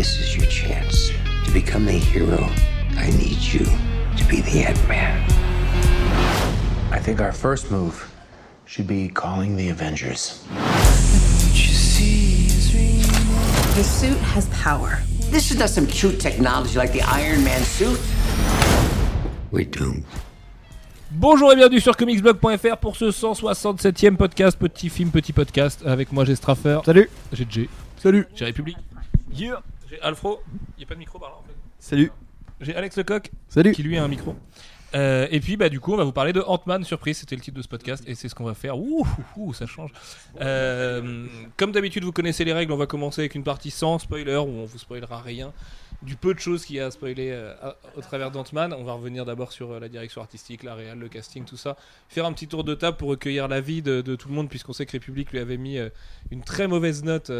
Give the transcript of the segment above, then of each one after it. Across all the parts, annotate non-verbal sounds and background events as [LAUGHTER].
This is your chance to become a hero. I need you to be the Ant-Man. I think our first move should be calling the Avengers. The suit has power. This is not some cute technology like the Iron Man suit. We're doomed. Bonjour et bienvenue sur comicsblog.fr pour ce 167e podcast, petit film, petit podcast. Avec moi j'ai Straffer. Salut J'ai Jay. Salut J'ai République. Yeah. J'ai Alfro. Il n'y a pas de micro par là en fait. Salut J'ai Alex Lecoq Salut qui lui a un micro. Euh, et puis bah du coup on va vous parler de Ant-Man surprise c'était le titre de ce podcast et c'est ce qu'on va faire ouh, ouh, ouh, ça change Euh, comme d'habitude vous connaissez les règles on va commencer avec une partie sans spoiler où on vous spoilera rien du peu de choses qu'il y a à spoiler euh, au travers d'Ant-Man on va revenir d'abord sur euh, la direction artistique la réal le casting tout ça faire un petit tour de table pour recueillir l'avis de, de tout le monde puisqu'on sait que République lui avait mis euh, une très mauvaise note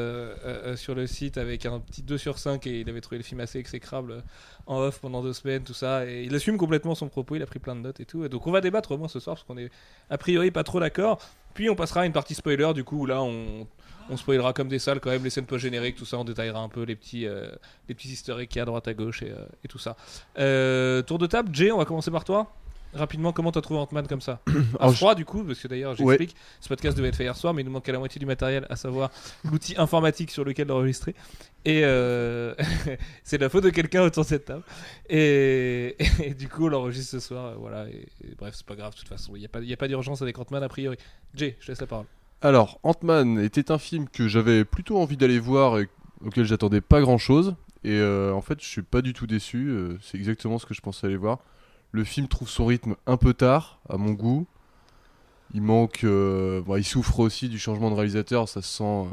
sur le site avec un petit 2 sur 5 et il avait trouvé le film assez exécrable en off pendant deux semaines, tout ça. Et il assume complètement son propos, il a pris plein de notes et tout. Et donc on va débattre au moins ce soir parce qu'on est a priori pas trop d'accord. Puis on passera à une partie spoiler, du coup, où là on, on spoilera comme des salles quand même les scènes post-génériques, tout ça. On détaillera un peu les petits, euh, les petits easter eggs qu'il y a à droite à gauche et, euh, et tout ça. Euh, tour de table, Jay, on va commencer par toi. Rapidement, comment t'as trouvé Ant-Man comme ça? [COUGHS] À froid, du coup, parce que d'ailleurs, Ouais. j'explique, ce podcast devait être fait hier soir, mais il nous manquait la moitié du matériel, à savoir l'outil informatique sur lequel l'enregistrer. Et euh, [LAUGHS] c'est la faute de quelqu'un autour de cette table. Et, [LAUGHS] et du coup, on l'enregistre ce soir. Voilà. Et, et bref, c'est pas grave, de toute façon. Il n'y a pas, y a pas d'urgence avec Ant-Man a priori. Jay, je te laisse la parole. Alors, Ant-Man était un film que j'avais plutôt envie d'aller voir et auquel j'attendais pas grand-chose. Et euh, en fait, je suis pas du tout déçu. euh, c'est exactement ce que je pensais aller voir. Le film trouve son rythme un peu tard, à mon goût. Il manque... euh, bon, il souffre aussi du changement de réalisateur, ça se sent...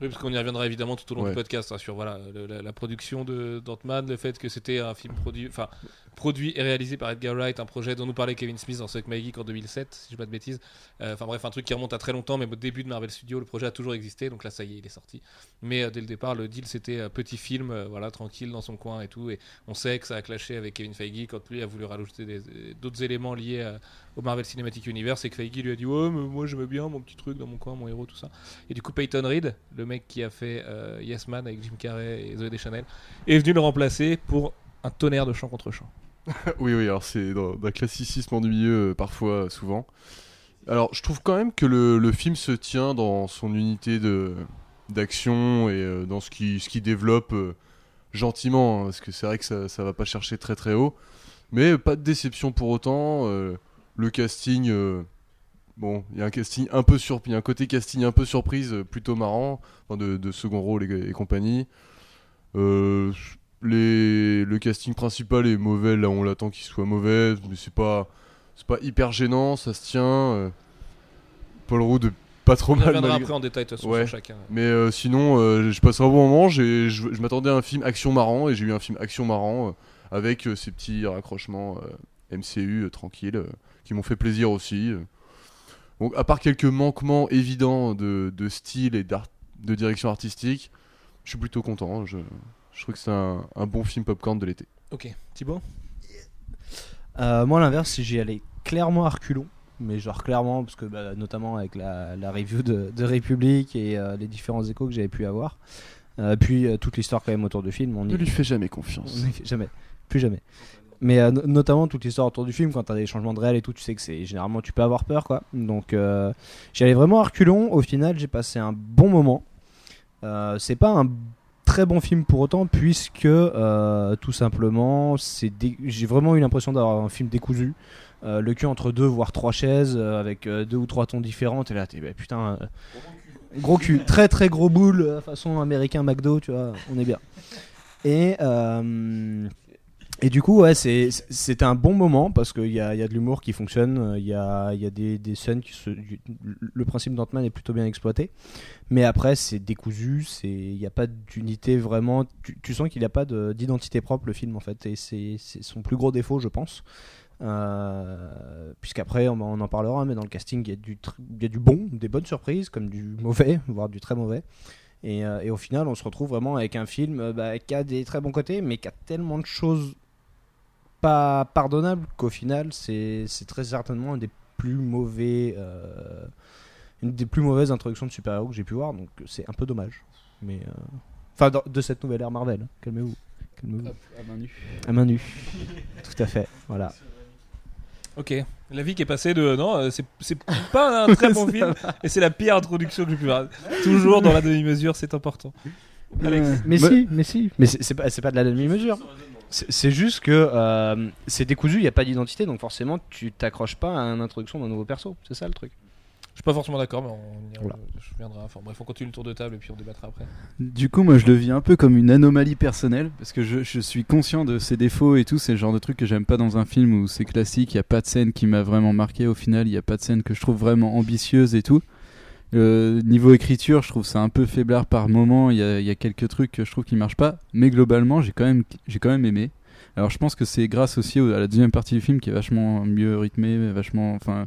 Oui, parce qu'on y reviendra évidemment tout au long Ouais. du podcast hein, sur voilà, le- la, la production de d'Ant-Man, le fait que c'était un film produit, enfin, produit et réalisé par Edgar Wright, un projet dont nous parlait Kevin Smith dans Suck My Geek en 2007, si je dis pas de bêtises. Euh, Enfin bref, un truc qui remonte à très longtemps, mais au début de Marvel Studios, le projet a toujours existé, donc là ça y est, il est sorti. Mais euh, dès le départ, le deal c'était euh, petit film, euh, voilà, tranquille dans son coin et tout, et on sait que ça a clashé avec Kevin Feige quand lui a voulu rajouter d'autres éléments liés au Marvel Cinematic Universe, et que Feige lui a dit ouais, mais moi j'aimais bien mon petit truc dans mon coin, mon héros, tout ça. Et du coup, Peyton Reed, le mec qui a fait Yes Man avec Jim Carrey et Zoé Deschanel, est venu le remplacer pour un tonnerre de chant contre chant. [LAUGHS] Oui, oui, alors c'est d'un classicisme ennuyeux euh, parfois, euh, souvent. Alors, je trouve quand même que le, le film se tient dans son unité de d'action et euh, dans ce qui ce qui développe gentiment, hein, parce que c'est vrai que ça, ça va pas chercher très très haut, mais pas de déception pour autant. le casting, bon, il y a un casting un peu surpris, un côté casting un peu surprise, plutôt marrant, de, second rôle et, compagnie. Les, le casting principal est mauvais là on l'attend qu'il soit mauvais mais c'est pas c'est pas hyper gênant ça se tient euh, Paul Rudd pas trop On mal malgré- après en détail de toute façon Ouais. chacun. mais euh, sinon euh, je passe un bon moment je, je m'attendais à un film action marrant et j'ai eu un film action marrant avec ces petits raccrochements MCU tranquilles qui m'ont fait plaisir aussi donc à part quelques manquements évidents de, de style et de direction artistique je suis plutôt content je, je trouve que c'est un, un bon film popcorn de l'été Ok, Thibaut Euh, moi, à l'inverse, j'y allais clairement à reculons. Mais genre clairement, parce que bah, notamment avec la, la review de, de République et euh, les différents échos que j'avais pu avoir. Euh, puis euh, toute l'histoire quand même autour du film. On y, Ne lui fais jamais on confiance. [LAUGHS] y fait jamais. Plus jamais. Mais euh, no- notamment toute l'histoire autour du film, quand t'as des changements de réel et tout, tu sais que c'est généralement tu peux avoir peur quoi. Donc euh, j'y allais vraiment à reculons. Au final, j'ai passé un bon moment. Euh, c'est pas un très bon film pour autant, puisque euh, tout simplement, dé- j'ai vraiment eu l'impression d'avoir un film décousu. Euh, le cul entre deux, voire trois chaises, euh, avec deux ou trois tons différents. Et là, t'es bah, putain. gros cul, très très gros boule, façon américain McDo, tu vois, on est bien. Et, et du coup, ouais, c'était un bon moment parce qu'il y a, y a de l'humour qui fonctionne, euh, il y a, y a des, des scènes qui se. Le principe d'Ant-Man est plutôt bien exploité. Mais après, c'est décousu, il n'y a pas d'unité vraiment. Tu, sens qu'il n'y a pas de- d'identité propre, le film, en fait. Et c'est son plus gros défaut, je pense. Euh, Puisqu'après, on, en parlera, mais dans le casting, il y, a du y a du bon, des bonnes surprises, comme du mauvais, voire du très mauvais. Et, euh, au final, on se retrouve vraiment avec un film euh, bah, qui a des très bons côtés, mais qui a tellement de choses pas pardonnables qu'au final, c'est c'est très certainement un des plus mauvais. euh, une des plus mauvaises introductions de super-héros que j'ai pu voir, donc c'est un peu dommage. Mais, euh, Enfin, de cette nouvelle ère Marvel. hein. Calmez-vous. Calmez-vous. À main nue. À main nue. Tout à fait. Voilà. Ok. La vie qui est passée de. Non, euh, c'est c'est pas un très bon [LAUGHS] film. Et c'est la pire introduction que j'ai pu faire. Toujours dans la demi-mesure, c'est important. Alex. Mais si, mais si. Mais c'est c'est pas, c'est pas de la demi-mesure. C'est juste que euh, c'est décousu, il n'y a pas d'identité, donc forcément tu t'accroches pas à une introduction d'un nouveau perso. C'est ça le truc. Je suis pas forcément d'accord, mais on, Voilà. je viendrai. Enfin bref, on continue le tour de table et puis on débattra après. Du coup, moi, je le vis un peu comme une anomalie personnelle parce que je, je suis conscient de ses défauts et tout. C'est le genre de truc que j'aime pas dans un film où c'est classique. Il y a pas de scène qui m'a vraiment marqué. Au final, il y a pas de scène que je trouve vraiment ambitieuse et tout. Euh, niveau écriture, je trouve ça un peu faiblard par moment. Il y a, quelques trucs que je trouve qui marchent pas, mais globalement, j'ai quand même, j'ai quand même aimé. Alors, je pense que c'est grâce aussi au- à la deuxième partie du film qui est vachement mieux rythmée, vachement, enfin,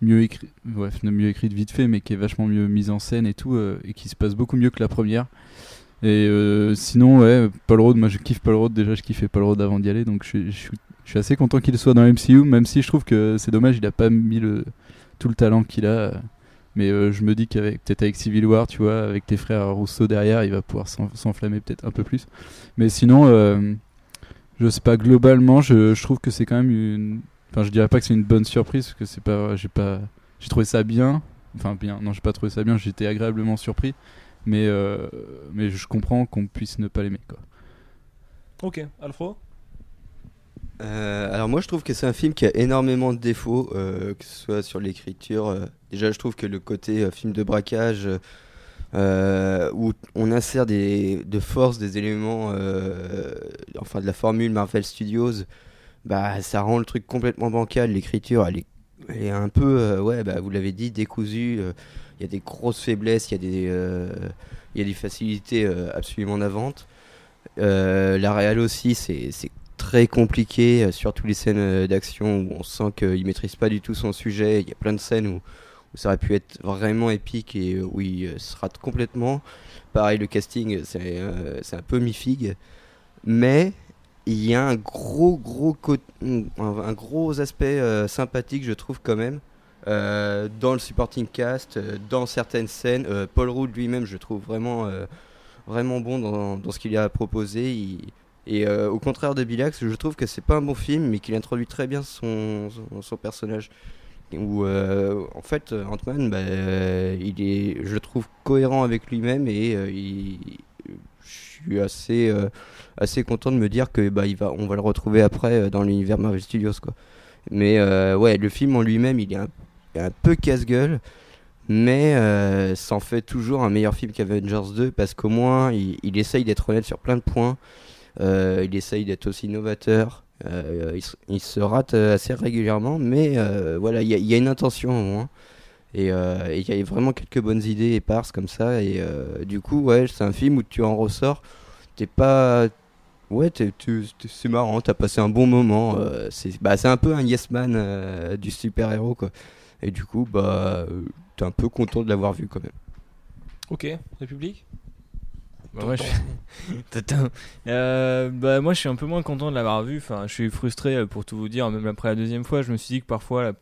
mieux écrit, ouais, mieux écrite vite fait, mais qui est vachement mieux mise en scène et tout, euh, et qui se passe beaucoup mieux que la première. Et euh, sinon, ouais, Paul Rudd, moi je kiffe Paul Rudd, déjà je kiffais Paul Rudd avant d'y aller, donc je, suis- assez content qu'il soit dans MCU, même si je trouve que c'est dommage, il a pas mis tout le talent qu'il a. Mais euh, je me dis qu'avec peut-être avec Civil War, tu vois, avec les frères Rousseau derrière, il va pouvoir s'en- s'enflammer peut-être un peu plus. Mais sinon, euh, je sais pas, globalement, je, je trouve que c'est quand même une. Enfin, je dirais pas que c'est une bonne surprise, parce que c'est pas. J'ai pas. J'ai trouvé ça bien. Enfin, bien. Non, j'ai pas trouvé ça bien, j'étais agréablement surpris. Mais, euh, mais je comprends qu'on puisse ne pas l'aimer, quoi. Ok, Alfro? Euh, alors moi je trouve que c'est un film qui a énormément de défauts, euh, que ce soit sur l'écriture. euh, déjà je trouve que le côté film de braquage, où on insère des, de force des éléments, enfin de la formule Marvel Studios, bah ça rend le truc complètement bancal. L'écriture elle est, un peu, ouais bah vous l'avez dit, décousue. Il y a des grosses faiblesses, il y a des, il y a des facilités absolument navantes. La réal aussi, c'est très compliqué, euh, surtout les scènes euh, d'action où on sent qu'il maîtrise pas du tout son sujet. Il y a plein de scènes où, ça aurait pu être vraiment épique et euh, où il se rate complètement. Pareil, le casting, c'est un peu mi-figue. Mais il y a un gros, gros, un, gros aspect sympathique, je trouve, quand même. dans le supporting cast, dans certaines scènes, Paul Rudd lui-même, je trouve vraiment, vraiment bon dans, dans ce qu'il a proposé. Il- et euh, au contraire de Billax, je trouve que c'est pas un bon film, mais qu'il introduit très bien son, son, son personnage. Où euh, en fait, Ant-Man, bah, il est, je le trouve cohérent avec lui-même et euh, je suis assez, assez content de me dire que bah, va, va le retrouver après dans l'univers Marvel Studios. Quoi. Mais ouais, le film en lui-même, il est un, peu casse-gueule. Mais euh, ça en fait toujours un meilleur film qu'Avengers 2 parce qu'au moins il essaye d'être honnête sur plein de points. Euh, il essaye d'être aussi novateur. Euh, il, se- rate euh, assez régulièrement, mais voilà, il y, a- une intention au moins. Et il y a vraiment quelques bonnes idées éparses comme ça. Et du coup, ouais, c'est un film où tu en ressors. T'es pas. Ouais, c'est marrant, t'as passé un bon moment. c'est bah, c'est un peu un yes man du super-héros, quoi. Et du coup, bah, t'es un peu content de l'avoir vu quand même. Ok, République? Bah, moi, je... Tintin. [LAUGHS] Euh, bah, moi, je suis un peu moins content de l'avoir vu. Enfin, je suis frustré euh, pour tout vous dire. Même après la deuxième fois, je me suis dit que parfois, la,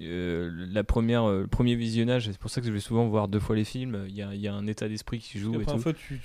euh, la première, euh, le premier visionnage, c'est pour ça que je vais souvent voir deux fois les films. Il y a, il y a un état d'esprit qui joue. La Et première tout. fois, tu,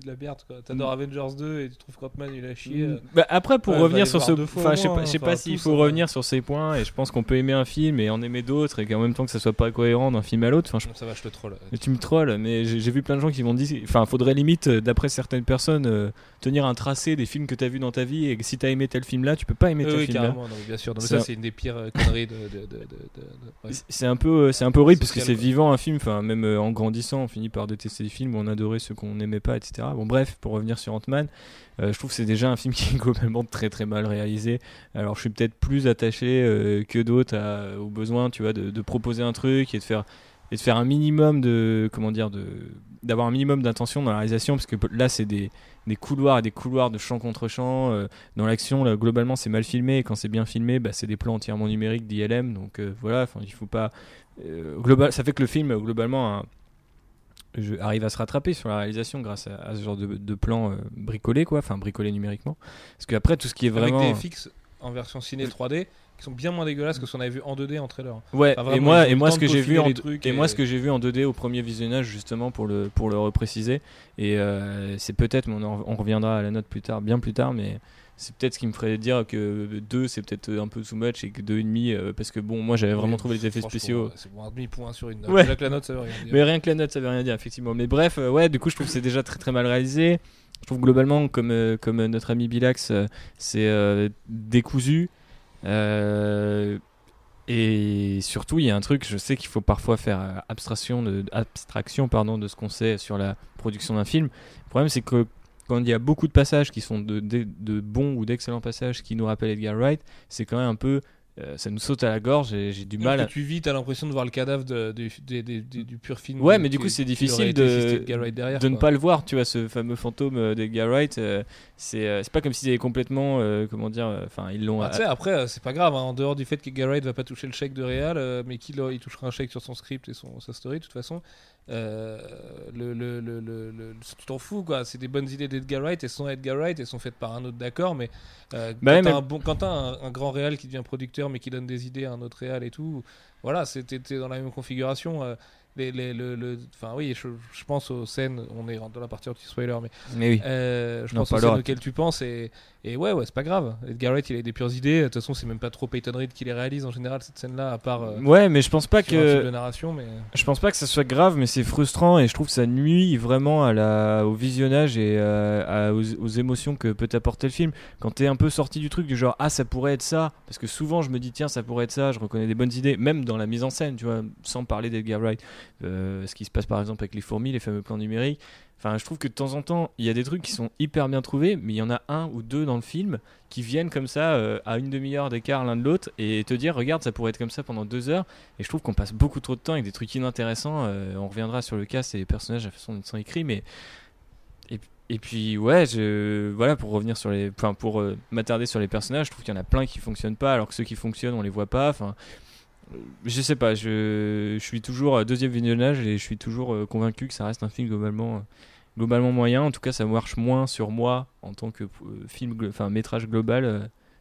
tu de la merde, quoi. T'adores Avengers 2 et tu trouves qu'Ant-Man il a chié. euh. Bah, après, pour Ouais, revenir sur ce, enfin, je sais pas, enfin, pas s'il faut hein. revenir sur ces points. Et je pense qu'on peut aimer un film et en aimer d'autres et qu'en même temps que ça soit pas cohérent d'un film à l'autre. Enfin, je ça va, je te troll. Mais tu me trolls, mais j'ai vu plein de gens qui m'ont dit. Enfin, faudrait limite, euh, d'après certaines personnes, euh, tenir un tracé des films que t'as vu dans ta vie et que si t'as aimé tel film-là, tu peux pas aimer Oui, tel oui, non, mais bien sûr. Non, mais C'est ça, un- c'est une des pires euh, conneries de. de, de, de, de- de- ouais. C'est un peu, euh, c'est un peu horrible parce que c'est vivant un film. Enfin, même euh, en grandissant, on finit par détester les films, on adorait ceux qu'on n'aimait pas, etc. Bon, bref, pour revenir sur Ant-Man, euh, je trouve que c'est déjà un film qui est [LAUGHS] globalement très très mal réalisé. Alors, je suis peut-être plus attaché euh, que d'autres au besoin, tu vois, de, proposer un truc et de faire et de faire un minimum de comment dire d'avoir un minimum d'intention dans la réalisation parce que là c'est des, couloirs et des couloirs de champ contre champ euh, dans l'action globalement c'est mal filmé. Et quand c'est bien filmé bah, c'est des plans entièrement numériques d'ILM donc voilà il faut pas global ça fait que le film globalement a- je, arrive à se rattraper sur la réalisation grâce à, à ce genre de, de plans euh, bricolés quoi. Enfin bricolés numériquement. Parce qu'après tout ce qui est vraiment Avec des FX en version ciné 3D, qui sont bien moins dégueulasses que ce qu'on avait vu en 2D en trailer. Ouais, Enfin, et moi, et moi ce que j'ai vu en et et- moi ce que j'ai vu en 2D au premier visionnage justement pour le pour le repréciser et euh, c'est peut-être mais on, en- on reviendra à la note plus tard, bien plus tard mais c'est peut-être ce qui me ferait dire que 2 c'est peut-être un peu too much et que 2,5 euh, parce que bon moi j'avais vraiment Oui, trouvé les effets spéciaux C'est bon, un demi-point sur une note. Ouais. Déjà que la note, ça veut rien dire. mais rien que la note, ça veut rien dire, effectivement. Mais bref, euh, ouais, du coup, je trouve que c'est déjà très très mal réalisé. Je trouve globalement, comme, euh, comme notre ami Bilax, c'est euh, décousu. Euh, et surtout, il y a un truc, je sais qu'il faut parfois faire abstraction de, abstraction pardon, de ce qu'on sait sur la production d'un film. Le problème, c'est que quand il y a beaucoup de passages qui sont de, de- de bons ou d'excellents passages qui nous rappellent Edgar Wright, c'est quand même un peu. euh, ça nous saute à la gorge et j'ai du mal à. tu vis, t'as l'impression de voir le cadavre de- de- de- de- de- du pur film. Ouais, mais du coup, c'est difficile de, derrière, de ne pas le voir, tu vois, ce fameux fantôme euh, d'Edgar Wright. euh, c'est euh, pas comme s'ils avaient complètement, comment dire, enfin, ils l'ont. Ah, tu sais, après, c'est pas grave, hein, en dehors du fait que Edgar Wright va pas toucher le chèque de Real, mais qu'il il touchera un chèque sur son script et son, sa story, de toute façon. Euh, le, le, le, tu t'en fous, quoi. C'est des bonnes idées d'Edgar Wright, elles sont Edgar Wright, elles sont faites par un autre, d'accord, mais, euh, Bah ouais, quand t'as mais- un, bon, quand t'as un, un grand réal qui devient producteur, mais qui donne des idées à un autre réal et tout, voilà, c'était dans la même configuration. Euh, les, les, le, le- enfin, oui, je, je pense aux scènes, on est dans la partie anti-spoiler, mais Mais oui. euh, je Non, pense aux scènes auxquelles tu penses et, et ouais ouais c'est pas grave Edgar Wright il a des pures idées de toute façon c'est même pas trop Peyton Reed qui les réalise en général cette scène là à part euh, Ouais, mais je pense pas film de que. narration mais Je pense pas que ça soit grave, mais c'est frustrant et je trouve que ça nuit vraiment à la, au visionnage et euh, à- aux, aux émotions que peut apporter le film. Quand t'es un peu sorti du truc du genre ah ça pourrait être ça, parce que souvent je me dis tiens ça pourrait être ça, je reconnais des bonnes idées, même dans la mise en scène, tu vois, sans parler d'Edgar Wright. Euh, ce qui se passe par exemple avec les fourmis, les fameux plans numériques. Enfin, je trouve que de temps en temps, il y a des trucs qui sont hyper bien trouvés, mais il y en a un ou deux dans le film qui viennent comme ça euh, à une demi-heure d'écart l'un de l'autre et te dire regarde ça pourrait être comme ça pendant deux heures. Et je trouve qu'on passe beaucoup trop de temps avec des trucs inintéressants. Euh, on reviendra sur le cast et les personnages la façon dont ils sont écrits mais et, puis ouais voilà pour revenir sur les enfin pour m'attarder sur les personnages je trouve qu'il y en a plein qui fonctionnent pas alors que ceux qui fonctionnent on les voit pas. Enfin je sais pas je, suis toujours à deuxième visionnage et je suis toujours euh, convaincu que ça reste un film globalement euh, globalement moyen. En tout cas ça marche moins sur moi en tant que euh, film enfin métrage global euh,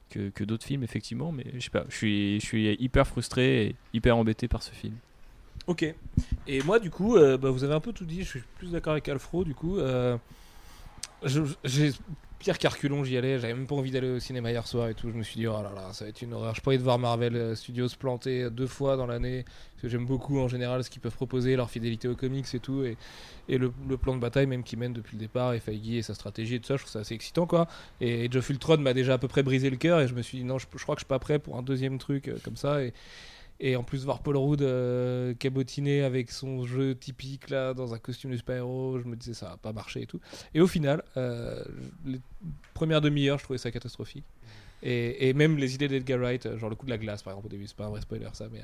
que, que d'autres films effectivement. Mais je sais pas je suis je suis hyper frustré et hyper embêté par ce film. Ok. Et moi du coup euh, bah, vous avez un peu tout dit. Je suis plus d'accord avec Alfro du coup euh, j'ai Pierre Carculon j'y allais j'avais même pas envie d'aller au cinéma hier soir et tout. Je me suis dit oh là là ça va être une horreur. Je pourrais de voir Marvel euh, Studios planter deux fois dans l'année parce que j'aime beaucoup en général ce qu'ils peuvent proposer leur fidélité aux comics et tout et et le, plan de bataille même qui mène depuis le départ et Feige et sa stratégie et tout ça je trouve ça assez excitant quoi. Et Geoff Ultron m'a déjà à peu près brisé le cœur et je me suis dit non je, crois que je suis pas prêt pour un deuxième truc euh, comme ça et et en plus voir Paul Rudd euh, cabotiner avec son jeu typique là dans un costume de super-héros, je me disais ça va pas marcher et tout. Et au final, euh, les premières demi-heures, je trouvais ça catastrophique. Et, et même les idées d'Edgar Wright, euh, genre le coup de la glace par exemple au début, c'est pas un vrai spoiler ça, mais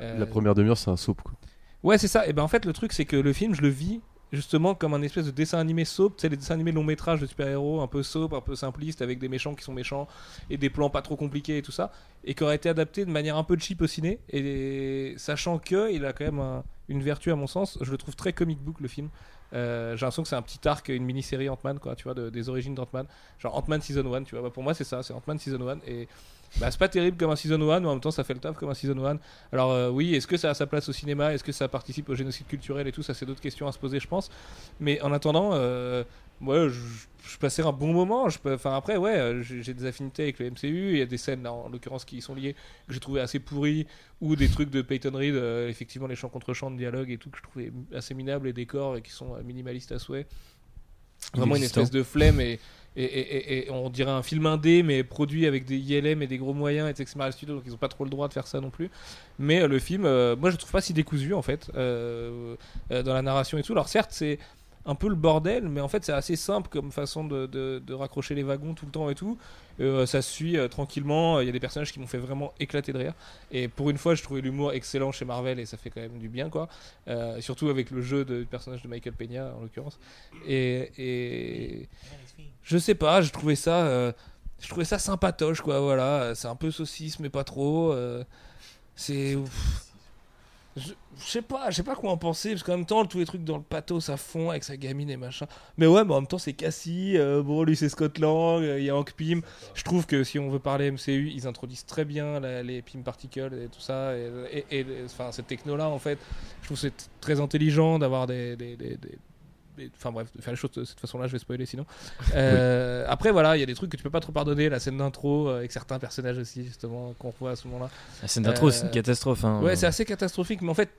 euh, La première demi-heure, c'est un soap. Quoi. Ouais, c'est ça. Et ben en fait, le truc, c'est que le film, je le vis justement comme un espèce de dessin animé soap, tu sais, les dessins animés long métrage de super-héros, un peu soap, un peu simpliste, avec des méchants qui sont méchants et des plans pas trop compliqués et tout ça, et qui aurait été adapté de manière un peu cheap au ciné, et sachant que il a quand même un- une vertu à mon sens, je le trouve très comic book le film. Euh, j'ai l'impression que c'est un petit arc, une mini-série Ant-Man, quoi, tu vois, de- des origines d'Ant-Man. Genre Ant-Man Season 1, tu vois, bah, pour moi c'est ça, c'est Ant-Man Season 1, et bah, c'est pas terrible comme un Season 1, mais en même temps ça fait le taf comme un Season 1. Alors euh, oui, est-ce que ça a sa place au cinéma? Est-ce que ça participe au génocide culturel et tout? Ça, c'est d'autres questions à se poser, je pense. Mais en attendant, euh, ouais, je, je passais un bon moment. Je peux- Enfin après, ouais, euh, j'ai des affinités avec le MCU. Il y a des scènes, là, en l'occurrence, qui y sont liées que j'ai trouvé assez pourries, ou des trucs de Peyton Reed, euh, effectivement les chants contre chants de dialogue et tout que je trouvais assez minables, les décors et qui sont minimalistes à souhait. Vraiment une espèce de flemme et, et, on dirait un film indé mais produit avec des ILM et des gros moyens et etc. Studios donc ils ont pas trop le droit de faire ça non plus mais euh, le film euh, moi je le trouve pas si décousu en fait euh, dans la narration et tout alors certes c'est un peu le bordel mais en fait c'est assez simple comme façon de, de- raccrocher les wagons tout le temps et tout. Euh, ça se suit euh, tranquillement. Il y a des personnages qui m'ont fait vraiment éclater de rire. Et pour une fois je trouvais l'humour excellent chez Marvel et ça fait quand même du bien quoi. Euh, surtout avec le jeu du personnage de Michael Peña en l'occurrence. Et, et je sais pas, je trouvais ça, je trouvais ça sympatoche quoi. Voilà, c'est un peu saucisse mais pas trop. c'est, Je sais pas, je sais pas quoi en penser, parce qu'en même temps, tous les trucs dans le pathos à fond avec sa gamine et machin. Mais ouais, mais en même temps, c'est Cassie, euh, bon, lui c'est Scott Lang, euh, il y a Hank Pym. Je trouve que si on veut parler MCU, ils introduisent très bien la- les Pym Particles et tout ça, et, et- et, enfin, cette techno-là, en fait, je trouve que c'est très intelligent d'avoir des. des- des- des- Enfin bref, de faire les choses de cette façon-là, je vais spoiler sinon. Euh, Après, voilà, il y a des trucs que tu peux pas trop pardonner. La scène d'intro euh, avec certains personnages aussi, justement, qu'on voit à ce moment-là. La scène d'intro, Euh, c'est une catastrophe. hein. Ouais, c'est assez catastrophique, mais en fait,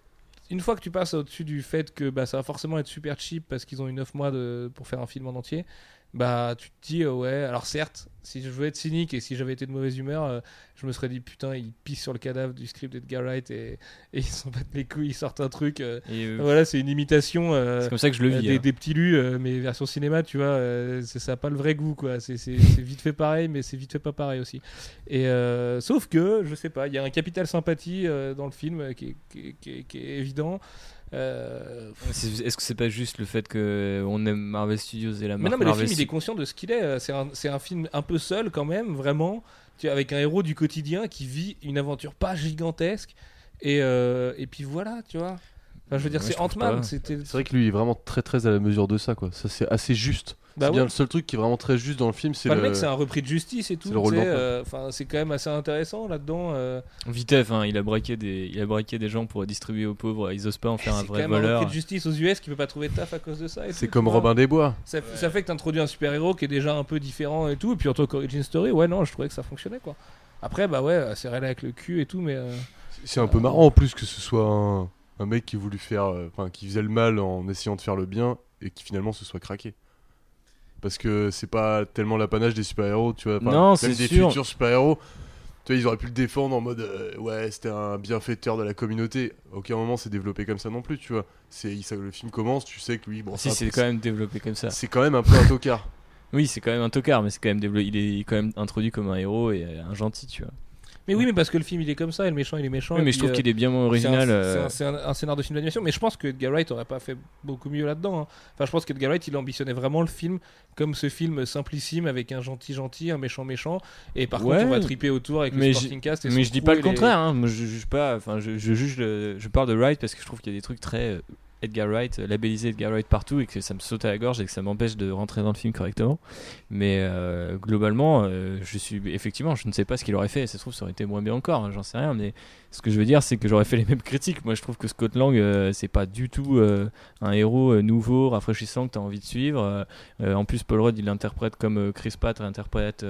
une fois que tu passes au-dessus du fait que bah, ça va forcément être super cheap parce qu'ils ont eu 9 mois de, pour faire un film en entier, bah tu te dis, euh, ouais, alors certes, si je veux être cynique et si j'avais été de mauvaise humeur, euh, je me serais dit, putain, ils pissent sur le cadavre du script d'Edgar Wright et, et ils s'en battent les couilles, ils sortent un truc. euh, Et, voilà, c'est une imitation. c'est comme ça que je le vis. des, hein. des petits lus, mais version cinéma, tu vois, c'est- ça n'a pas le vrai goût, quoi. C'est vite fait pareil, mais c'est vite fait pas pareil aussi. Et sauf que, je sais pas, il y a un capital sympathie dans le film qui est, qui est- qui est- qui est évident. Euh, Est-ce que c'est pas juste le fait que on aime Marvel Studios et la mais marque non, mais le film, il est conscient de ce qu'il est. Euh, C'est un, film un peu seul, quand même, vraiment, tu vois, avec un héros du quotidien qui vit une aventure pas gigantesque. Et, euh, et puis voilà, tu vois. Enfin, je veux dire, Ouais, c'est Ant-Man. C'est vrai que lui il est vraiment très très à la mesure de ça quoi. Ça c'est assez juste. Bah c'est bien le seul truc qui est vraiment très juste dans le film, c'est Enfin, le... le mec, c'est un repris de justice et tout. c'est euh, quand même assez intéressant là-dedans. euh. Vitef, hein, il a braqué des, il a braqué des gens pour distribuer aux pauvres. Ils osent pas en faire un C'est quand vrai même un voleur. repris de justice aux US qui peut pas trouver de taf à cause de ça. c'est comme. Robin des Bois. Ça, ça fait que t'introduis un super héros qui est déjà un peu différent et tout. Et puis en tant qu'origin story, ouais, non, je trouvais que ça fonctionnait quoi. Après, bah ouais, c'est réel avec le cul et tout, mais. euh, C'est un peu marrant en plus que ce soit un, un mec qui voulu faire, euh, enfin qui faisait le mal en essayant de faire le bien et qui finalement se soit craqué. Parce que c'est pas tellement l'apanage des super-héros, tu vois. enfin, Non, même c'est des sûr. futurs super-héros. Tu vois, ils auraient pu le défendre en mode euh, ouais, c'était un bienfaiteur de la communauté. À aucun moment c'est développé comme ça non plus, tu vois. C'est le film commence, tu sais que lui, bon, Si, c'est quand même développé comme ça. c'est quand même un peu un tocard. [LAUGHS] Oui, c'est quand même un tocard, mais c'est quand même développé. Il est quand même introduit comme un héros et euh, un gentil, tu vois. Mais oui, mais parce que le film il est comme ça et le méchant il est méchant. Oui, mais je trouve euh, qu'il est bien moins original. C'est euh, un, c'est un- un scénario de film d'animation, mais je pense que Edgar Wright aurait pas fait beaucoup mieux là-dedans. hein. Enfin, je pense qu'Edgar Wright il ambitionnait vraiment le film comme ce film simplissime avec un gentil gentil, un méchant méchant, et par Ouais. contre on va triper autour avec Mais le Sporting Cast. Et Mais je dis pas le les- contraire, hein. Moi, je juge pas. Enfin, je, je juge. le- je parle de Wright parce que je trouve qu'il y a des trucs très euh, Edgar Wright, euh, labellisé Edgar Wright partout et que ça me saute à la gorge et que ça m'empêche de rentrer dans le film correctement. Mais euh, globalement, euh, je suis effectivement, je ne sais pas ce qu'il aurait fait. Ça se trouve, ça aurait été moins bien encore. hein, J'en sais rien. Mais ce que je veux dire, c'est que j'aurais fait les mêmes critiques. Moi, je trouve que Scott Lang, euh, c'est pas du tout un héros nouveau, rafraîchissant que tu as envie de suivre. En plus, Paul Rudd, il l'interprète comme Chris Pratt interprète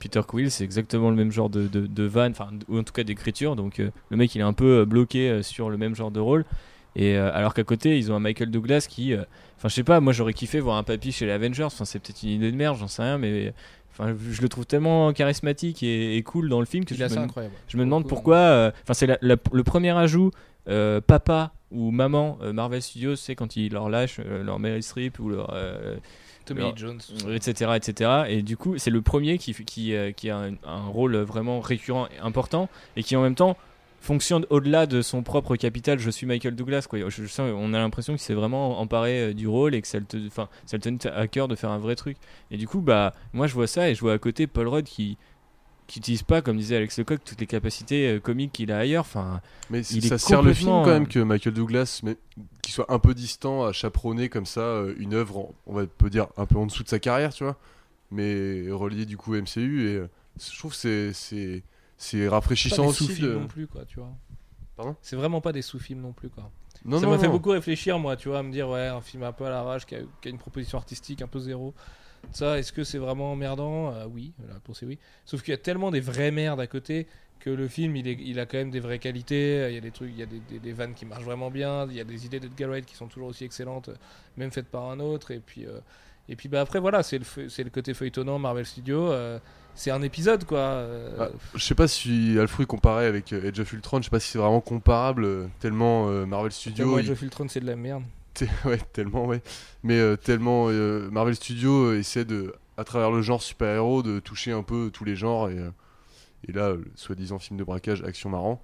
Peter Quill. C'est exactement le même genre de, de, de enfin, ou en tout cas d'écriture. Donc, le mec, il est un peu bloqué sur le même genre de rôle. Et euh, alors qu'à côté, ils ont un Michael Douglas qui, euh, enfin, je sais pas, moi j'aurais kiffé voir un papy chez les Avengers. Enfin, c'est peut-être une idée de merde, j'en sais rien, mais enfin, je le trouve tellement charismatique et, et cool dans le film que je me, incroyable. je me demande pourquoi. euh, Enfin, c'est le premier ajout. euh, papa ou maman euh, Marvel Studios, c'est quand ils leur lâchent euh, leur Meryl Streep ou leur Tommy Jones. etc etc et du coup c'est le premier qui qui, qui a un, un rôle vraiment récurrent et important et qui en même temps fonctionne au-delà de son propre capital. Je suis Michael Douglas quoi. Je, je sens on a l'impression qu'il s'est vraiment emparé euh, du rôle et que ça le, te- tenait à cœur de faire un vrai truc. Et du coup bah moi je vois ça et je vois à côté Paul Rudd qui qui utilise pas comme disait Alex Lecoq toutes les capacités euh, comiques qu'il a ailleurs. Enfin Mais Il ça est sert le film quand même euh, que Michael Douglas, qu'il soit un peu distant à chaperonner comme ça une œuvre, on va peut dire un peu en dessous de sa carrière, tu vois, mais relié du coup au MCU et je trouve que c'est c'est c'est rafraîchissant aussi. sous-films De... non plus, quoi, tu vois. Pardon? C'est vraiment pas des sous-films non plus, quoi. Non ça m'a fait non. beaucoup réfléchir, moi, tu vois, à me dire, ouais, un film un peu à l'arrache, qui a, qui a une proposition artistique un peu zéro. Ça, est-ce que c'est vraiment emmerdant? Euh, Oui, la réponse est oui. Sauf qu'il y a tellement des vraies merdes à côté que le film, il, est, il a quand même des vraies qualités. Il y a des trucs, il y a des, des- des vannes qui marchent vraiment bien. Il y a des idées d'Edgar Wright qui sont toujours aussi excellentes, même faites par un autre. Et puis, euh, et puis bah, après, voilà, c'est le, c'est le côté feuilletonnant Marvel Studios. euh, c'est un épisode, quoi. euh, Ah, je sais pas si Alfred comparé avec euh, Age of Ultron, je sais pas si c'est vraiment comparable euh, tellement euh, Marvel tellement Studios Age il- of Ultron, c'est de la merde. [LAUGHS] Ouais, tellement, ouais. Mais euh, tellement euh, Marvel Studios euh, essaie de, à travers le genre super-héros, de toucher un peu tous les genres. Et, euh, et là, soi-disant film de braquage, action marrant.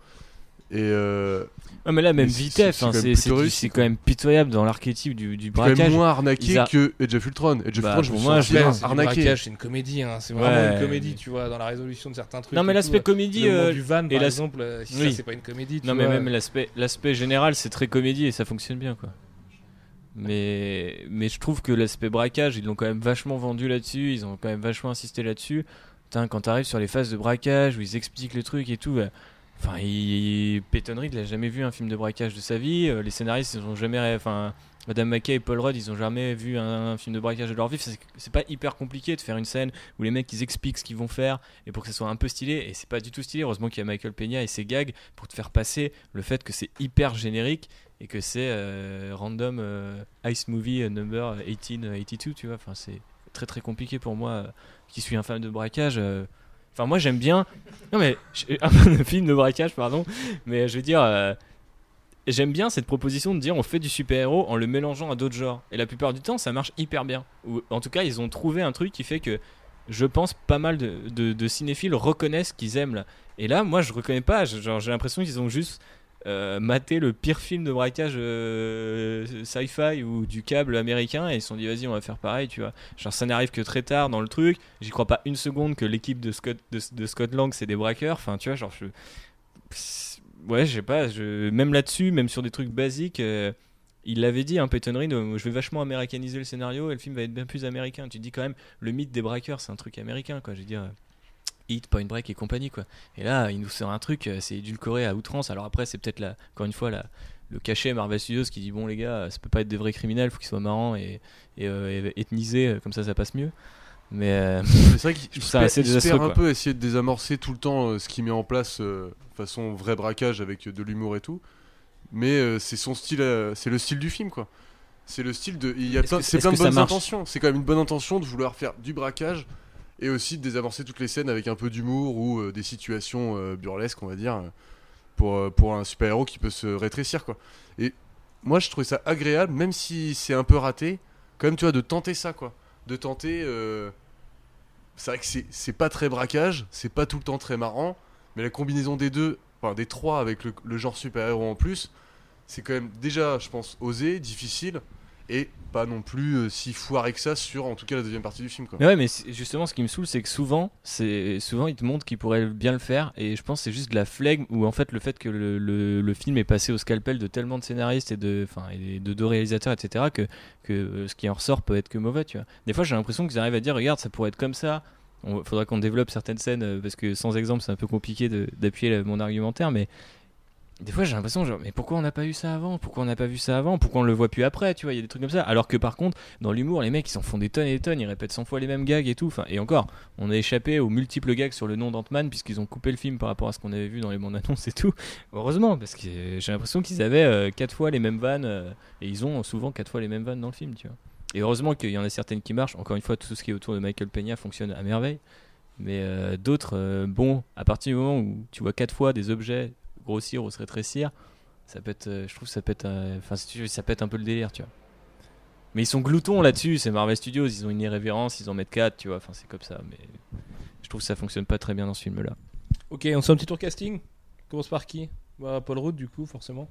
Et euh, Ouais, mais là, même c'est- Vitef, c'est quand même c'est c'est c'est pitoyable dans l'archétype du, du quand même braquage. moins arnaqué a- que Age of Ultron. Age of Bah, Ultron, je me suis moi, c'est arnaqué. braquage, c'est une comédie, hein. c'est vraiment Ouais. une comédie, tu vois, dans la résolution de certains trucs. Non, mais l'aspect comédie. Le euh, du van, et par exemple, euh, si Oui. ça c'est pas une comédie. tu Non, mais même l'aspect l'aspect général, c'est très comédie et ça fonctionne bien, quoi. Mais, mais je trouve que l'aspect braquage, ils l'ont quand même vachement vendu là-dessus, ils ont quand même vachement insisté là-dessus. Putain, quand t'arrives sur les phases de braquage où ils expliquent le truc et tout, bah, enfin, il... Peyton Reed, il a jamais vu un film de braquage de sa vie. euh, les scénaristes, ils ont jamais, enfin, Madame McKay et Paul Rudd, ils ont jamais vu un, film de braquage de leur vie. C'est- pas hyper compliqué de faire une scène où les mecs ils expliquent ce qu'ils vont faire et pour que ça soit un peu stylé. Et c'est pas du tout stylé. Heureusement qu'il y a Michael Peña et ses gags pour te faire passer le fait que c'est hyper générique et que c'est euh, random euh, Ice Movie number 1882, tu vois. Enfin, c'est très très compliqué pour moi qui suis un fan de braquage. Euh. Enfin, moi j'aime bien. Non, mais [LAUGHS] un film de braquage, pardon. Mais je veux dire. euh, J'aime bien cette proposition de dire on fait du super-héros en le mélangeant à d'autres genres. Et la plupart du temps, ça marche hyper bien. Ou en tout cas, ils ont trouvé un truc qui fait que je pense pas mal de, de- cinéphiles reconnaissent qu'ils aiment là. Et là, moi, je reconnais pas. J'ai l'impression qu'ils ont juste euh, maté le pire film de braquage euh, sci-fi ou du câble américain et ils se sont dit vas-y, on va faire pareil, tu vois. Genre, ça n'arrive que très tard dans le truc. J'y crois pas une seconde que l'équipe de Scott, de, Scott Lang, c'est des braqueurs. Enfin, tu vois, genre, je. Ouais, je sais pas. Je... Même là-dessus, même sur des trucs basiques. euh, il l'avait dit, hein, Peyton Reed, euh, je vais vachement américaniser le scénario et le film va être bien plus américain. Tu dis quand même, le mythe des braqueurs, c'est un truc américain, quoi. Je veux dire, Hit, Point Break et compagnie, quoi. Et là, il nous sort un truc, euh, c'est édulcoré à outrance. Alors après, c'est peut-être, encore une fois, la, le cachet Marvel Studios qui dit, bon, les gars, euh, ça peut pas être des vrais criminels, faut qu'ils soient marrants et, et, euh, et ethnisés, comme ça, ça passe mieux. Mais euh, [LAUGHS] C'est vrai qu'il ça assez désastreux, un peu essayer de désamorcer tout le temps ce qu'il met en place façon vrai braquage avec de l'humour et tout. Mais c'est son style, c'est le style du film quoi. C'est le style de. Il y a plein, c'est plein de bonnes intentions. C'est quand même une bonne intention de vouloir faire du braquage et aussi de désamorcer toutes les scènes avec un peu d'humour ou euh, des situations euh, burlesques, on va dire, pour, euh, pour un super héros qui peut se rétrécir quoi. Et moi je trouvais ça agréable, même si c'est un peu raté, quand même tu vois, de tenter ça quoi. De tenter. c'est vrai que c'est pas très braquage, c'est pas tout le temps très marrant, mais la combinaison des deux, enfin des trois avec le, le genre super-héros en plus, c'est quand même déjà, je pense, osé, difficile, et pas non plus euh, si foiré que ça sur en tout cas la deuxième partie du film. Mais ouais, mais justement, ce qui me saoule, c'est que souvent, c'est souvent ils te montrent qu'ils pourraient bien le faire, et je pense c'est juste de la flegme ou en fait le fait que le, le- film est passé au scalpel de tellement de scénaristes et de, enfin, et de deux réalisateurs, etc., que, que euh, ce qui en ressort peut être que mauvais, tu vois. Des fois, j'ai l'impression qu'ils arrivent à dire, regarde, ça pourrait être comme ça. Il faudra qu'on développe certaines scènes euh, parce que sans exemple, c'est un peu compliqué d'appuyer mon argumentaire, mais des fois j'ai l'impression mais pourquoi on n'a pas eu ça avant? Pourquoi on n'a pas vu ça avant? Pourquoi on le voit plus après? Tu vois il y a des trucs comme ça. Alors que par contre dans l'humour les mecs ils s'en font des tonnes et des tonnes. Ils répètent 100 fois les mêmes gags et tout. Enfin et encore on a échappé aux multiples gags sur le nom d'Ant-Man puisqu'ils ont coupé le film par rapport à ce qu'on avait vu dans les bandes annonces et tout. Heureusement parce que j'ai l'impression qu'ils avaient euh, fois les mêmes vannes euh, et ils ont souvent quatre fois les mêmes vannes dans le film tu vois. Et heureusement qu'il y en a certaines qui marchent. Encore une fois tout ce qui est autour de Michael Peña fonctionne à merveille. Mais euh, d'autres euh, bon à partir du moment où tu vois quatre fois des objets grossir ou se rétrécir ça peut être euh, je trouve ça peut être euh, enfin ça peut être un peu le délire tu vois mais ils sont gloutons là-dessus c'est Marvel Studios ils ont une irrévérence ils en mettent 4 tu vois enfin c'est comme ça mais je trouve que ça fonctionne pas très bien dans ce film là Ok, on se fait un petit tour casting. Commence par qui? Bah, Paul Rudd, du coup, forcément.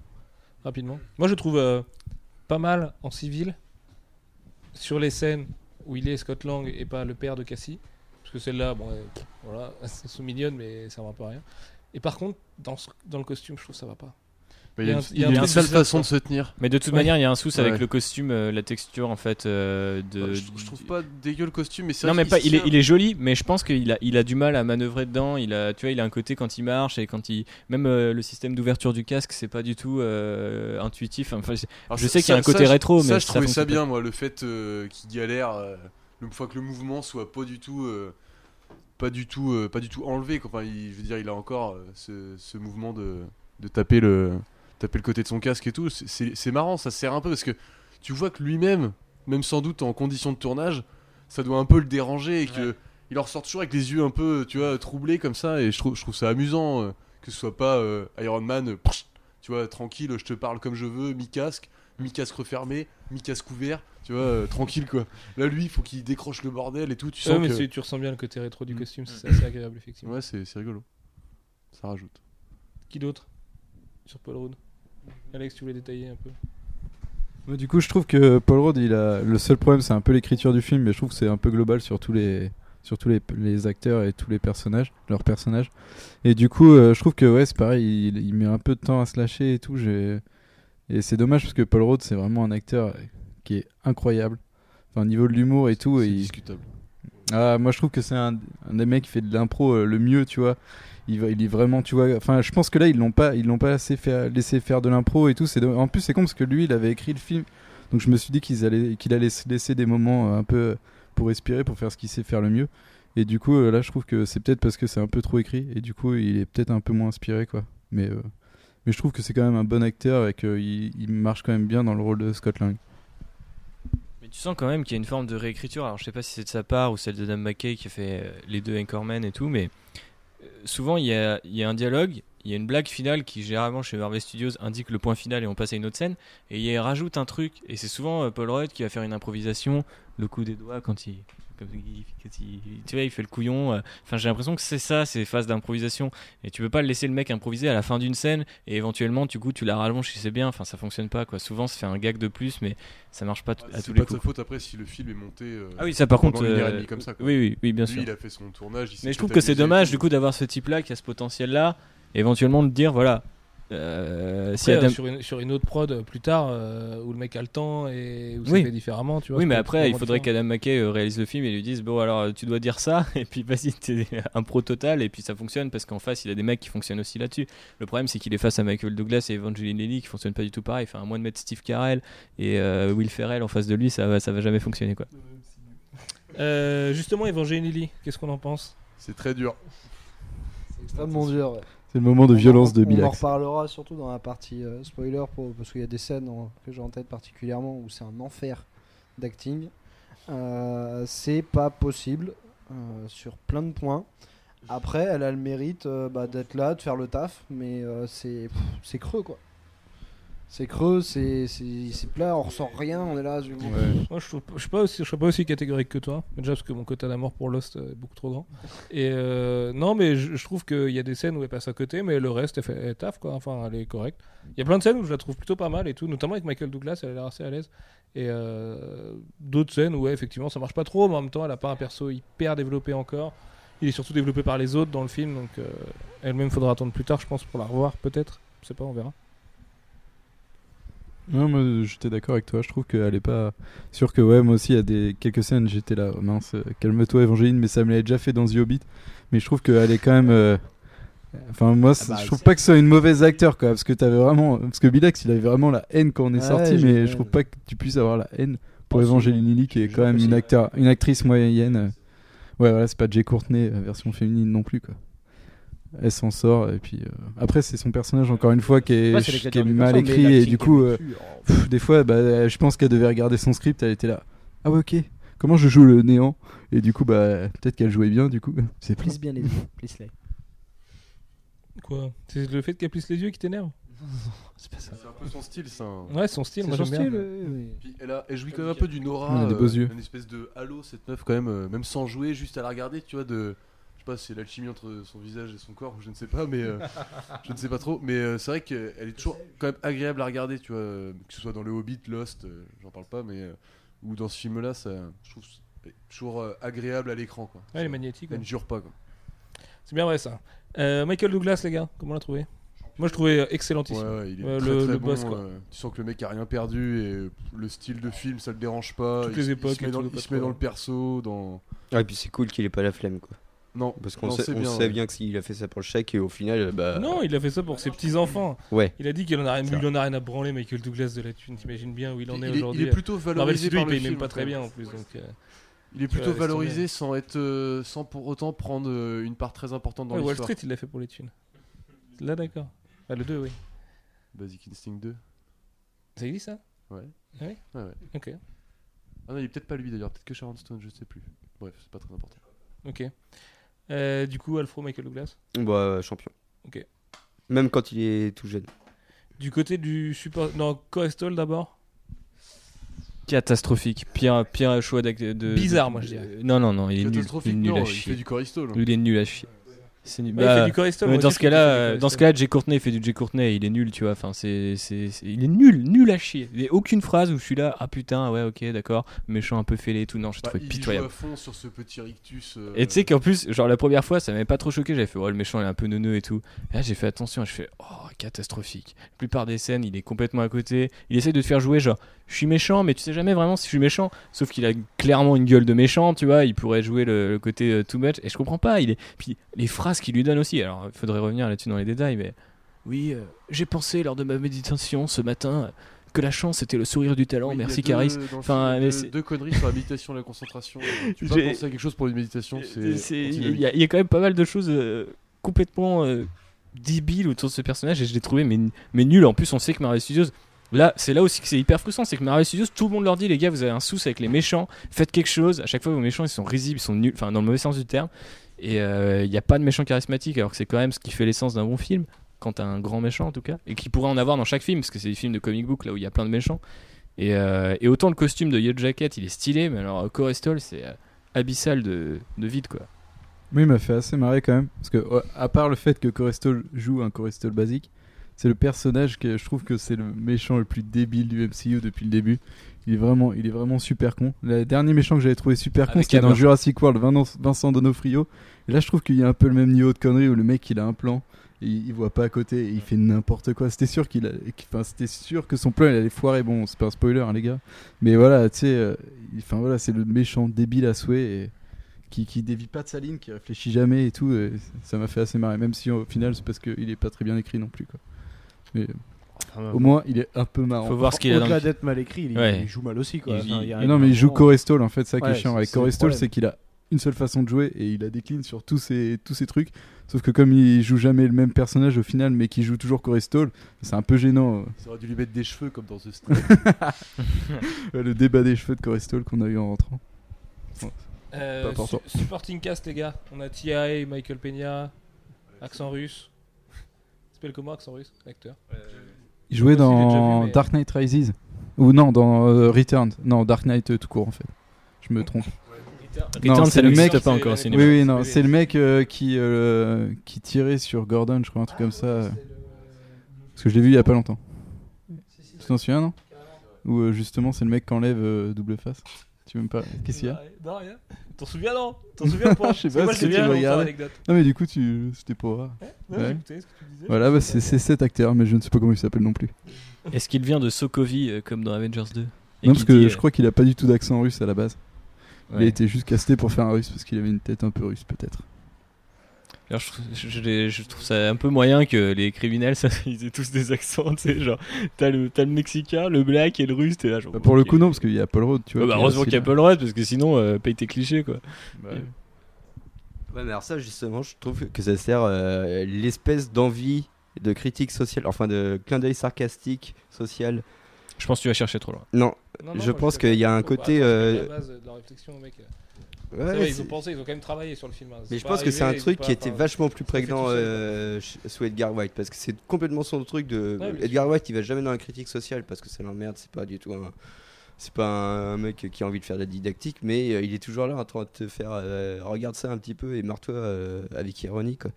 Rapidement. Moi, je trouve euh, pas mal en civil sur les scènes où il est Scott Lang et pas le père de Cassie. Parce que celle-là, bon, euh, voilà, [LAUGHS] elles mais ça va un peu à rien. Et par contre, dans, ce- dans le costume, je trouve que ça va pas. Mais il y a une, un- il y a il y a une un seule façon de se tenir. mais de toute Ouais. manière il y a un souci avec Ouais. le costume euh, la texture en fait euh, de je, je trouve pas dégueu le costume, mais c'est non vrai mais qu'il pas, il est, tient- il est joli, mais je pense qu'il a, il a du mal à manœuvrer dedans. Il a, tu vois, il a un côté quand il marche et quand il, même euh, le système d'ouverture du casque, c'est pas du tout euh, intuitif. Enfin, c'est- Alors, je ça- sais qu'il y a un côté ça, rétro, ça, mais je ça trouvais ça fonctionne bien, moi, le fait euh, qu'il galère, euh, une fois que le mouvement soit pas du tout, euh, pas du tout, euh, pas du tout enlevé. quoi. Enfin, il, je veux dire, il a encore euh, ce, ce mouvement de, de taper le, taper le côté de son casque et tout. C'est- marrant, ça sert un peu parce que tu vois que lui-même, même sans doute en condition de tournage, ça doit un peu le déranger et que il en ressort toujours avec les yeux un peu, tu vois, troublés comme ça. Et je trouve, je trouve ça amusant euh, que ce soit pas Iron Man, tu vois, tranquille, je te parle comme je veux, mi-casque, mi-casque refermé, mi-casque ouvert, tu vois, euh, tranquille quoi. Là, lui, il faut qu'il décroche le bordel et tout. Tu Ouais, sens mais que. tu ressens bien le côté rétro du Mm. costume, c'est assez agréable, effectivement. Ouais, c'est rigolo. Ça rajoute. Qui d'autre sur Paul Rudd? Alex, tu voulais détailler un peu? Du coup, je trouve que Paul Rudd, il a le seul problème, c'est un peu l'écriture du film, mais je trouve que c'est un peu global sur tous les sur tous les, les acteurs et tous les personnages, leurs personnages. Et du coup, euh, je trouve que ouais, c'est pareil, il, il met un peu de temps à se lâcher et tout. J'ai et c'est dommage parce que Paul Rudd, c'est vraiment un acteur qui est incroyable. Enfin, au niveau de l'humour et tout, C'est et il- discutable. ah, moi je trouve que c'est un, un des mecs qui fait de l'impro euh, le mieux, tu vois. Il, va, il est vraiment, tu vois. Enfin, je pense que là ils l'ont pas, ils l'ont pas assez fait, laissé faire de l'impro et tout. C'est en plus c'est con parce que lui il avait écrit le film, donc je me suis dit qu'ils allaient, qu'il allait se laisser des moments euh, un peu pour respirer, pour faire ce qu'il sait faire le mieux. Et du coup euh, là je trouve que c'est peut-être parce que c'est un peu trop écrit et du coup il est peut-être un peu moins inspiré quoi. Mais euh, mais je trouve que c'est quand même un bon acteur et qu'il il marche quand même bien dans le rôle de Scott Lang. Mais tu sens quand même qu'il y a une forme de réécriture. Alors je sais pas si c'est de sa part ou celle de Dan McKay qui a fait euh, les deux Anchorman et tout, mais euh, souvent il y a, il y a un dialogue, il y a une blague finale qui généralement chez Marvel Studios indique le point final et on passe à une autre scène, et il rajoute un truc, et c'est souvent euh, Paul Rudd qui va faire une improvisation, le coup des doigts quand il... comme tu vois, il fait le couillon. euh, Enfin, j'ai l'impression que c'est ça, ces phases d'improvisation. Et tu peux pas laisser le mec improviser à la fin d'une scène et éventuellement, du coup, tu la rallonges si c'est bien. Enfin, ça fonctionne pas, quoi. Souvent, ça fait un gag de plus, mais ça marche pas t- à C'est tous pas les de sa coups. faute après si le film est monté. euh, Ah oui, ça par contre. euh, comme ça. quoi. oui, oui, oui, bien Lui, sûr. il a fait son tournage. il Mais je trouve que c'est dommage du coup d'avoir ce type-là qui a ce potentiel-là, éventuellement de dire voilà. Euh, si Après, Adam- sur, une, sur une autre prod euh, plus tard euh, où le mec a le temps et où c'est Oui. fait différemment, tu vois. Oui, mais après, il faudrait qu'Adam McKay réalise le film et lui dise Bon, alors tu dois dire ça, [LAUGHS] et puis vas-y, t'es un pro total, et puis ça fonctionne parce qu'en face, il a des mecs qui fonctionnent aussi là-dessus. Le problème, c'est qu'il est face à Michael Douglas et Evangeline Lilly qui fonctionnent pas du tout pareil. Enfin, à moins de mettre Steve Carell et euh, Will Ferrell en face de lui, ça va, ça va jamais fonctionner quoi. Euh, justement, Evangeline Lilly, qu'est-ce qu'on en pense? C'est très dur. C'est extrêmement dur. ouais. C'est le moment de On en- violence de On en Bilax. reparlera surtout dans la partie euh, spoiler pour- parce qu'il y a des scènes en- que j'ai en tête particulièrement où c'est un enfer d'acting. Euh, c'est pas possible euh, sur plein de points. Après, elle a le mérite bah, d'être là, de faire le taf, mais c'est creux quoi. C'est creux, c'est plat, on ressent rien, on est là. je- Moi, je, trouve- je suis pas aussi, je suis pas aussi catégorique que toi. Déjà parce que mon quota d'amour pour Lost est beaucoup trop grand. [LAUGHS] Et euh, non, mais je, je trouve qu'il y a des scènes où elle passe à côté, mais le reste, elle fait elle taf quoi. Enfin, elle est correcte. Il y a plein de scènes où je la trouve plutôt pas mal et tout, notamment avec Michael Douglas, elle a l'air assez à l'aise. Et euh, d'autres scènes où ouais, effectivement ça marche pas trop, mais en même temps, elle a pas un perso hyper développé encore. Il est surtout développé par les autres dans le film, donc euh, elle-même faudra attendre plus tard, je pense, pour la revoir peut-être. Je sais pas, on verra. Non, moi j'étais d'accord avec toi. Je trouve qu'elle est pas. Sûr que, ouais, moi aussi, il y a des... quelques scènes, j'étais là, oh, mince, euh, calme-toi, Evangeline, mais ça me l'avait déjà fait dans The Hobbit. Mais je trouve qu'elle est quand même. euh, Enfin, moi, c'est- bah, je trouve pas que ce soit une mauvaise acteur, quoi. Parce que t'avais vraiment. Parce que Bilax, il avait vraiment la haine quand on est sorti, mais je trouve pas que tu puisses avoir la haine pour Oh. Evangeline Lilly, qui est quand même une, acteur... une actrice moyenne. Ouais, voilà, c'est pas Jay Courtney, euh, version féminine non plus, quoi. Elle s'en sort, et puis. euh, Après, c'est son personnage, encore une fois, qui est, Ouais, qui mal écrit, et du coup. euh, Pff, des fois, bah, je pense qu'elle devait regarder son script, elle était là. Ah ouais, ok. Comment je joue le néant? Et du coup, bah, peut-être qu'elle jouait bien, du coup. [LAUGHS] C'est Plisse bien les yeux, plisse les. Quoi? C'est le fait qu'elle plisse les yeux qui t'énerve? C'est pas ça. C'est un peu son style, ça. hein. Ouais, son style, C'est moi j'aime bien. Puis elle, a, elle jouit quand même un peu d'une aura, des euh, beaux yeux. une espèce de halo cette meuf quand même, euh, même sans jouer, juste à la regarder, tu vois, de, pas, si c'est l'alchimie entre son visage et son corps, je ne sais pas, mais euh, [LAUGHS] je ne sais pas trop, mais euh, c'est vrai qu'elle est toujours quand même agréable à regarder, tu vois, euh, que ce soit dans le Hobbit, Lost, euh, j'en parle pas, mais euh, ou dans ce film-là, ça, je trouve toujours euh, agréable à l'écran, quoi. Ouais, elle est magnétique. Elle ne jure pas, quoi. C'est bien vrai ça. Euh, Michael Douglas, les gars, comment on l'a trouvé? Moi je trouvais excellentissime. Ouais, ouais, il est Ouais, très le- très le bon. boss, quoi. euh, tu sens que le mec a rien perdu et euh, le style de film ça le dérange pas. Toutes il, les se- il époques se met, il se dans le perso, dans. Ah, et puis c'est cool qu'il ait pas la flemme, quoi. Non, Parce qu'on sait, bien, sait ouais. bien que s'il a fait ça pour le chèque et au final, bah. Non, il a fait ça pour ses petits enfants. Ouais. Il a dit qu'il en a rien, il en a rien à branler, Michael Douglas de la thune. T'imagines bien où il en est est, il aujourd'hui. est plutôt valorisé par il le paye même film, pas très bien en plus. Donc, euh, Il est plutôt valorisé sans être, euh, sans pour autant prendre euh, une part très importante dans ouais, Wall l'histoire. Street, il l'a fait pour les thunes. Là, d'accord. Bah, le 2, oui. Basic Instinct 2. Ça existe ça? Ouais. Ah oui? Ouais, ouais. Ok. Ah non, il est peut-être pas lui d'ailleurs, peut-être que Sharon Stone, je sais plus. Bref, c'est pas très important. Ok. Euh, du coup, Alfro, Michael Douglas. Bah, champion. Ok. Même quand il est tout jeune. Du côté du support. Non, Corestal d'abord. Catastrophique. Pire, pire choix d'acte- de. Bizarre, moi, je dirais. euh, Non, non, non, il est nul. Il est Catastrophique, nul non, à il chier. fait du Coristol. Il est nul à chier. C'est nul. Ouais, il Bah, fait du Corestol, ouais, moi dans ce je trouve cas-là, dans ce cas-là, Jay Courtney il fait du Jay Courtney, il est nul, tu vois. Enfin, c'est, c'est, c'est- il est nul, nul à chier. Il y a aucune phrase où je suis là, ah putain, ouais, ok, d'accord, méchant un peu fêlé et tout. Non, j'ai Bah, il joue pitoyable. à fond sur ce petit rictus. euh, Et tu sais qu'en plus, genre la première fois, ça m'avait pas trop choqué. J'avais fait, oh, le méchant il est un peu neuneux et tout. Et là, j'ai fait attention. Je fais, oh, catastrophique. La plupart des scènes, il est complètement à côté. Il essaie de te faire jouer, genre, je suis méchant, mais tu sais jamais vraiment si je suis méchant. Sauf qu'il a clairement une gueule de méchant, tu vois. Il pourrait jouer le, le côté euh, too much. Et je comprends pas. Il est... Puis les phrases qu'il lui donne aussi. Alors, il faudrait revenir là-dessus dans les détails, mais oui, euh, j'ai pensé lors de ma méditation ce matin. que la chance était le sourire du talent, oui, merci deux- Caris. Enfin, film, deux- conneries sur la méditation et la concentration. [LAUGHS] Tu peux penser à quelque chose pour une méditation, Il y, a- il y a quand même pas mal de choses euh, complètement euh, débiles autour de ce personnage et je l'ai trouvé mais, mais nul. En plus, on sait que Marvel Studios. Là, c'est là aussi que c'est hyper frustrant, c'est que Marvel Studios, tout le monde leur dit les gars, vous avez un sous avec les méchants, faites quelque chose. À chaque fois, vos méchants, ils sont risibles, ils sont nuls, enfin dans le mauvais sens du terme. Et euh, il n'y a pas de méchant charismatique, alors que c'est quand même ce qui fait l'essence d'un bon film, quand t'as un grand méchant en tout cas, et qui pourrait en avoir dans chaque film, parce que c'est des films de comic book là où il y a plein de méchants. Et, euh, autant le costume de Yellow Jacket, il est stylé, mais alors Corestol, c'est euh, abyssal de, de vide quoi. Moi, il m'a fait assez marrer quand même. Parce que, à part le fait que Corestol joue un Corestol basique, c'est le personnage que je trouve que c'est le méchant le plus débile du MCU depuis le début. Il est vraiment, il est vraiment super con. Le dernier méchant que j'avais trouvé super con, c'était dans. Jurassic World, Vin- Vincent Donofrio. Et là, je trouve qu'il y a un peu le même niveau de connerie où le mec il a un plan, et il, voit pas à côté et il fait n'importe quoi. C'était sûr qu'il, a- enfin, c'était sûr que son plan il allait foirer. Bon, c'est pas un spoiler, hein, les gars. Mais voilà, tu sais, euh, enfin voilà, c'est le méchant débile à souhait. Et qui, qui dévie pas de sa ligne, qui réfléchit jamais et tout. et ça m'a fait assez marrer, même si au final c'est parce qu'il est pas très bien écrit non plus. Quoi. Mais au moins il est un peu marrant. Faut voir ce qu'il a Au-delà d'être mal écrit, il, Ouais. il joue mal aussi. Quoi. Il- Enfin, il y a- Mais non, mais il joue Corestol en fait, ça qui Ouais, est chiant avec Corestol, c'est qu'il a une seule façon de jouer et il la décline sur tous ses, tous ses trucs. Sauf que comme il joue jamais le même personnage au final, mais qu'il joue toujours Corestol, c'est un peu gênant. Ça aurait dû lui mettre des cheveux comme dans The Strip. euh, [LAUGHS] le débat des cheveux de Corestol qu'on a eu en rentrant. Euh, su- supporting cast, les gars. On a T.I., Michael Peña, accent russe. S'appelle comment, accent russe, l'acteur Il jouait dans vu, mais- Dark Knight Rises Ou non, dans euh, Returned. Non, Dark Knight euh, tout court en fait. Je me trompe. Return, c'est le mec- pas encore au cinéma. Oui, oui, non, c'est le mec euh, qui, euh, qui tirait sur Gordon, je crois, un truc comme ça. Parce que je l'ai vu il y a pas longtemps. Tu t'en souviens, non Ou euh, justement, c'est le mec qui enlève euh, double face. Tu veux me parler? Qu'est-ce qu'il y a? Non, rien. T'en souviens, non T'en souviens pas [LAUGHS] Je sais pas, sais tu l'anecdote. Non, mais du coup, tu... c'était pour voir. Ouais, ce que tu disais. Voilà, bah, c'est c'est cet acteur, mais je ne sais pas comment il s'appelle non plus. Est-ce qu'il vient de Sokovie euh, comme dans Avengers 2 Et Non, parce que dit, je crois qu'il a pas du tout d'accent russe à la base. euh, Il a été juste casté pour faire un russe parce qu'il avait une tête un peu russe, peut-être. Alors, je, trouve- je- trouve ça un peu moyen que les criminels, [LAUGHS] ça, ils aient tous des accents, tu sais, genre, t'as le, t'as le mexicain, le black et le russe, t'es là, genre. Bah, pour le coup, non, parce qu'il y a Paul Rudd, tu vois. Bah, heureusement qu'il y a. Paul Rudd, parce que sinon, euh, paye tes clichés, quoi. Bah, Ouais, mais alors ça, justement, je trouve que ça sert euh, l'espèce d'envie de critique sociale, enfin de clin d'œil sarcastique social. Je pense que tu vas chercher trop loin. Non, Non, non, Je pense qu'il y a un côté, euh, c'est la base de la réflexion, mec. ouais, vrai, ils ont pensé, ils ont quand même travaillé sur le film. hein. mais je pense que c'est un truc qui pas- était vachement plus prégnant euh, sous Edgar White parce que c'est complètement son truc de Ouais, Edgar White il va jamais dans la critique sociale parce que ça l'emmerde c'est pas du tout un c'est pas un, mec qui a envie de faire de la didactique mais euh, il est toujours là en train de te faire euh, regarde ça un petit peu et marre-toi euh, avec ironie quoi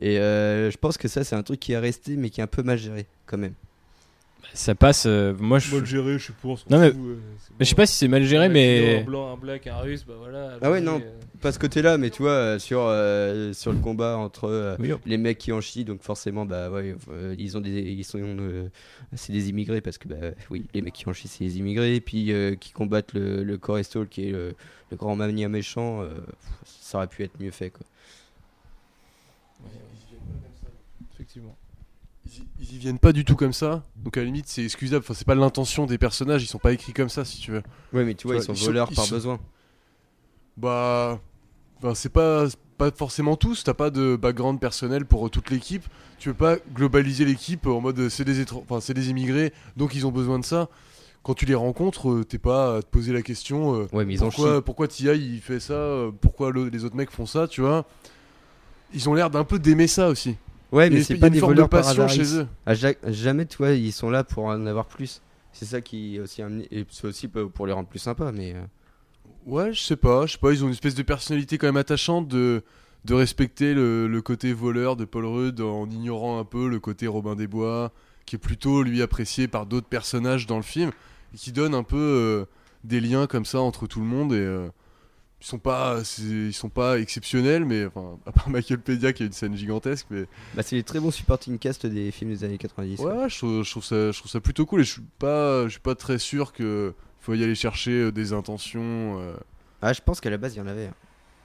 et euh, je pense que ça c'est un truc qui est resté mais qui est un peu mal géré quand même Ça passe, euh, moi je. Mal géré, je suis pour. s'en Non, mais- fout, euh, c'est Mais je sais bon. pas si c'est mal géré, Un mais. Un blanc, un black, un russe, bah voilà. Ah ouais, allons-y, non. euh. pas ce côté là mais tu vois euh, sur euh, sur le combat entre euh, Oui, hop. les mecs qui en chient donc forcément bah ouais euh, ils ont des ils sont euh, c'est des immigrés parce que bah oui les mecs qui en chient c'est des immigrés et puis euh, qui combattent le, le Corestol qui est le, le grand mania méchant euh, ça aurait pu être mieux fait quoi Effectivement. Ils, y- viennent pas du tout comme ça. Donc à la limite, c'est excusable. Enfin, c'est pas l'intention des personnages. Ils sont pas écrits comme ça, si tu veux. ouais mais tu vois Tu ils vois, sont ils sont- voleurs ils par sont- besoin Bah. Enfin, c'est pas, pas forcément tous. T'as pas de background personnel pour toute l'équipe. Tu veux pas globaliser l'équipe en mode c'est des, enfin, c'est des immigrés, donc ils ont besoin de ça. Quand tu les rencontres, euh, t'es pas à te poser la question. euh, ouais mais ils ont pourquoi, chié pourquoi Tia il fait ça euh, Pourquoi le- les autres mecs font ça Tu vois Ils ont l'air d'un peu d'aimer ça aussi. Ouais mais c'est pas des de voleurs par passion chez eux. À jamais tu vois ils sont là pour en avoir plus. C'est ça qui est aussi amené et c'est aussi pour les rendre plus sympas mais euh, Ouais, je sais pas, je sais pas, ils ont une espèce de personnalité quand même attachante de de respecter le, le côté voleur de Paul Rudd en ignorant un peu le côté Robin des Bois, qui est plutôt lui apprécié par d'autres personnages dans le film, et qui donne un peu euh, des liens comme ça entre tout le monde et euh, ils sont pas ils sont pas exceptionnels mais enfin à part Michael Pedia qui a une scène gigantesque mais Bah, c'est les très bons supporting cast des films des années 90. ouais, ouais, je, trouve, je trouve ça je trouve ça plutôt cool et je suis pas je suis pas très sûr que faut y aller chercher euh, des intentions euh. Ah, je pense qu'à la base, il y en avait. hein.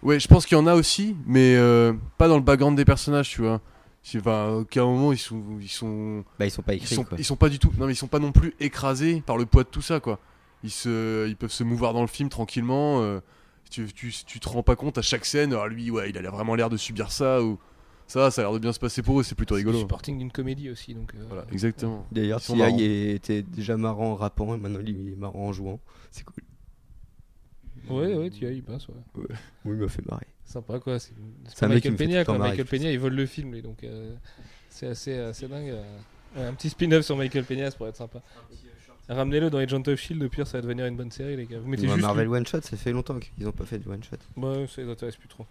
ouais je pense qu'il y en a aussi mais euh, pas dans le background des personnages tu vois C'est- enfin, à aucun moment ils sont ils sont Bah, ils sont pas ils écrits. sont, quoi. ils sont pas du tout non mais ils sont pas non plus écrasés par le poids de tout ça quoi ils se ils peuvent se mouvoir dans le film tranquillement euh, tu, tu, tu te rends pas compte à chaque scène alors lui ouais il a vraiment l'air de subir ça ou ça ça a l'air de bien se passer pour eux c'est plutôt C'est rigolo le supporting d'une comédie aussi, donc. euh, voilà exactement D'ailleurs, T.I. était déjà marrant en rappant, et maintenant il est marrant en jouant. C'est cool. Ouais, ouais, tu as, il passe, ouais. Oui, il m'a fait marrer. Sympa quoi. C'est c'est C'est pas un mec qui Michael Peña quoi. marrer, Michael Peña il vole le film lui donc euh, c'est assez, assez dingue. euh. Ouais, un petit spin-off sur Michael Peña ça pourrait être sympa. Ramenez-le dans Agent of Shield, au pire ça va devenir une bonne série les gars. Vous mettez juste. Marvel One Shot, ça fait longtemps qu'ils ont pas fait de One Shot. Ouais, ça les intéresse plus trop.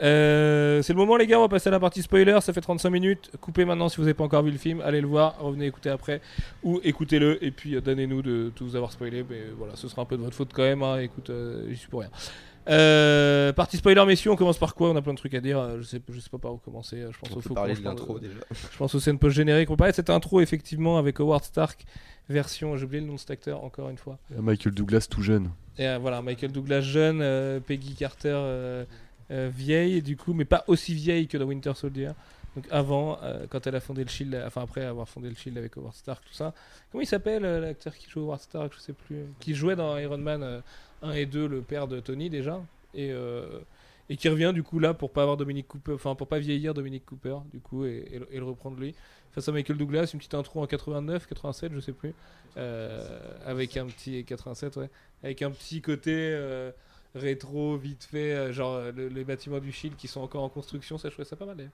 Euh, c'est le moment les gars, on va passer à la partie spoiler, ça fait 35 minutes. Coupez maintenant si vous n'avez pas encore vu le film, allez le voir, revenez écouter après ou écoutez-le et puis euh, donnez-nous de tout vous avoir spoilé. Mais euh, voilà, ce sera un peu de votre faute quand même. hein, écoute, euh, j'y suis pour rien. Euh, partie spoiler messieurs, on commence par quoi? On a plein de trucs à dire. euh, Je sais, je sais pas par où commencer. euh, Je pense On peut faut parler de l'intro déjà. je pense aux scènes post-génériques. On parler de cette intro effectivement avec Howard Stark version. J'ai oublié le nom de cet acteur encore une fois. Michael Douglas tout jeune Et euh, voilà, Michael Douglas jeune, euh, Peggy Carter euh, euh, vieille, du coup, mais pas aussi vieille que dans Winter Soldier. Donc avant, euh, quand elle a fondé le Shield, enfin après avoir fondé le Shield avec Howard Stark, tout ça. Comment il s'appelle euh, l'acteur qui joue Howard Stark? Je sais plus. Qui jouait dans Iron Man euh, 1 et 2, le père de Tony déjà, et euh, et qui revient du coup là pour pas avoir Dominic Cooper, enfin pour pas vieillir Dominic Cooper, du coup, et, et le- et le reprendre lui. Face à Michael Douglas, une petite intro en 89, 87, je sais plus, euh, avec un petit 87, ouais, avec un petit côté euh, rétro vite fait, genre le- les bâtiments du Shield qui sont encore en construction, ça je trouvais ça pas mal d'ailleurs.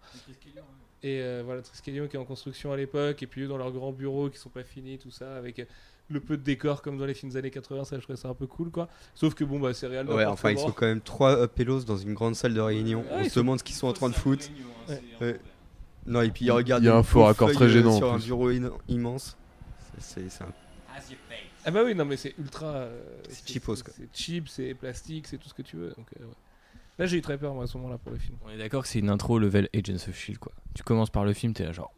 Et euh, voilà, Triskelion qui est en construction à l'époque, et puis eux dans leurs grands bureaux qui sont pas finis, tout ça, avec le peu de décors comme dans les films des années 80, ça je trouvais ça un peu cool quoi. Sauf que bon, bah c'est réel. Ouais, enfin, ils sont quand même trois euh, pélos dans une grande salle de réunion. On se demande ce qu'ils sont en train de foutre. Ouais. Non, et puis ils regardent Il y a un faux raccord très euh, gênant, en sur un bureau in- immense. C'est un Ah bah oui, non mais c'est ultra. euh, C'est cheapos, quoi. C'est cheap, c'est plastique, c'est tout ce que tu veux. Donc, euh, ouais. Là j'ai eu très peur moi à ce moment-là pour le film. On est d'accord que c'est une intro level Agents of Shield quoi. Tu commences par le film, t'es là genre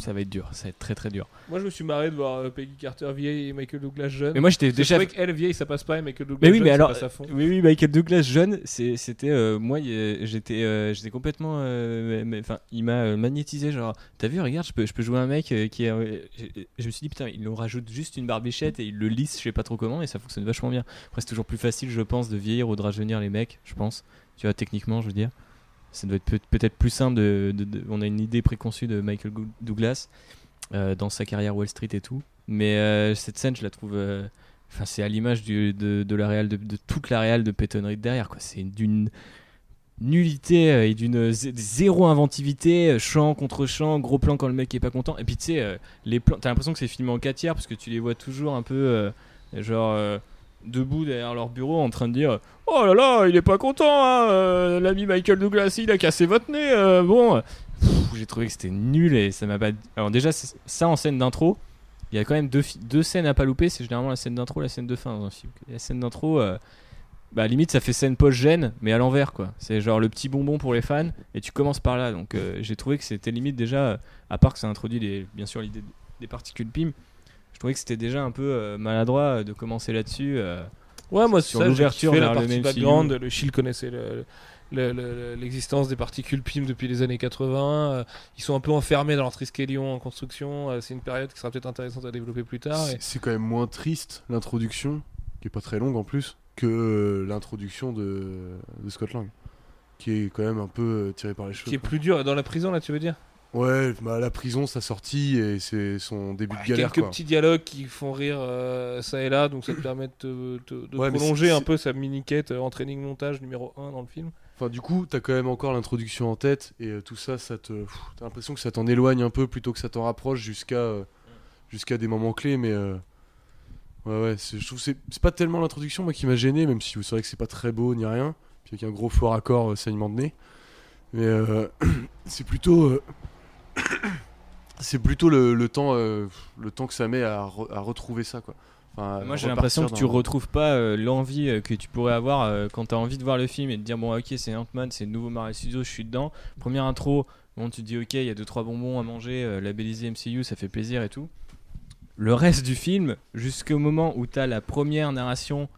ça va être dur, ça va être très très dur. Moi je me suis marré de voir euh, Peggy Carter vieille et Michael Douglas jeune. Mais moi j'étais déjà. Je qu'elle vieille ça passe pas et Michael Douglas Mais oui, jeune, mais ça passe à fond. oui, oui, Michael Douglas jeune, c'était euh, moi, j'étais, euh, j'étais complètement, euh, enfin, il m'a magnétisé, genre, t'as vu, regarde, je peux, je peux jouer un mec qui est, je me suis dit putain, il nous rajoute juste une barbichette et il le lisse, je sais pas trop comment, et ça fonctionne vachement bien. Après, c'est toujours plus facile, je pense, de vieillir ou de rajeunir les mecs, je pense, tu vois, techniquement, je veux dire, ça doit être peut- peut-être plus simple on a une idée préconçue de Michael Douglas euh, dans sa carrière Wall Street et tout, mais euh, cette scène, je la trouve. euh, Enfin, c'est à l'image de, la réal de, toute la réal de Reed derrière. quoi. C'est d'une nullité et d'une zé- zéro inventivité, chant contre chant, gros plan quand le mec est pas content. Et puis tu sais, les plans, t'as l'impression que c'est filmé en 4 tiers parce que tu les vois toujours un peu genre debout derrière leur bureau en train de dire Oh là là, il est pas content, hein, euh, l'ami Michael Douglas, il a cassé votre nez. euh, bon, Pff, j'ai trouvé que c'était nul et ça m'a pas. Alors déjà, ça en scène d'intro. Il y a quand même deux, deux scènes à pas louper, c'est généralement la scène d'intro la scène de fin dans un film. La scène d'intro, euh, bah limite ça fait scène post-gêne, mais à l'envers quoi. C'est genre le petit bonbon pour les fans, et tu commences par là. Donc euh, j'ai trouvé que c'était limite déjà, euh, à part que ça introduit bien sûr l'idée des particules PIM, je trouvais que c'était déjà un peu euh, maladroit euh, de commencer là-dessus. euh. Ouais, moi, Sur l'ouverture la vers le partie même background, le Shield connaissait le- le- le- l'existence des particules PIM depuis les années 80. euh, ils sont un peu enfermés dans leur Triskelion en construction. euh, c'est une période qui sera peut-être intéressante à développer plus tard. et- C'est- C'est quand même moins triste l'introduction, qui est pas très longue en plus, que euh, l'introduction de, de Scott Lang, qui est quand même un peu euh, tiré par les cheveux. Qui est quoi. plus dur dans la prison, là, tu veux dire? Ouais, bah, la prison, sa sortie et c'est son début de galère. Quelques quoi. petits dialogues qui font rire euh, ça et là, donc ça te permet de, Ouais, prolonger un peu sa mini-quête euh, en training montage numéro 1 dans le film. Enfin, du coup, t'as quand même encore l'introduction en tête et euh, tout ça, ça te, t'as l'impression que ça t'en éloigne un peu plutôt que ça t'en rapproche jusqu'à euh, jusqu'à des moments clés. Mais ouais, ouais, c'est- je trouve c'est c'est pas tellement l'introduction moi qui m'a gêné, même si c'est vrai que c'est pas très beau ni rien. puis avec un gros fort accord saignement de nez. Mais [CLEARS THROAT] c'est plutôt. [COUGHS] c'est plutôt le, le temps, euh, le temps que ça met à, re- à retrouver ça, quoi. Enfin, à Moi j'ai l'impression que tu dans- retrouves pas euh, l'envie euh, que tu pourrais avoir quand tu as envie de voir le film et de dire bon ok c'est Ant-Man, c'est le nouveau Marvel Studios, je suis dedans. Première intro, bon tu te dis ok il y a deux trois bonbons à manger, labellisé MCU, ça fait plaisir et tout. Le reste du film, jusqu'au moment où tu as la première narration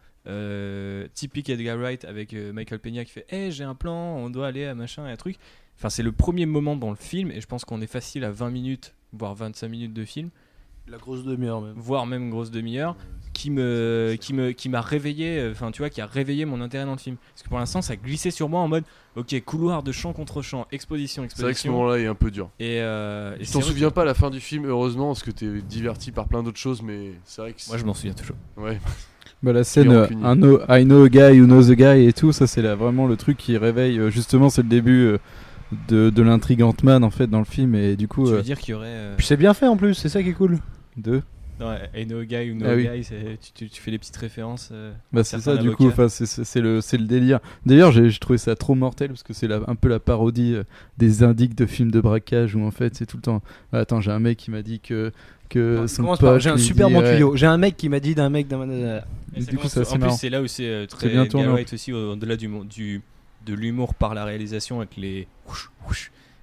typique Edgar Wright avec Michael Peña qui fait hey j'ai un plan, on doit aller à machin et un truc. Enfin c'est le premier moment dans le film et je pense qu'on est facile à 20 minutes voire 25 minutes de film La grosse demi-heure même. voire même grosse demi-heure, qui me, qui me, qui m'a réveillé, enfin tu vois, qui a réveillé mon intérêt dans le film. Parce que pour l'instant, ça glissait sur moi en mode, ok, couloir de champ contre champ, exposition, C'est vrai que ce exposition. moment-là est un peu dur. Et, euh, et Tu c'est t'en souviens que- pas à la fin du film, heureusement, parce que t'es diverti par plein d'autres choses, mais c'est vrai que. Moi, je m'en souviens toujours. Ouais. [LAUGHS] Bah, la scène Et euh. I, know, I know a guy who knows a guy et tout, ça c'est là vraiment le truc qui réveille. euh, justement, c'est le début euh, de, de l'intrigue Ant-Man en fait dans le film et du coup. Tu euh, veux dire qu'il y aurait. euh, Puis c'est bien fait en plus, c'est ça qui est cool. deux. Non, know a guy ou no Ah oui. guy, tu, tu, tu fais des petites références. euh, Bah c'est ça du coup, enfin c'est- le c'est le délire. D'ailleurs j'ai j'ai trouvé ça trop mortel parce que c'est la- un peu la parodie euh, des indices de films de braquage où en fait c'est tout le temps. Ah, attends j'ai un mec qui m'a dit que que J'ai un super dit, bon ouais. tuyau. J'ai un mec qui m'a dit d'un mec d'un. euh, Et ça Du coup, assez en plus, c'est là où c'est euh, très bien. Wright aussi, au- au-delà du, de l'humour par la réalisation avec les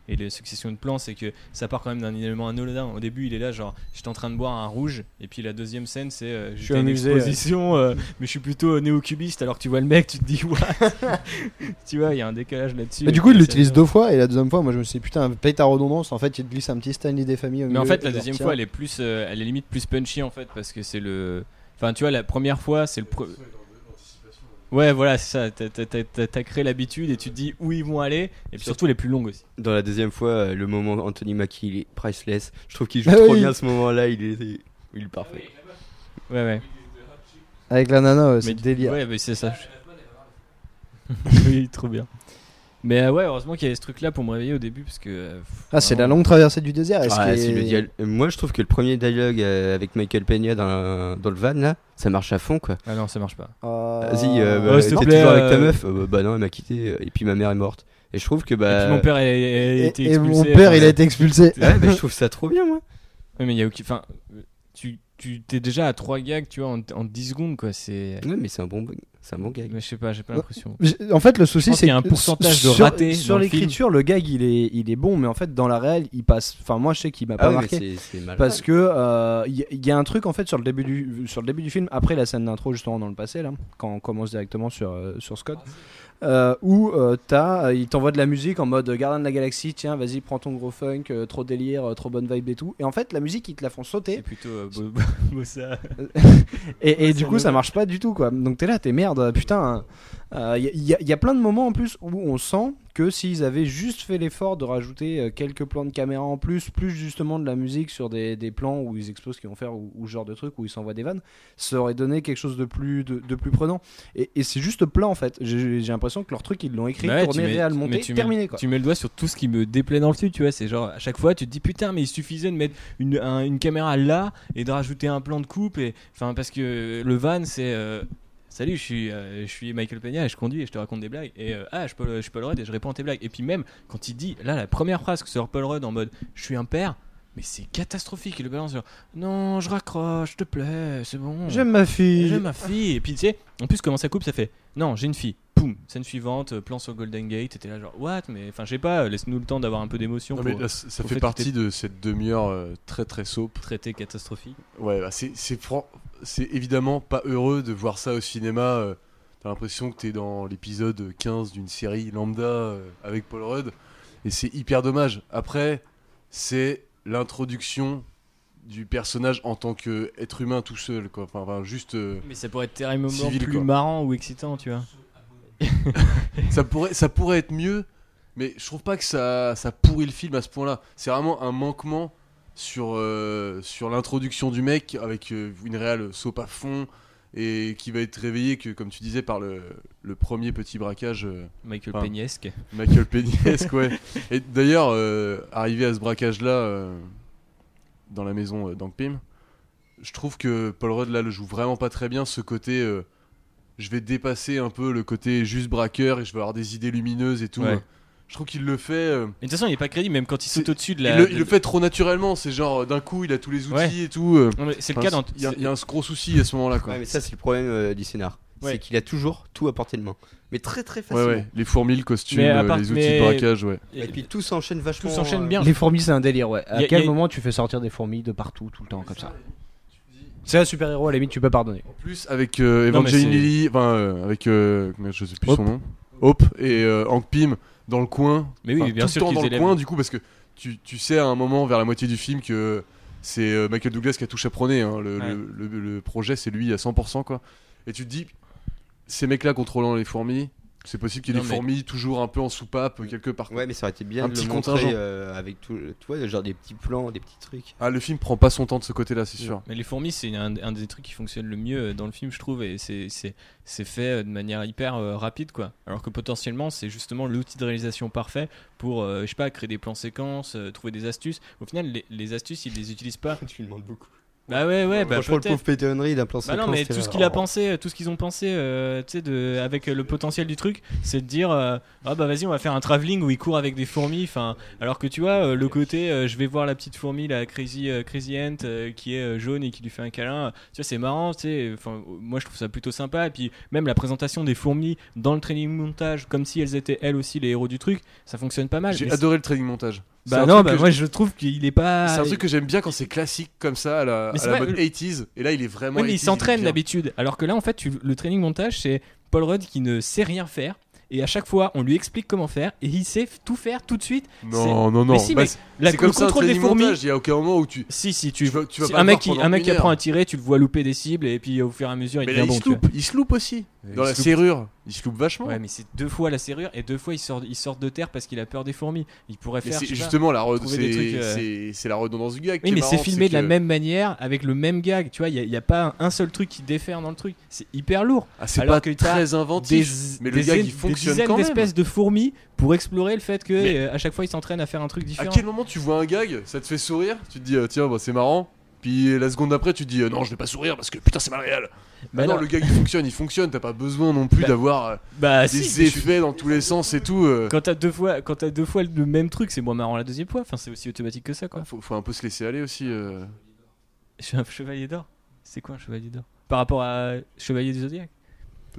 et les successions de plans, c'est que ça part quand même d'un élément anodin. Au début, il est là, genre, j'étais en train de boire un rouge, et puis la deuxième scène, c'est euh, suis une amusé, exposition, euh, mais je suis plutôt néo-cubiste, alors que tu vois le mec, tu te dis, what? [LAUGHS] Tu vois, il y a un décalage là-dessus. Mais du coup, il l'utilise deux fois et la deuxième fois, moi je me suis dit putain, paye ta redondance. En fait, il te glisse un petit Stanley des familles. au Mais en fait, la deuxième fois, elle est plus, euh, elle est limite plus punchy en fait, parce que c'est le. Enfin, tu vois, la première fois, c'est le. pre- Ouais, voilà, c'est ça. T'as- créé l'habitude et tu te dis où ils vont aller, et puis surtout les plus longues aussi. Dans la deuxième fois, euh, le moment Anthony Mackie, il est priceless. Je trouve qu'il joue Ah trop oui. bien ce moment-là, il est, il est parfait. Ouais, ouais. Avec la nana, c'est délire. Ouais, mais c'est ça. [LAUGHS] oui, trop bien. Mais euh, ouais, heureusement qu'il y avait ce truc là pour me réveiller au début, parce que. euh, Ah, c'est la vraiment- longue traversée du désert. et ce Ah, qui c'est est- le dial- Moi, je trouve que le premier dialogue euh, avec Michael Peña dans, la- dans le van, là, ça marche à fond, quoi. Ah non, ça marche pas. Ah. Vas-y, euh, Oh, bah, s'il t'es te plaît, toujours avec ta euh, meuf Euh, Bah non, elle m'a quitté, euh, et puis ma mère est morte. Et je trouve que Et bah. puis mon père a, a Et, été et expulsé. mon père, enfin, il a été expulsé. Ouais, mais je trouve ça trop bien, moi. Ouais, mais il y a aucun- Enfin, tu tu t'es déjà à 3 gags, tu vois, en, en 10 secondes, quoi. C'est. Ouais, mais c'est un bon, c'est un bon gag. Mais je sais pas, j'ai pas l'impression. En fait, le souci, c'est qu'il y a un pourcentage de sur- ratés Sur dans le l'écriture, le gag, il est, il est bon, mais en fait, dans la réelle, il passe. Enfin, moi, je sais qu'il m'a pas Ah mais marqué. c'est c'est mal. Parce que euh, il y, il y a un truc en fait sur le début du sur le début du film après la scène d'intro justement dans le passé là quand on commence directement sur euh, sur Scott euh, où euh, t'as euh, il t'envoie de la musique en mode Gardien de la Galaxie tiens vas-y prends ton gros funk euh, trop délire euh, trop bonne vibe et tout. Et en fait la musique ils te la font C'est sauter plutôt euh, beau, beau ça. et, et du coup ça marche pas du tout quoi. Donc t'es là t'es merde putain il y, y a- y a plein de moments en plus où on sent que s'ils avaient juste fait l'effort de rajouter euh, quelques plans de caméra en plus, plus justement de la musique sur des, des plans où ils explosent ce qu'ils vont faire ou, ou ce genre de truc où ils s'envoient des vannes, ça aurait donné quelque chose de plus, de, de plus prenant. Et, et c'est juste plat en fait. J'ai l'impression que leur truc ils l'ont écrit, Bah ouais, tourné, mets- réel, monté, tu mets- terminé quoi. Tu mets le doigt sur tout ce qui me déplaît dans le film, tu vois. C'est genre à chaque fois, tu te dis putain, mais il suffisait de mettre une, un- une caméra là et de rajouter un plan de coupe. Et enfin, parce que le van, c'est euh, salut, je suis, euh, je suis Michael Peña et je conduis et je te raconte des blagues. Et euh, ah, je peux, je suis Paul Rudd et je réponds à tes blagues. Et puis même quand il dit là la première phrase que sort Paul Rudd en mode je suis un père. Mais c'est catastrophique, il le balance sur Non, je raccroche, te plaît, c'est bon. J'aime ma fille. J'aime ma fille. Et puis tu sais, en plus, comment ça coupe, ça fait Non, j'ai une fille. Poum, scène suivante, euh, plan sur Golden Gate. T'étais là, genre, what? Mais enfin, je sais pas, laisse-nous le temps d'avoir un peu d'émotion Non, pour mais là, c- ça fait fait partie de cette demi-heure euh, très très soap. traiter catastrophique. Ouais, bah, c'est c'est fran- c'est évidemment pas heureux de voir ça au cinéma. euh, T'as l'impression que t'es dans l'épisode 15 d'une série lambda euh, avec Paul Rudd. Et c'est hyper dommage. Après, c'est l'introduction du personnage en tant qu'être humain tout seul. Quoi. Enfin, enfin, juste. euh, Mais ça pourrait être terriblement Civil, plus quoi. marrant ou excitant, tu vois. [LAUGHS] ça, pourrait, ça pourrait être mieux, mais je trouve pas que ça, ça pourrit le film à ce point-là. C'est vraiment un manquement sur, euh, sur l'introduction du mec avec euh, une réelle soap à fond et qui va être réveillé que, comme tu disais, par le, le premier petit braquage euh, Michael Peñesque. Michael Peñesque, ouais. [LAUGHS] Et d'ailleurs, euh, arrivé à ce braquage-là euh, dans la maison Pym, je trouve que Paul Rudd là le joue vraiment pas très bien ce côté je vais dépasser un peu le côté juste braqueur et je vais avoir des idées lumineuses et tout. Ouais. Je trouve qu'il le fait. euh, Mais de toute façon, il est pas crédible, même quand il saute au-dessus de il, la. le, il le fait trop naturellement. C'est genre euh, d'un coup, il a tous les outils Ouais. et tout. euh. Non, mais C'est le cas dans. Il y, a- il y a un gros souci à ce moment-là, quoi. Ouais, mais ça, c'est le problème euh, du scénar. Ouais. C'est qu'il a toujours tout à portée de main. Mais très très Ouais, facilement. ouais. Les fourmis, le costume, euh, part- les outils mais- de braquage, ouais. Et puis tout s'enchaîne vachement. tout s'enchaîne euh, bien. Les fourmis, c'est un délire, ouais. À a- quel a- moment tu fais sortir des fourmis de partout, tout le temps, comme ça C'est un super héros, à la limite, tu peux pardonner. En plus, avec euh, Evangeline Lilly, enfin, euh, avec. euh, je sais plus Hope. son nom. Hope et euh, Hank Pym dans le coin. Mais oui, Enfin, bien tout sûr le temps dans le coin, du coup, parce que tu, tu sais à un moment, vers la moitié du film, que c'est euh, Michael Douglas qui a tout chaperonné. hein. Le, Ouais. le, le- le projet, c'est lui à 100%, quoi. Et tu te dis, ces mecs-là contrôlant les fourmis, c'est possible qu'il y ait des mais- fourmis toujours un peu en soupape, quelque part. Ouais, mais ça aurait été bien Un de petit le montrer contingent. euh, avec tout, tu vois, genre des petits plans, des petits trucs. Ah, le film prend pas son temps de ce côté-là, c'est sûr. Mais les fourmis, c'est un, un des trucs qui fonctionne le mieux dans le film, je trouve, et c'est- c'est c'est fait euh, de manière hyper euh, rapide, quoi. Alors que potentiellement, c'est justement l'outil de réalisation parfait pour, euh, je sais pas, créer des plans séquences, euh, trouver des astuces. Au final, les, les astuces, ils les utilisent pas. [LAUGHS] Tu lui demandes beaucoup. Bah ouais, ouais, bah Franchement, le peut-être. pauvre Peter Henry d'un plan Bah non, mais tout ce qu'il a pensé, tout ce qu'ils ont pensé, euh, tu sais, de- avec euh, le potentiel du truc, c'est de dire, euh, ah bah vas-y, on va faire un travelling où il court avec des fourmis. Enfin, alors que tu vois, euh, le côté, euh, je vais voir la petite fourmi, la crazy, euh, crazy ant, euh, qui est euh, jaune et qui lui fait un câlin. Tu vois, c'est marrant, tu sais. Enfin, moi je trouve ça plutôt sympa. Et puis même la présentation des fourmis dans le training montage, comme si elles étaient elles aussi les héros du truc, ça fonctionne pas mal. J'ai adoré le training montage. Bah non, bah moi je- trouve qu'il est pas. C'est un truc que j'aime bien quand c'est classique comme ça à la, Mais à c'est la mode le- 80s. Et là, il est vraiment. Oui, mais il 80s, s'entraîne d'habitude. Alors que là, en fait, tu- le training montage, c'est Paul Rudd qui ne sait rien faire. Et à chaque fois, on lui explique comment faire. Et il sait tout faire tout de suite. Non, non, non. Mais si, Bah, La, c'est le comme ça contrôle des fourmis. montage. Il y a aucun moment où tu. Si, si, tu, Tu vas- tu vas si pas un mec, qui, un mec qui apprend à tirer, tu le vois louper des cibles. Et puis au fur et à mesure, il Mais devient là, bon. il se loupe. Il se loupe aussi. Dans il la serrure, il se loupe vachement. Ouais, mais c'est deux fois la serrure et deux fois il sort, il sort de terre parce qu'il a peur des fourmis. Il pourrait faire. c'est pas. justement la c'est euh, c'est- la redondance du gag. Oui, mais c'est filmé de la même manière, avec le même gag. Tu vois, il n'y a, pas un seul truc qui défère dans le truc. C'est hyper lourd. Ah, c'est alors pas que très inventif. Des, mais le des gag il fonctionne des quand même. d'espèces de fourmis pour explorer le fait que euh, à chaque fois il s'entraîne à faire un truc À différent. quel moment tu vois un gag, ça te fait sourire, tu te dis euh, tiens bah, c'est marrant, puis la seconde d'après tu te dis euh, non je vais pas sourire parce que putain c'est mal réel. Bah Ah non le gag il fonctionne, il fonctionne, t'as pas besoin non plus Bah, d'avoir euh, Bah des si, je effets dans tous les sens et tout. euh. Quand t'as deux fois, quand deux fois le même truc, c'est moins marrant la deuxième fois. Enfin, c'est aussi automatique que ça, quoi. Faut, faut un peu se laisser aller aussi. euh. Je suis un chevalier d'or. C'est quoi un chevalier d'or? Par rapport à chevalier du zodiaque.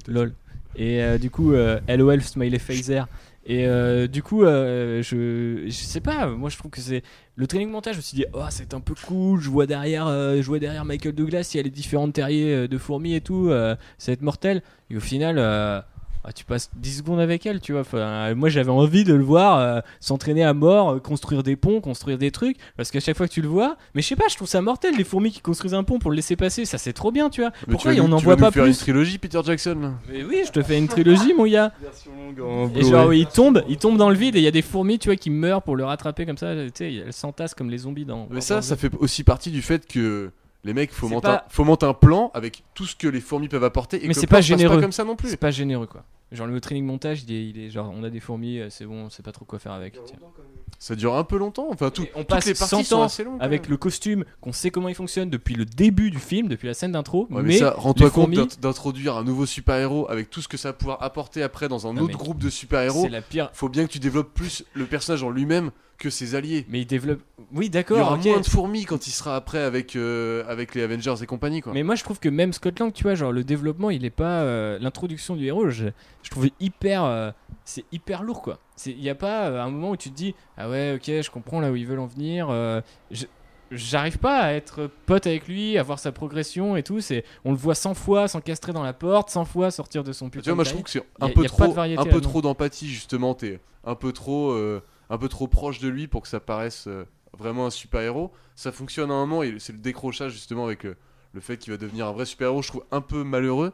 Lol. Et euh, du coup, LOL smiley phaser. Et euh, du coup, euh, je, je sais pas. Moi, je trouve que c'est le training montage. Je me suis dit, oh, c'est un peu cool. Je vois derrière, euh, je vois derrière Michael Douglas. Il y a les différentes terriers de fourmis et tout. ça va être mortel. Et au final. Ah, tu passes 10 secondes avec elle, tu vois. Enfin, euh, moi, j'avais envie de le voir euh, s'entraîner à mort, euh, construire des ponts, construire des trucs. Parce qu'à chaque fois que tu le vois, mais je sais pas, je trouve ça mortel, les fourmis qui construisent un pont pour le laisser passer. Ça, c'est trop bien, tu vois. Mais Pourquoi tu on n'en tu voit pas faire une trilogie Peter Jackson là Mais oui, je te fais une trilogie, mon gars. Version longue en Et genre, il tombe, il tombe dans le vide et il y a des fourmis, tu vois, qui meurent pour le rattraper comme ça. Tu sais, elles s'entassent comme les zombies dans. Mais dans- ça, ça fait aussi partie du fait que les mecs fomentent, pas- un, fomentent un plan avec tout ce que les fourmis peuvent apporter et Mais c'est pas généreux. comme ça non plus. C'est pas généreux, quoi. Genre, le training montage, il est, il est genre, on a des fourmis, euh, c'est bon, on sait pas trop quoi faire avec. tiens. Ça dure un peu longtemps. Enfin, tout, on toutes passe les parties 100 sont ans assez longues. Avec même. le costume, qu'on sait comment il fonctionne depuis le début du film, depuis la scène d'intro. Ouais, mais, mais ça, rends-toi compte fourmis- d'introduire un nouveau super-héros avec tout ce que ça va pouvoir apporter après dans un Non, autre groupe de super-héros. c'est la pire. Faut bien que tu développes plus le personnage en lui-même que ses alliés. Mais il développe. Oui, Il y d'accord. aura ok. moins de fourmis quand il sera après avec, euh, avec les Avengers et compagnie. Quoi. Mais moi je trouve que même Scott Lang, tu vois, genre le développement, il est pas euh, l'introduction du héros. Je, je trouve hyper, euh, c'est hyper lourd quoi. Il y a pas un moment où tu te dis ah ouais ok je comprends là où ils veulent en venir. J'arrive pas à être pote avec lui, à voir sa progression et tout. C'est, on le voit 100 fois s'encastrer dans la porte, 100 fois sortir de son putain. tu vois, moi je trouve que c'est un peu trop, un peu trop d'empathie justement. T'es un peu trop, un peu trop proche de lui pour que ça paraisse euh, vraiment un super-héros. Ça fonctionne à un moment et c'est le décrochage justement avec euh, le fait qu'il va devenir un vrai super-héros. Je trouve un peu malheureux.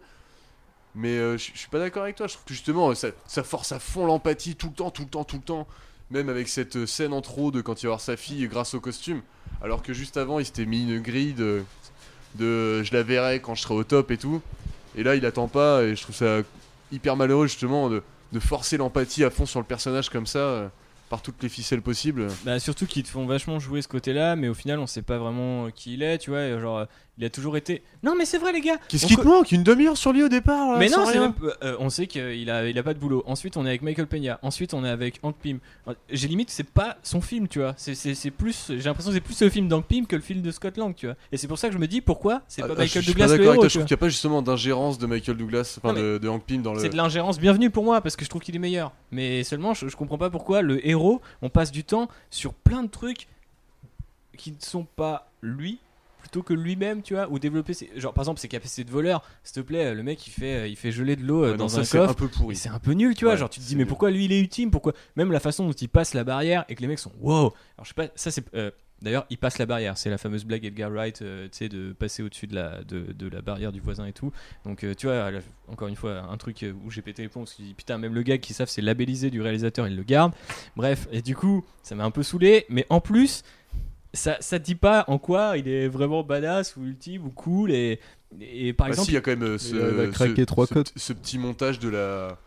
Mais euh, je suis pas d'accord avec toi. Je trouve que justement ça, force à fond l'empathie tout le temps, tout le temps, tout le temps. Même avec cette euh, scène en trop de quand il va voir sa fille grâce au costume. Alors que juste avant, il s'était mis une grille de, je la verrai quand je serai au top et tout. Et là, il attend pas. Et je trouve ça hyper malheureux justement de, forcer l'empathie à fond sur le personnage comme ça, par toutes les ficelles possibles. Bah, surtout qu'ils te font vachement jouer ce côté-là, mais au final, on sait pas vraiment qui il est, tu vois. Genre, Il a toujours été. Non, mais c'est vrai, les gars. Qu'est-ce qui te manque Une demi-heure sur lui au départ là, mais non, c'est même- euh, on sait qu'il a, il a pas de boulot. Ensuite, on est avec Michael Peña. Ensuite, on est avec Hank Pym. J'ai limite, c'est pas son film, tu vois. C'est- plus, j'ai l'impression que c'est plus le film d'Hank Pym que le film de Scott Lang, tu vois. Et c'est pour ça que je me dis pourquoi c'est Ah, pas Michael je suis Douglas pas le d'accord avec héros. toi, je trouve qu'il n'y a pas justement d'ingérence de Michael Douglas, enfin de, de Hank Pym dans le. C'est de l'ingérence bienvenue pour moi parce que je trouve qu'il est meilleur. Mais seulement, je, je comprends pas pourquoi le héros, on passe du temps sur plein de trucs qui ne sont pas lui plutôt que lui-même, tu vois, ou développer ses... genre par exemple ses capacités de voleur. S'il te plaît, le mec il fait il fait geler de l'eau euh, Ouais, dans ça, un c'est coffre. un peu pourri. C'est un peu nul, tu vois. Ouais, genre, tu te dis, c'est mais nul. pourquoi lui il est ultime? Pourquoi? Même la façon dont il passe la barrière et que les mecs sont wow. Alors, je sais pas, ça c'est. euh, D'ailleurs, il passe la barrière. C'est la fameuse blague Edgar Wright, euh, tu sais, de passer au-dessus de la, de, de la barrière du voisin et tout. Donc, euh, tu vois, là, encore une fois, un truc euh, où j'ai pété les plombs parce que putain, même le gars qui savent c'est labellisé du réalisateur, il le garde. Bref, et du coup, ça m'a un peu saoulé. Mais en plus, ça, ça te dit pas en quoi il est vraiment badass ou ultime ou cool. Et, et par Bah exemple, si, il y a quand même euh, ce, ce- trois ce- codes. ce petit montage de la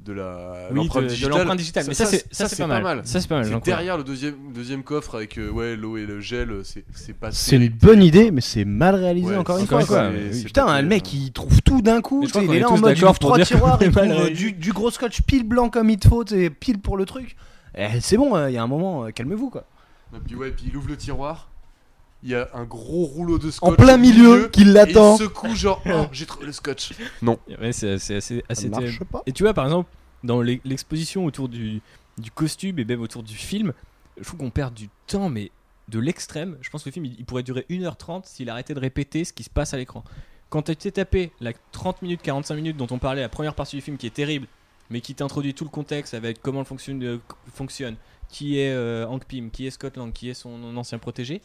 de la oui, l'empreinte digitale. l'empreinte digitale. Mais ça, c'est ça, c'est pas, mal. Ça, c'est pas mal. Derrière le deuxième, deuxième coffre avec euh, ouais, l'eau et le gel, euh, c'est c'est pas C'est une bonne idée, mais c'est mal réalisé Ouais, encore une fois. quoi. Putain, pas le mec il trouve tout d'un coup. Il est là en mode trois tiroirs, il trouve [LAUGHS] du, du gros scotch pile blanc comme il te faut, et pile pour le truc. Eh, c'est bon, il y a un moment, calmez-vous quoi. Et puis ouais, puis il ouvre le tiroir. Il y a un gros rouleau de scotch En plein au milieu, qui et l'attend. Il secoue genre oh, j'ai trouvé le scotch. Non. Ouais, c'est c'est assez, assez Ça terrible. marche pas. Et tu vois, par exemple, dans l'e- l'exposition autour du, du costume et même autour du film, je trouve qu'on perd du temps, mais de l'extrême. Je pense que le film, il, il pourrait durer 1h30 s'il arrêtait de répéter ce qui se passe à l'écran. Quand tu t'es tapé la 30 minutes, 45 minutes dont on parlait, la première partie du film qui est terrible, mais qui t'introduit tout le contexte avec comment le fonctionne, euh, fonctionne qui est euh, Hank Pym, qui est Scott Lang, qui est son ancien protégé.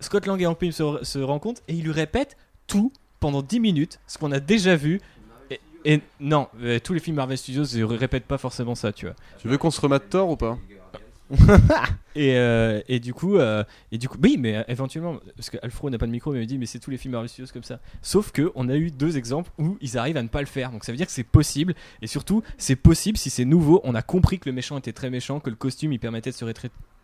Scott Lang et Hank Pym se, rencontrent et ils lui répètent tout pendant 10 minutes, ce qu'on a déjà vu. Et, non, euh, tous les films Marvel Studios ne répètent pas forcément ça, tu vois. Tu veux qu'on se remate Thor ou pas? [LAUGHS] Et, euh, et du coup, euh, et du coup, oui, mais éventuellement, parce que Alfro n'a pas de micro, mais il me dit, mais c'est tous les films Studios comme ça. Sauf que on a eu deux exemples où ils arrivent à ne pas le faire. Donc ça veut dire que c'est possible. Et surtout, c'est possible si c'est nouveau. On a compris que le méchant était très méchant, que le costume il permettait de se,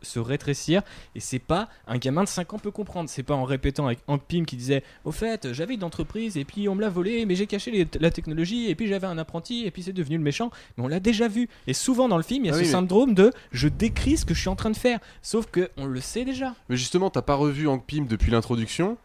se rétrécir. Et c'est pas un gamin de 5 ans peut comprendre. C'est pas en répétant avec Hank Pym qui disait, au fait, j'avais une entreprise et puis on me l'a volé, mais j'ai caché les- la technologie et puis j'avais un apprenti et puis c'est devenu le méchant. Mais on l'a déjà vu. Et souvent dans le film, il y a Ah ce oui, mais- syndrome de je décris ce que je suis en train de faire. Sauf que on le sait déjà. Mais justement, t'as pas revu Hank Pym depuis l'introduction.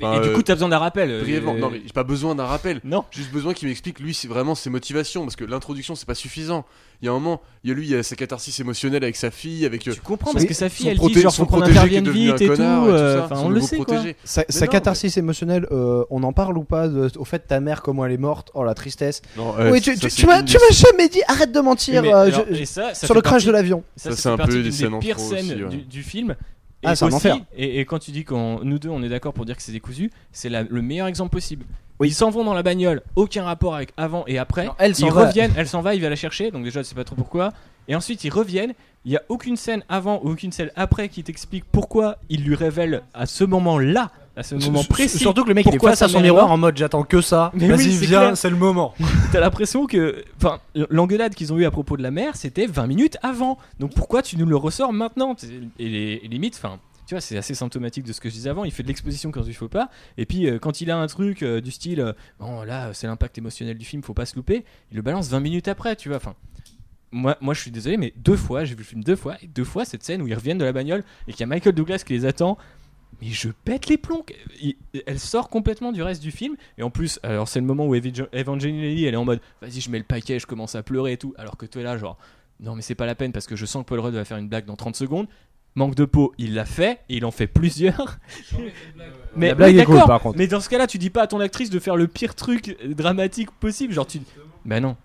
Enfin, et du euh, coup, t'as besoin d'un rappel. euh, brièvement. euh, Non mais j'ai pas besoin d'un rappel. Non. Juste besoin qu'il m'explique lui c'est vraiment ses motivations parce que l'introduction c'est pas suffisant. Il y a un moment, il y a lui il y a sa catharsis émotionnelle avec sa fille avec euh, Tu comprends son- parce que sa fille, elle dit genre son faut qu'on intervienne vite et tout. euh, Enfin, on le sait quoi. Sa, sa non, catharsis émotionnelle, euh, on en parle ou pas de- au fait ta mère comment elle est morte? Oh la tristesse. Non, oui, ouais, tu, ça, tu- c'est tu m'as jamais dit arrête de mentir Mais euh, alors, je- et ça, ça sur le crash partie- de l'avion. Ça, c'est un peu des scènes en pires scènes du film. Et Ah, c'est un aussi- enfer. Et, et quand tu dis qu'on nous deux on est d'accord pour dire que c'est décousu, c'est le meilleur exemple possible. Oui. Ils s'en vont dans la bagnole, aucun rapport avec avant et après. Non, elle ils va. reviennent, elle s'en va, il va la chercher, donc déjà je sais pas trop pourquoi. Et ensuite ils reviennent, il y a aucune scène avant ou aucune scène après qui t'explique pourquoi il lui révèle à ce moment-là, à ce moment précis. Surtout que le mec il est face à son miroir en mode j'attends que ça. Mais Vas-y viens, c'est le moment. [LAUGHS] T'as l'impression que, enfin, l'engueulade qu'ils ont eu à propos de la mère, c'était 20 minutes avant. Donc pourquoi tu nous le ressors maintenant? Et, limite, enfin, tu vois, c'est assez symptomatique de ce que je disais avant. Il fait de l'exposition quand il faut pas. Et puis euh, quand il a un truc euh, du style, euh, bon là, c'est l'impact émotionnel du film, faut pas se louper. Il le balance 20 minutes après, tu vois. Enfin. Moi, moi, je suis désolé, mais deux fois, j'ai vu le film deux fois, et deux fois cette scène où ils reviennent de la bagnole et qu'il y a Michael Douglas qui les attend. Mais je pète les plombs. Elle sort complètement du reste du film. Et en plus, alors c'est le moment où Evangeline elle est en mode vas-y, je mets le paquet, je commence à pleurer et tout. Alors que toi, là, genre, non, mais c'est pas la peine parce que je sens que Paul Rudd va faire une blague dans 30 secondes. Manque de peau, il l'a fait et il en fait plusieurs. mais La blague oui, est cool, d'accord, par contre. Mais dans ce cas-là, tu dis pas à ton actrice de faire le pire truc dramatique possible. Genre, tu. Bah non,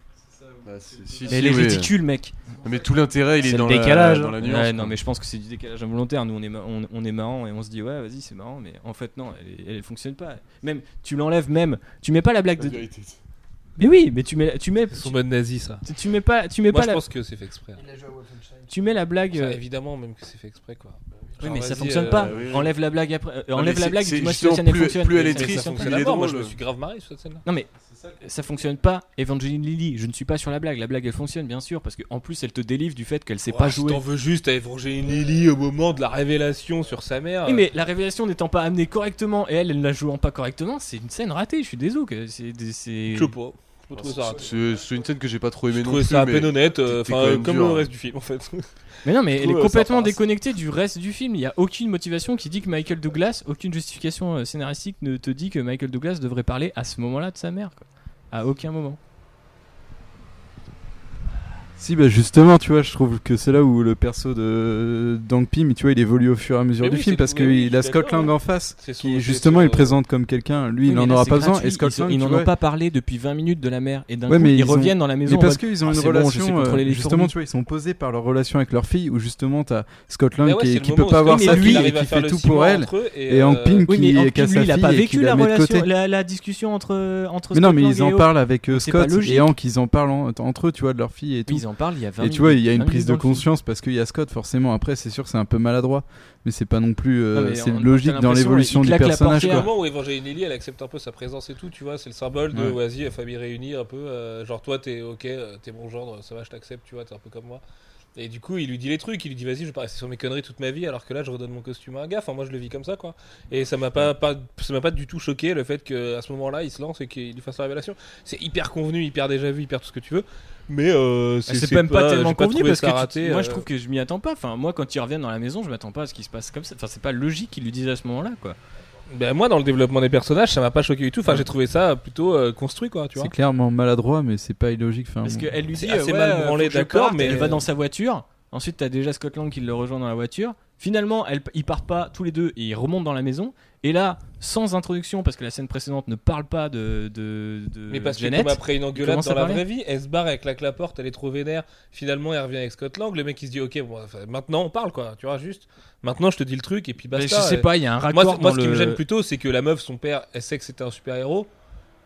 Bah, c'est- si, elle si, est oui. ridicule, mec. Mais tout l'intérêt il est dans le la- décalage, dans hein. la nuance. Ouais, non, mais je pense que c'est du décalage involontaire. Nous, on est, on, on est marrant et on se dit, ouais, vas-y, c'est marrant, mais en fait, non, elle, elle fonctionne pas. Même, tu l'enlèves même. Tu mets pas la blague La de. vérité. Mais oui, mais tu mets, tu mets, C'est son mode nazi, ça. tu, tu mets pas, tu mets Moi, pas je la, pense que c'est fait exprès. tu mets la blague. Ça, euh, évidemment, même que c'est fait exprès, quoi. Oui, mais ça fonctionne euh, pas. oui, oui. Enlève la blague après. euh, mais enlève la blague, c'est dis-moi si la justement scène elle plus- fonctionne. plus elle est triste, Ça fonctionne fonctionne il est moi drôle. je me suis grave marré sur cette scène-là. Non mais ça fonctionne pas. Evangeline Lilly, je ne suis pas sur la blague. La blague elle fonctionne bien sûr parce qu'en plus elle te délivre du fait qu'elle sait pas Ouais, jouer. T'en veux juste à Evangeline Lilly au moment de la révélation sur sa mère. Oui mais la révélation n'étant pas amenée correctement et elle, elle ne la jouant pas correctement, c'est une scène ratée. Je suis désolé. que C'est c'est- Je sais pas. Ça. C'est une scène que j'ai pas trop aimée Je non trouvais plus. ça à mais peine honnête, enfin comme le hein. reste du film en fait. [LAUGHS] Mais non mais elle est euh, complètement déconnectée du reste du film. Il y a aucune motivation qui dit que Michael Douglas, aucune justification euh, scénaristique ne te dit que Michael Douglas devrait parler à ce moment-là de sa mère. quoi. À aucun moment. Si, bah justement, tu vois, je trouve que c'est là où le perso de Dang Pim, tu vois, il évolue au fur et à mesure Mais du oui, film parce oui, qu'il a Scott Lang en face, son- qui justement il présente comme quelqu'un. Lui, Oui, il en là, aura pas besoin. Et Scott ils, Lang, ils n'en vois, ont pas parlé depuis 20 minutes de la mère et d'un Ouais, coup mais ils, ils ont- reviennent dans la maison. Mais parce qu'ils ont Ah, une bon, relation, euh, les justement, tu vois, ils sont posés par leur relation avec leur fille, où justement t'as Scott Lang qui, est- peut pas avoir sa fille il et qui fait tout pour elle. Et Hank euh, Pym Oui, qui, sa lui, il a fille pas et vécu qui la discussion entre entre. Mais non, mais ils en parlent avec euh, Scott et Hank, ils en parlent en- entre eux, tu vois, de leur fille et tout. Oui, ils en parlent. Il y a 20 Et tu vois, il y a une prise de conscience parce qu'il y a Scott, forcément. Après, c'est sûr que c'est un peu maladroit, mais c'est pas non plus. euh, c'est logique dans l'évolution du personnage, C'est un moment où Evangeline Lilly elle accepte un peu sa présence et tout, tu vois, c'est le symbole de Ouais. vas-y, famille réunie un peu. euh, genre toi t'es ok, euh, t'es mon genre, ça va, je t'accepte, tu vois, t'es un peu comme moi. Et du coup, il lui dit les trucs, il lui dit vas-y, je vais pas rester sur mes conneries toute ma vie, alors que là, je redonne mon costume à un gars. Enfin, moi, je le vis comme ça, quoi. Et ça m'a pas, pas, ça m'a pas du tout choqué le fait qu'à ce moment-là, il se lance et qu'il lui fasse la révélation. C'est hyper convenu, hyper déjà vu, hyper tout ce que tu veux. Mais euh, C'est même pas tellement convenu parce que tu- raté, moi euh, je trouve que je m'y attends pas. Enfin moi quand ils reviennent dans la maison je m'attends pas à ce qui se passe comme ça. Enfin c'est pas logique qu'ils lui disent à ce moment-là quoi. Ben, moi, dans le développement des personnages, ça m'a pas choqué du tout. Enfin, j'ai trouvé ça plutôt euh, construit, quoi, tu vois. C'est clairement maladroit, mais c'est pas illogique. Enfin, Parce bon. qu'elle lui C'est dit assez euh, mal ouais, branlé, faut que je d'accord, parte. mais- elle va dans sa voiture. Ensuite t'as déjà Scott Lang qui le rejoint dans la voiture. Finalement elle, ils partent pas tous les deux et ils remontent dans la maison. Et là sans introduction parce que la scène précédente ne parle pas de de, de Mais parce que Janet. comme après une engueulade dans la vraie vie, elle se barre, elle claque la porte, elle est trop vénère. Finalement, elle revient avec Scott Lang. Le mec, il se dit, ok, bon, maintenant on parle, quoi. Tu vois, juste. Maintenant, je te dis le truc et puis Mais basta. je sais pas il y a un raccord Moi, moi, ce qui me gêne plutôt, c'est que la meuf, son père, elle sait que c'était un super héros.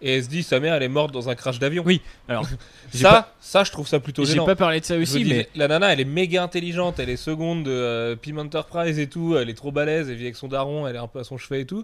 Et elle se dit, sa mère, elle est morte dans un crash d'avion. Oui, alors, [LAUGHS] j'ai ça, pas- ça, je trouve ça plutôt J'ai gênant. pas parlé de ça aussi mais la nana, elle est méga intelligente, elle est seconde de euh, Pim Enterprise et tout, elle est trop balèze, elle vit avec son daron, elle est un peu à son chevet et tout.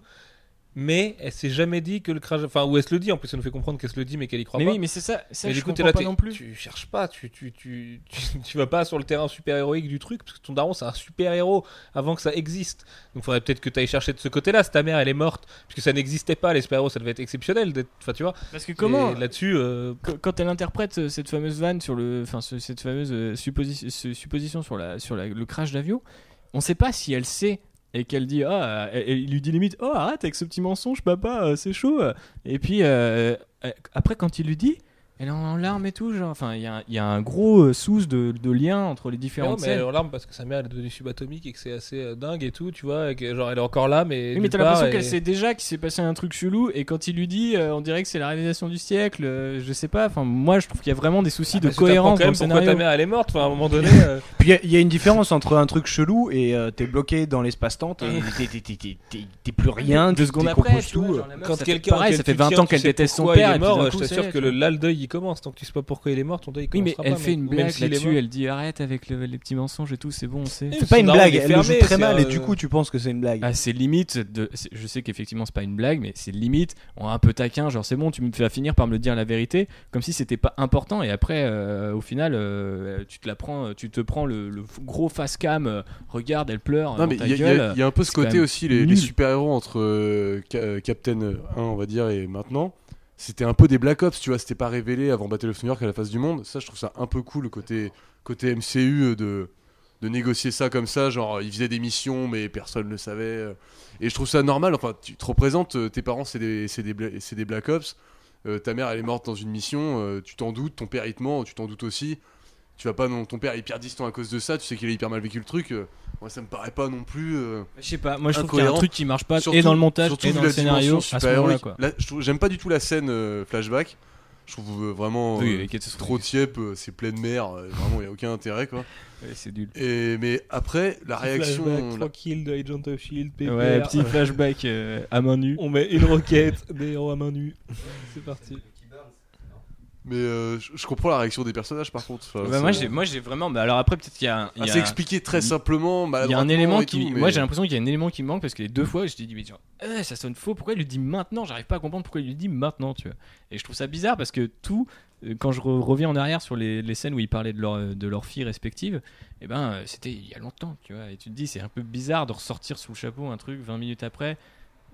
Mais elle s'est jamais dit que le crash. Enfin, ou elle se le dit, en plus, elle nous fait comprendre qu'elle se le dit, mais qu'elle y croit mais pas. oui mais c'est ça ça mais je comprends là, pas non plus. tu cherches pas, tu, tu, tu, tu, [LAUGHS] vas pas sur le terrain super héroïque du truc, parce que ton daron c'est un super héros avant que ça existe. Donc faudrait peut-être que tu ailles chercher de ce côté-là. Si ta mère elle est morte, puisque ça n'existait pas, les super héros ça devait être exceptionnel. Enfin, tu vois. Parce que comment là-dessus, euh, Qu- quand elle interprète euh, cette fameuse vanne sur le, enfin ce- cette fameuse euh, supposition sur la, sur la- le crash d'avion, on sait pas si elle sait et qu'elle dit ah, elle- il lui dit limite oh arrête avec ce petit mensonge papa euh, c'est chaud. Et puis euh, euh, après quand il lui dit elle est en larmes et tout genre enfin il y, a un- il y a un gros euh, sous de, de lien entre les non, différentes mais elle est en larmes parce que sa mère elle est devenue subatomique et que c'est assez euh, dingue et tout, tu vois. et que, genre elle est encore là, mais. Oui, mais t'as l'impression et- qu'elle sait déjà qu'il s'est passé un truc chelou et quand il lui dit euh, on dirait que c'est la réalisation du siècle euh, je sais pas enfin moi je trouve qu'il y a vraiment des soucis de que t'apprends cohérence quand dans même le pourquoi scénario ta mère elle est morte. Enfin, à un moment [LAUGHS] donné. euh, [LAUGHS] Puis il y a- il y, a une différence entre un truc chelou et euh, t'es bloqué dans l'espace-temps, t'es- [LAUGHS] plus rien, deux secondes après tout. quand quelqu'un pareil, ça fait tu 20 tiens, ans qu'elle déteste son père est et je t'assure que le là le deuil il commence tant que tu sais pas pourquoi il est mort ton deuil il Oui, mais elle pas, fait une blague là-dessus, elle dit arrête avec le- les petits mensonges et tout, c'est bon, on sait. C'est pas une blague, arme, il est elle le joue fermé, très c'est mal un- et du coup tu penses que c'est une blague. Ah, c'est limite de. c'est- Je sais qu'effectivement c'est pas une blague, mais c'est limite. On est un peu taquin, genre c'est bon, tu me fais finir par me le dire la vérité, comme si c'était pas important. Et après, euh, au final, euh, tu te la prends, tu te prends le, le f- gros face cam. euh, regarde, elle pleure. Non dans mais ta il y, a- il y gueule. a- il y a un peu ce c'est quand côté même aussi les, les nul. super héros entre euh, Ca- euh, Captain 1 on va dire et maintenant c'était un peu des Black Ops tu vois c'était pas révélé avant Battle of New York à la face du monde. Ça je trouve ça un peu cool le côté côté MCU euh, de de négocier ça comme ça. Genre ils faisaient des missions mais personne ne savait. Et je trouve ça normal. Enfin tu te représentes euh, tes parents c'est des des, Black Ops. Euh, ta mère elle est morte dans une mission tu t'en doutes ton père il te ment tu t'en doutes aussi tu vas pas non ton père est hyper distant à cause de ça tu sais qu'il a hyper mal vécu le truc euh, moi ça me paraît pas non plus euh, Je sais pas, moi je trouve qu'il y a un truc qui marche pas Surtout- et dans le montage surtout et dans le scénario à ce moment-là quoi. Là, je trouve- J'aime pas du tout la scène euh, flashback. Je trouve euh, vraiment Oui, euh, trop tiep, euh, c'est pleine mer, euh, vraiment il y a aucun intérêt quoi. Ouais, c'est nul. Et mais après la réaction, Flashback, tranquille de Agent of Shield, Ouais, pépère. petit flashback euh, à main nue. On met une roquette, des héros à main nue. C'est parti. Mais euh, je comprends la réaction des personnages par contre. Enfin, Bah, moi, j'ai, moi, j'ai vraiment. bah, alors après, peut-être qu'il y a. Ah, a c'est expliqué très simplement. Il y a un élément qui. tout, Moi, j'ai l'impression qu'il y a un élément qui me manque parce que les deux fois, je t'ai dit, mais genre, Eh, ça sonne faux. Pourquoi il le dit maintenant? J'arrive pas à comprendre pourquoi il le dit maintenant, tu vois. Et je trouve ça bizarre parce que tout, euh, quand je re- reviens en arrière sur les, les scènes où ils parlaient de leur, de leurs filles respectives, et ben, euh, c'était il y a longtemps, tu vois. Et tu te dis, c'est un peu bizarre de ressortir sous le chapeau un truc 20 minutes après.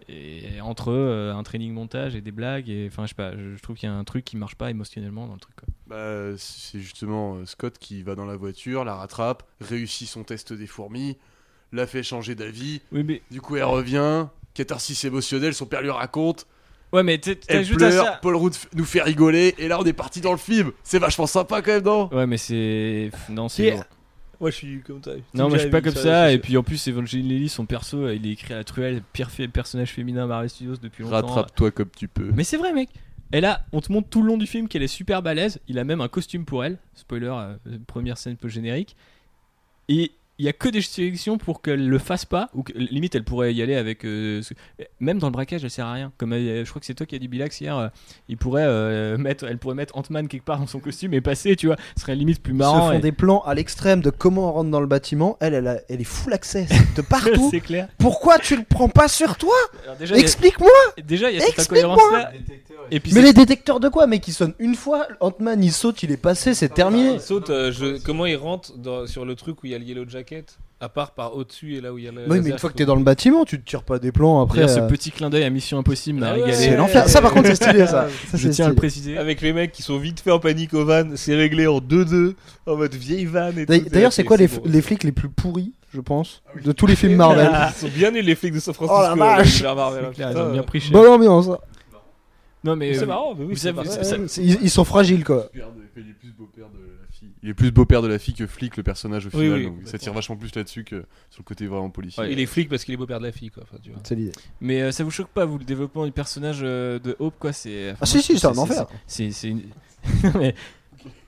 Et entre euh, un training montage et des blagues, et enfin, je sais pas, je, je trouve qu'il y a un truc qui marche pas émotionnellement dans le truc. Quoi. Bah, c'est justement euh, Scott qui va dans la voiture, la rattrape, réussit son test des fourmis, la fait changer d'avis. Oui, mais. Du coup, elle revient. Catharsis émotionnelle, son père lui raconte. Ouais, mais t'ajoutes à ça. Paul Rudd nous fait rigoler, et là on est parti dans le film. C'est vachement sympa quand même, non? Ouais, mais c'est. Non, c'est. Moi, je suis comme ça. Non, moi je suis pas comme ça. Et puis en plus, Evangeline Lilly, son perso, il est écrit à la truelle, pire fait- personnage féminin Marvel Studios depuis longtemps. Rattrape-toi comme tu peux. Mais c'est vrai, mec. Et là, on te montre tout le long du film qu'elle est super balèze. Il a même un costume pour elle. Spoiler, euh, première scène peu générique. Et il y a que des sélections pour qu'elle le fasse pas. Ou que, limite, elle pourrait y aller avec. euh, ce- Même dans le braquage, elle sert à rien. Comme euh, je crois que c'est toi qui as dit Bilax hier. euh, il pourrait euh, mettre, elle pourrait mettre Ant-Man quelque part dans son costume et passer, tu vois. Ce serait limite plus Ils se marrant. font et- des plans à l'extrême de comment on rentre dans le bâtiment. Elle, elle, a- elle est full access de [LAUGHS] partout. c'est clair. Pourquoi tu le prends pas sur toi Alors déjà, il y a- Explique-moi Déjà, il y a cette Explique-moi. incohérence là. Et puis Mais les détecteurs de quoi Mec, ils sonnent une fois, Ant-Man il saute, il est passé, c'est terminé. Il saute, euh, je- comment il rentre dans- sur le truc où il y a le Yellow Jacket À part par au-dessus et là où il y a le. Oui, mais une fois que t'es dans le bâtiment, tu te tires pas des plans après. D'ailleurs, ce euh, petit clin d'œil à Mission Impossible m'a Ah ouais, régalé. C'est l'enfer. Ça, par contre, c'est stylé ça. Ça, Je c'est tiens à le préciser. Avec les mecs qui sont vite fait en panique au van, c'est réglé en 2-2, en mode vieille van et tout. D'ailleurs, D'ailleurs, c'est quoi les, bon. les flics les plus pourris, je pense, de tous les films Marvel? Ils sont bien nuls les flics de San Francisco. Oh la vache. l'univers Marvel, Clair, ils ont bien pris cher. Bonne ambiance. hein. Non, mais. C'est euh, marrant, mais oui, ils, ils sont fragiles quoi. Est plus beau-père de fille. Il est plus beau-père de la fille que flic, le personnage au Oui, final. oui, donc ça complètement. tire vachement plus là-dessus que sur le côté vraiment policier. Il est flic parce qu'il est beau-père de la fille, quoi. Enfin, tu vois. C'est l'idée. Mais euh, ça vous choque pas, vous, le développement du personnage euh, de Hope, quoi c'est... enfin, Ah moi, si je si, trouve c'est un enfer. C'est. c'est une- [LAUGHS] non, mais.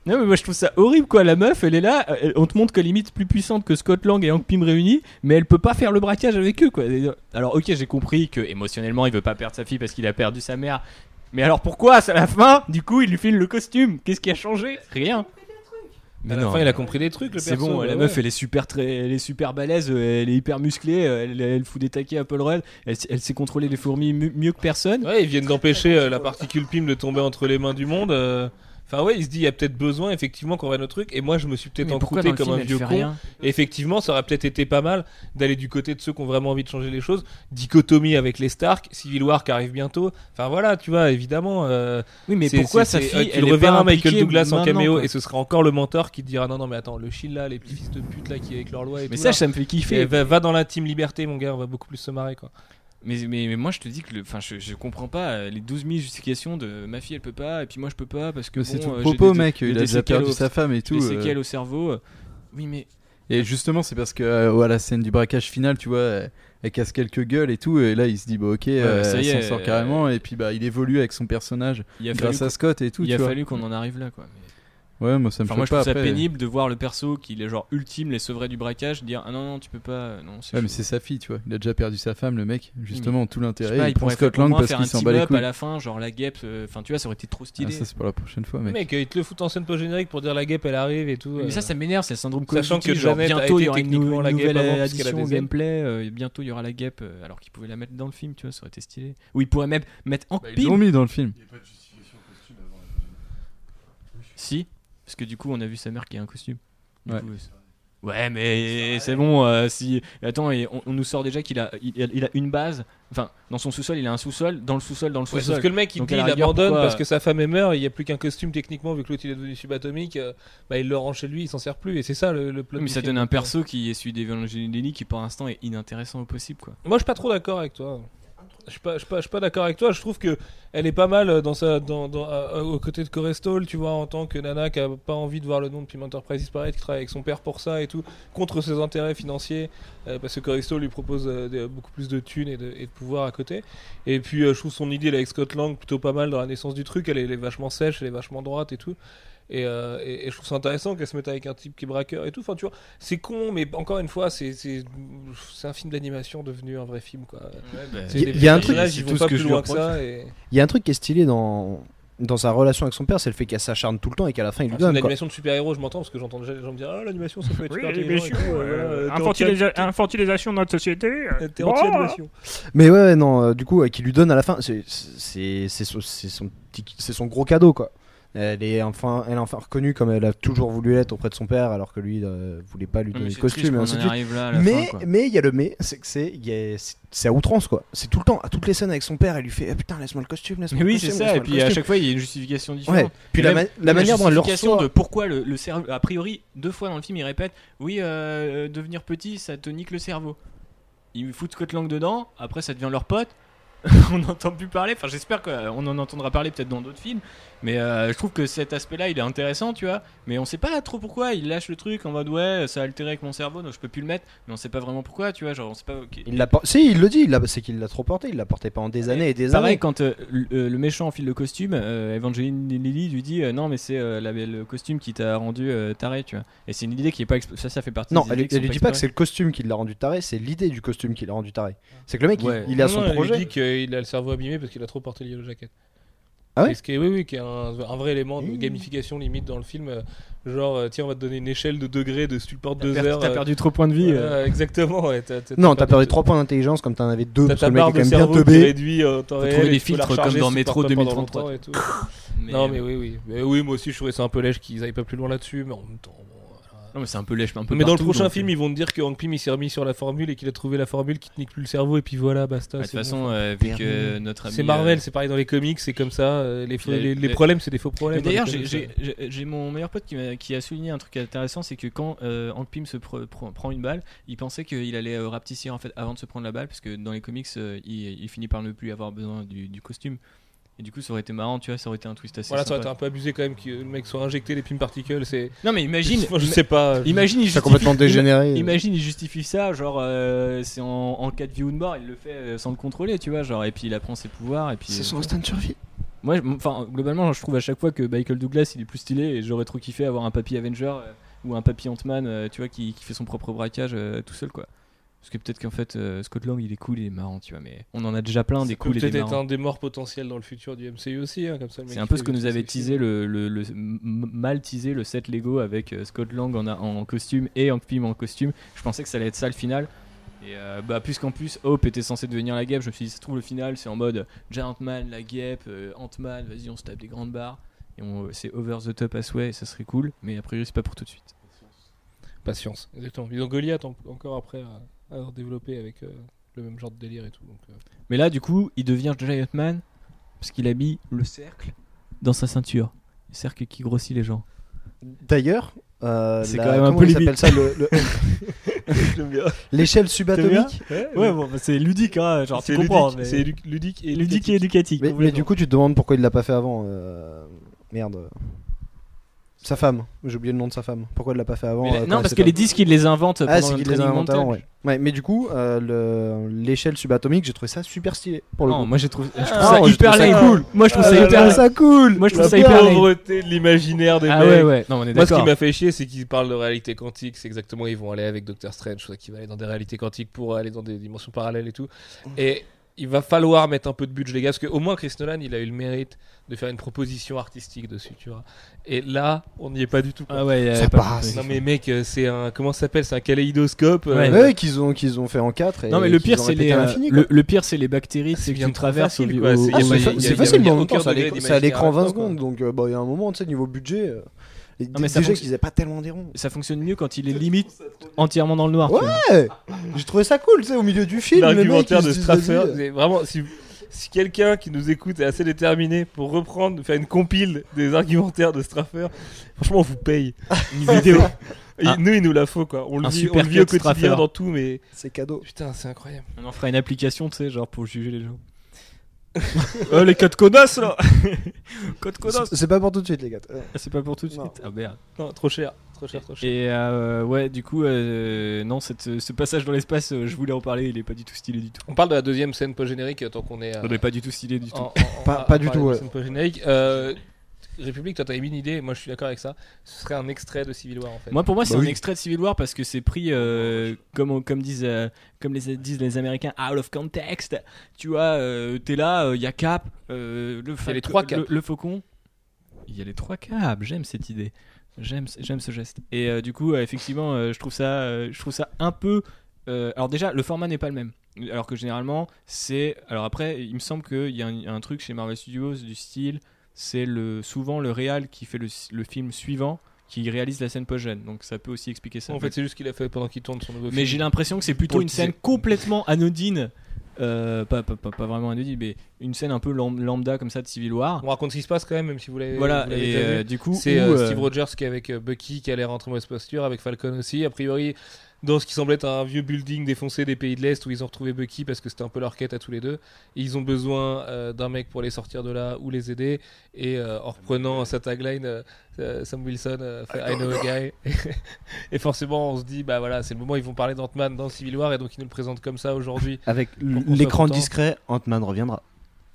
Non mais moi je trouve ça horrible quoi la meuf elle est là elle- on te montre qu'elle est limite plus puissante que Scott Lang et Hank Pym réunis mais elle peut pas faire le braquage avec eux quoi alors ok j'ai compris que émotionnellement il veut pas perdre sa fille parce qu'il a perdu sa mère mais alors pourquoi à la fin du coup il lui file le costume? Qu'est-ce qui a changé? Rien à la fin, il a compris des trucs, le c'est perso. bon, bah la ouais. meuf elle est super très, elle est super balèze, elle est hyper musclée, elle, elle fout des taquets à Paul Rudd, elle, elle sait contrôler les fourmis mieux que personne. Ouais, ils viennent d'empêcher euh, la particule PIM de tomber entre les mains du monde. euh. Enfin, ouais, il se dit, il y a peut-être besoin, effectivement, qu'on voit notre truc. Et moi, je me suis peut-être encrouté comme film, un vieux con. Et effectivement, ça aurait peut-être été pas mal d'aller du côté de ceux qui ont vraiment envie de changer les choses. Dichotomie avec les Stark, Civil War qui arrive bientôt. Enfin, voilà, tu vois, évidemment. euh, Oui, mais pourquoi c'est- fille, Tu elle le est reverras Michael Douglas en caméo quoi. et ce sera encore le mentor qui te dira non, non, mais attends, le shield là, les petits fils de pute là qui avec leur loi et Mais tout. ça, là. ça me fait Et kiffer. va, va dans la team liberté, mon gars, on va beaucoup plus se marrer quoi. Mais, mais, mais moi je te dis que le, enfin je, je comprends pas euh, les 12 000 justifications de ma fille elle peut pas et puis moi je peux pas parce que Mais c'est tout euh, propos, des- mec. Il a déjà perdu au- sa femme et tout. des euh. séquelles au cerveau. euh. Oui mais Et justement, c'est parce que euh, ouais, la scène du braquage final, tu vois, elle, casse quelques gueules et tout. Et là, il se dit, bah ok, euh, ça y elle est, s'en sort euh, carrément. Et puis, bah, il évolue avec son personnage grâce à Scott et tout. il a fallu qu'on en arrive là quoi. Mais- Ouais, moi, ça me Enfin moi je pas trouve ça après. pénible de voir le perso qui est genre ultime les sauverait du braquage dire ah non non tu peux pas euh, non c'est Ouais, mais c'est sa fille, tu vois. Il a déjà perdu sa femme, le mec. Justement, tout l'intérêt. Il, il prend pourrait Scott Lang parce qu'il s'en bat les couilles. à la fin genre la guêpe euh, enfin tu vois ça aurait été trop Ah, stylé. ça, c'est pour la prochaine fois, mec. Mec, euh, il te le fout en scène post-générique pour dire la guêpe elle arrive et tout. mais euh. ça, ça m'énerve, c'est le syndrome Sachant que genre, bientôt il y aura une, nouvelle avant, parce qu'elle a addition au gameplay, euh, bientôt il y aura la guêpe, euh, alors qu'ils pouvaient la mettre dans le film, tu vois, ça aurait été stylé. Ou ils pourraient même mettre en Bah, ils pile. l'ont mis dans le film. Si, parce que du coup on a vu sa mère qui a un costume. Du Ouais. coup, Ouais, mais c'est bon. euh, si attends, et on, on nous sort déjà qu'il a, il, a- il a une base. Enfin, dans son sous-sol, il a un sous-sol. Dans le sous-sol, dans le Ouais, sous-sol. sauf que le mec il Donc, dit il rigueur, abandonne pourquoi- parce que sa femme est meurt, il n'y a plus qu'un costume techniquement vu que l'autre il est devenu subatomique, euh, bah il le rend chez lui, il s'en sert plus et c'est ça le, le plot. Mais ça film. donne un perso qui est celui d'Evangeline Lilly qui pour l'instant est inintéressant au possible quoi. Moi je suis pas trop d'accord avec toi. Je suis pas, suis pas, d'accord avec toi. Je trouve que elle est pas mal dans sa, dans, à- à- aux côtés de Corestol, tu vois, en tant que nana qui a pas envie de voir le nom de Pim Enterprise disparaître, qui travaille avec son père pour ça et tout, contre ses intérêts financiers, euh, parce que Corestol lui propose euh, beaucoup plus de thunes et de, pouvoir à côté. Et puis euh, je trouve son idée avec Scott Lang plutôt pas mal dans la naissance du truc. Elle elle est vachement sèche, elle est vachement droite et tout. Et, euh, et, et je trouve ça intéressant qu'elle se mette avec un type qui est braqueur et tout. Enfin, tu vois, c'est con, mais encore une fois, c'est c'est c'est un film d'animation devenu un vrai film, quoi. C'est Il y a- des il y a un truc- ils c'est vont tout pas ce que plus je lui loin que reproche. ça. Et... Il y a un truc qui est stylé dans dans sa relation avec son père, c'est le fait qu'elle s'acharne tout le temps et qu'à la fin il lui Ah, C'est une donne. quoi. animation de super-héros, je m'entends parce que j'entends déjà les gens me dire Ah, l'animation, ça peut être super euh, infantilisation de notre société. [LAUGHS] T'es bon. anti-animation. Mais ouais, non, euh, du coup, qui lui donne à la fin, c'est c'est c'est son, c'est c'est son gros cadeau quoi. Elle est enfin, elle est enfin reconnue comme elle a toujours voulu l'être auprès de son père, alors que lui euh, voulait pas lui donner le costume triste et ainsi de là la Mais fin, mais il y a le mais, c'est que c'est il y a- c'est- à outrance quoi. C'est tout le temps, à toutes les scènes avec son père, elle lui fait ah, putain laisse-moi le costume, laisse-moi Mais le oui, costume. c'est ça. Et puis à chaque fois, il y a une justification Ouais. différente. Puis la, même- ma- la manière dont elle le justification reçoit. de pourquoi le, le cerveau. A priori, deux fois dans le film, il répète Oui, euh, devenir petit, ça te nique le cerveau. Ils foutent Scott Lang dedans, après ça devient leur pote. [LAUGHS] on n'entend plus parler. Enfin, j'espère qu'on en entendra parler peut-être dans d'autres films. Mais euh, je trouve que cet aspect-là, il est intéressant, tu vois. Mais on sait pas trop pourquoi. Il lâche le truc en mode Ouais, ça a altéré avec mon cerveau, donc je peux plus le mettre. Mais on sait pas vraiment pourquoi, tu vois. Genre, on sait pas. Il l'a por- si, il le dit, il c'est qu'il l'a trop porté, il l'a porté pendant des années et des Pareil, années. quand euh, le, euh, le méchant enfile le costume, euh, Evangeline Lilly lui dit euh, non, mais c'est euh, la- le costume qui t'a rendu euh, taré, tu vois. Et c'est une idée qui est pas exp- ça, ça fait partie. Non, des elle, idées elle lui dit pas que c'est le costume qui l'a rendu taré, c'est l'idée du costume qui l'a rendu taré. C'est que le mec, il- Ouais. Non, son non, projet. Qu'il a le cerveau abîmé parce qu'il a trop porté le Yellow Jacket. Ah ouais ce qui est, oui, oui, qui est un, un vrai élément de Mmh. gamification limite dans le film. euh, Genre, euh, tiens, on va te donner une échelle de degrés de si tu le portes deux heures. T'as euh, perdu trop points de vie. euh. exactement, ouais. t'as- t'as- Non, t'as perdu 3 points d'intelligence comme t'en avais 2 T'as parce que ta le mec barre est quand de même bien cerveau teubé. réduit en temps Faut réel. trouver des filtres comme dans Métro portes pas pendant 2033. longtemps et tout. Mais, [LAUGHS] Non, mais oui, oui. Mais oui, moi aussi, je trouvais ça un peu lèche qu'ils aillent pas plus loin là-dessus, mais en même temps. bon. Non, mais c'est un peu lèche, un peu Mais dans le prochain donc, film, euh, ils vont te dire que Hank Pym il s'est remis sur la formule et qu'il a trouvé la formule qui te nique plus le cerveau, et puis voilà, basta. bah, De toute façon, euh, vu que notre ami. C'est Marvel, euh, c'est pareil dans les comics, c'est comme ça. Les, problèmes, c'est des faux Mais problèmes. D'ailleurs, j'ai- mon meilleur pote qui, a souligné un truc intéressant, c'est que quand euh, Hank Pym se pre- pre- prend une balle, il pensait qu'il allait euh, rapetisser en fait avant de se prendre la balle, parce que dans les comics, euh, il, il finit par ne plus avoir besoin du, du costume. Et du coup, ça aurait été marrant, tu vois, ça aurait été un twist assez Voilà, ça aurait été un peu abusé quand même que le mec soit injecté les Pym Particles. C'est. Non, mais imagine, [LAUGHS] je sais pas. imagine, il Ça a justifie- complètement dégénéré. Imagine, il justifie ça, genre euh, c'est en, en cas de vie ou de mort, il le fait euh, sans le contrôler, tu vois, genre et puis il apprend ses pouvoirs et puis. C'est euh, son instinct de survie. Moi, enfin, globalement, je trouve à chaque fois que Michael Douglas il est plus stylé et j'aurais trop kiffé avoir un papy Avenger euh, ou un papy Ant-Man, euh, tu vois, qui, qui fait son propre braquage euh, tout seul, quoi. Parce que peut-être qu'en fait, euh, Scott Lang il est cool, il est marrant, tu vois, mais on en a déjà plein des Ça peut cool et des peut-être être marrants. un des morts potentiels dans le futur du MCU aussi, hein, comme ça. le mec C'est un peu ce que nous avait teasé le, le- le- m- mal teasé le set Lego avec euh, Scott Lang en, costume et Hank Pym en costume. Je pensais que ça allait être ça le final. Et euh, bah plus qu'en plus, Hope était censé devenir la guêpe. Je me suis dit, ça se trouve le final, c'est en mode Giant Man, la guêpe, euh, Ant-Man, vas-y, on se tape des grandes barres. Et c'est over the top as way, et ça serait cool. Mais a priori, c'est pas pour tout de suite. Patience, exactement. Ils ont Goliath en- encore après à, à développer avec euh, le même genre de délire et tout. Donc, euh, Mais là, du coup, il devient Giant Man parce qu'il a mis le cercle dans sa ceinture. Le cercle qui grossit les gens. D'ailleurs, euh, C'est la- quand même un comment peu limite. ça le- le- [LAUGHS] [LAUGHS] L'échelle subatomique. Ouais, bon, bah, c'est ludique, hein, genre c'est tu comprends. ludique, mais- c'est lu- ludique et ludique et éducatif. Mais, mais du coup, tu te demandes pourquoi il l'a pas fait avant. euh, Merde. Sa femme. J'ai oublié le nom de sa femme. Pourquoi il l'a pas fait avant Mais euh, la- non, elle parce que pas- les disques, ils les inventent Ah, pendant c'est le qu'il les avant, montage. ouais. Ouais, mais du coup, euh, le- l'échelle subatomique, j'ai trouvé ça super stylé. Pour le Non, coup. moi j'ai trouvé, je trouve Ah, ça moi, j'ai hyper trouvé ça cool. Moi je trouve Ah ça hyper ça cool. Moi je trouve La ça hyper lame. pauvreté de l'imaginaire des Ah mecs. ouais, ouais. Non, on est Moi, ce qui m'a fait chier, c'est qu'ils parlent de réalité quantique. C'est exactement, ils vont aller avec Doctor Strange, soit qu'ils vont aller dans des réalités quantiques pour aller dans des dimensions parallèles et tout. Et il va falloir mettre un peu de budget, les gars, parce qu'au moins Chris Nolan, il a eu le mérite de faire une proposition artistique dessus, tu vois. Et là, on n'y est pas du tout. quoi. Ah ouais, euh, Ça pas- passe. Non mais mec, euh, c'est un comment ça s'appelle? C'est un kaléidoscope. euh, Ouais. Ouais, qu'ils ont, qu'ils ont fait en 4 Non mais le pire c'est les euh, le, le pire c'est les bactéries c'est que bien tu traverses. C'est- au- y a Ah, facile, y mais a en même aucun temps, c'est à l'écran d'imaginaire 20 là-dedans, secondes, donc bah, il y a un moment, tu sais, niveau budget, et mais ça déjà fonctionne- qu'ils aient pas tellement des ronds. ça fonctionne mieux quand il est limite entièrement dans le noir. Ouais, j'ai trouvé ça cool, tu sais, au milieu du film. L'argumentaire de vas-y, c'est vraiment si, si quelqu'un qui nous écoute est assez déterminé pour reprendre, faire une compile des argumentaires de Straffer, franchement on vous paye [LAUGHS] une vidéo. Un- nous il nous la faut quoi. On le un vit, super on le vit au quotidien Straffer. dans tout, mais C'est cadeau. putain c'est incroyable. On en fera une application tu sais genre pour juger les gens. Oh les codes connasses là. [LAUGHS] C'est pas pour tout de suite, les gars. Euh, C'est pas pour tout de Non. suite. Ah merde. Non, trop cher, trop cher, trop cher. Et euh, ouais, du coup, euh, non, cette, ce passage dans l'espace, euh, je voulais en parler, il est pas du tout stylé du tout. On parle de la deuxième scène post-générique tant qu'on est. euh, Il est pas du tout stylé du tout. en- en- Pas- à- pas à du tout, ouais. scène post-générique. Euh, République, toi t'avais une idée, moi je suis d'accord avec ça. Ce serait un extrait de Civil War en fait. Moi, pour moi, c'est Bah un oui. extrait de Civil War parce que c'est pris, euh, comme, comme, disent, euh, comme les, disent les Américains, out of context. Tu vois, euh, t'es là, il y a Cap, euh, le, y a les trois Cap. le, le faucon. il y a les trois câbles. J'aime cette idée. J'aime, j'aime ce geste. Et euh, du coup, euh, effectivement, euh, je trouve ça, euh, je trouve ça un peu. euh, alors déjà, le format n'est pas le même. Alors que généralement, c'est. Alors après, il me semble qu'il y a un, un truc chez Marvel Studios du style, c'est le souvent le réal qui fait le, le film suivant qui réalise la scène post-gène. Donc ça peut aussi expliquer ça. En fait, c'est juste qu'il a fait pendant qu'il tourne son nouveau film. Mais j'ai l'impression que c'est plutôt une scène complètement anodine. euh, pas, pas, pas, pas vraiment anodine, mais une scène un peu lam- lambda comme ça de Civil War. On raconte ce qui se passe quand même, même si vous l'avez Voilà, vous et euh, du coup, C'est euh, Steve Rogers qui est avec Bucky qui a l'air en très mauvaise posture, avec Falcon aussi. A priori, dans ce qui semble être un vieux building défoncé des pays de l'Est où ils ont retrouvé Bucky parce que c'était un peu leur quête à tous les deux. Et ils ont besoin euh, d'un mec pour les sortir de là ou les aider. Et euh, en reprenant sa tagline, euh, Sam Wilson euh, fait I know a guy. [LAUGHS] et forcément, on se dit, bah voilà, c'est le moment où ils vont parler d'Ant-Man dans Civil War et donc ils nous le présentent comme ça aujourd'hui. [LAUGHS] Avec l'écran discret, Ant-Man reviendra.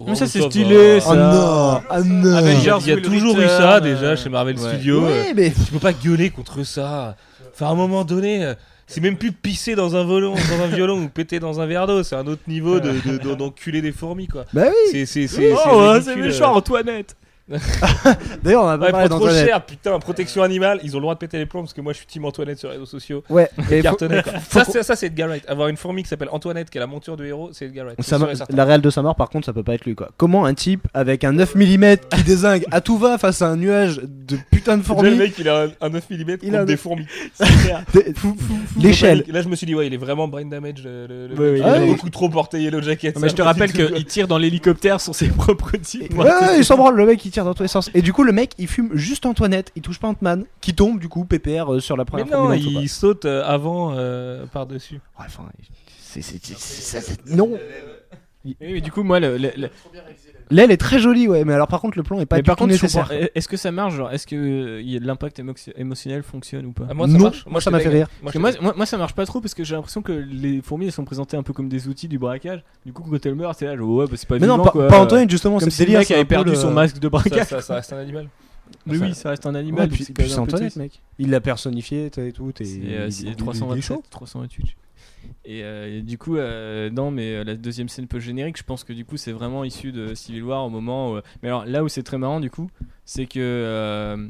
Mais ça, c'est stylé, ça. Oh non Ah non il y a, Avengers il y a Will toujours eu Return, ça euh, déjà chez Marvel ouais. Studios. Ouais, mais Tu peux pas gueuler contre ça. Enfin, à un moment donné, euh, c'est même plus pisser dans un violon, dans un violon ou péter dans un verre d'eau. C'est un autre niveau de, de- de- d'enculer des fourmis, quoi. bah oui. C'est, c'est, c'est, Oh, c'est ouais, c'est euh. méchant, Antoinette. [LAUGHS] D'ailleurs, on a pas Ouais, parlé trop cher, putain, protection animale. Ils ont le droit de péter les plombs parce que moi je suis team Antoinette sur les réseaux sociaux. Ouais, faut- Cartonnet, [LAUGHS] Ça, c'est, ça, c'est Edgar Wright. Avoir une fourmi qui s'appelle Antoinette, qui est la monture du héros, c'est Edgar Wright. Ça et la réelle de sa mort, par contre, ça peut pas être lui quoi. Comment un type avec un 9 mm qui désingue à tout va face à un nuage de putain de Déjà, le fourmis, mec, il a un, un 9 mm Il contre a un- des fourmis. [LAUGHS] l'échelle. Là, je me suis dit, ouais, il est vraiment brain damage. Le, le- le Ouais, mec, ouais, il a beaucoup trop porté Yellow Jacket. Mais je te rappelle qu'il tire dans l'hélicoptère sur ses propres types. Ouais, ouais, il s'en branle, le mec il tire dans tous les sens. Et du coup, le mec il fume juste Antoinette, il touche pas Ant-Man, qui tombe du coup, pépère euh, sur la Mais première non, dans le il saute euh, avant euh, par-dessus. Ouais, enfin, c'est- c'est- c'est- c'est- c'est- non. Oui, mais du coup, moi, le- le- le- L'aile est très jolie, ouais, mais alors par contre, le plan est pas mais du par tout contre, je nécessaire. comprends- est-ce que ça marche genre, Est-ce que euh, y a- l'impact émo- émotionnel fonctionne ou pas? Ah, moi, ça non, marche. moi, je ça m'a fait rire. Moi, Parce que moi, moi, moi, ça marche pas trop parce que j'ai l'impression que les fourmis elles sont présentées un peu comme des outils du braquage. Du coup, quand elles meurent, c'est là, genre, ouais, bah, c'est pas Mais non, vivant, pas, quoi. pas Antoinette, justement, Comme c'est si le délire. mec c'est avait peu perdu le- son masque de ça, braquage. ça, ça reste un animal. Mais oui, ça reste un Ouais, animal. puis, donc c'est puis quand c'est même un peu Antoinette, triste. mec. Il l'a personnifié t'as- et tout. et C'est il- euh, il- c'est il- il est 327, chaud. 328. Et, euh, et du coup, euh, non, mais euh, la deuxième scène peu générique, je pense que du coup, c'est vraiment issu de Civil War au moment où. Mais alors là où c'est très marrant, du coup, c'est que euh,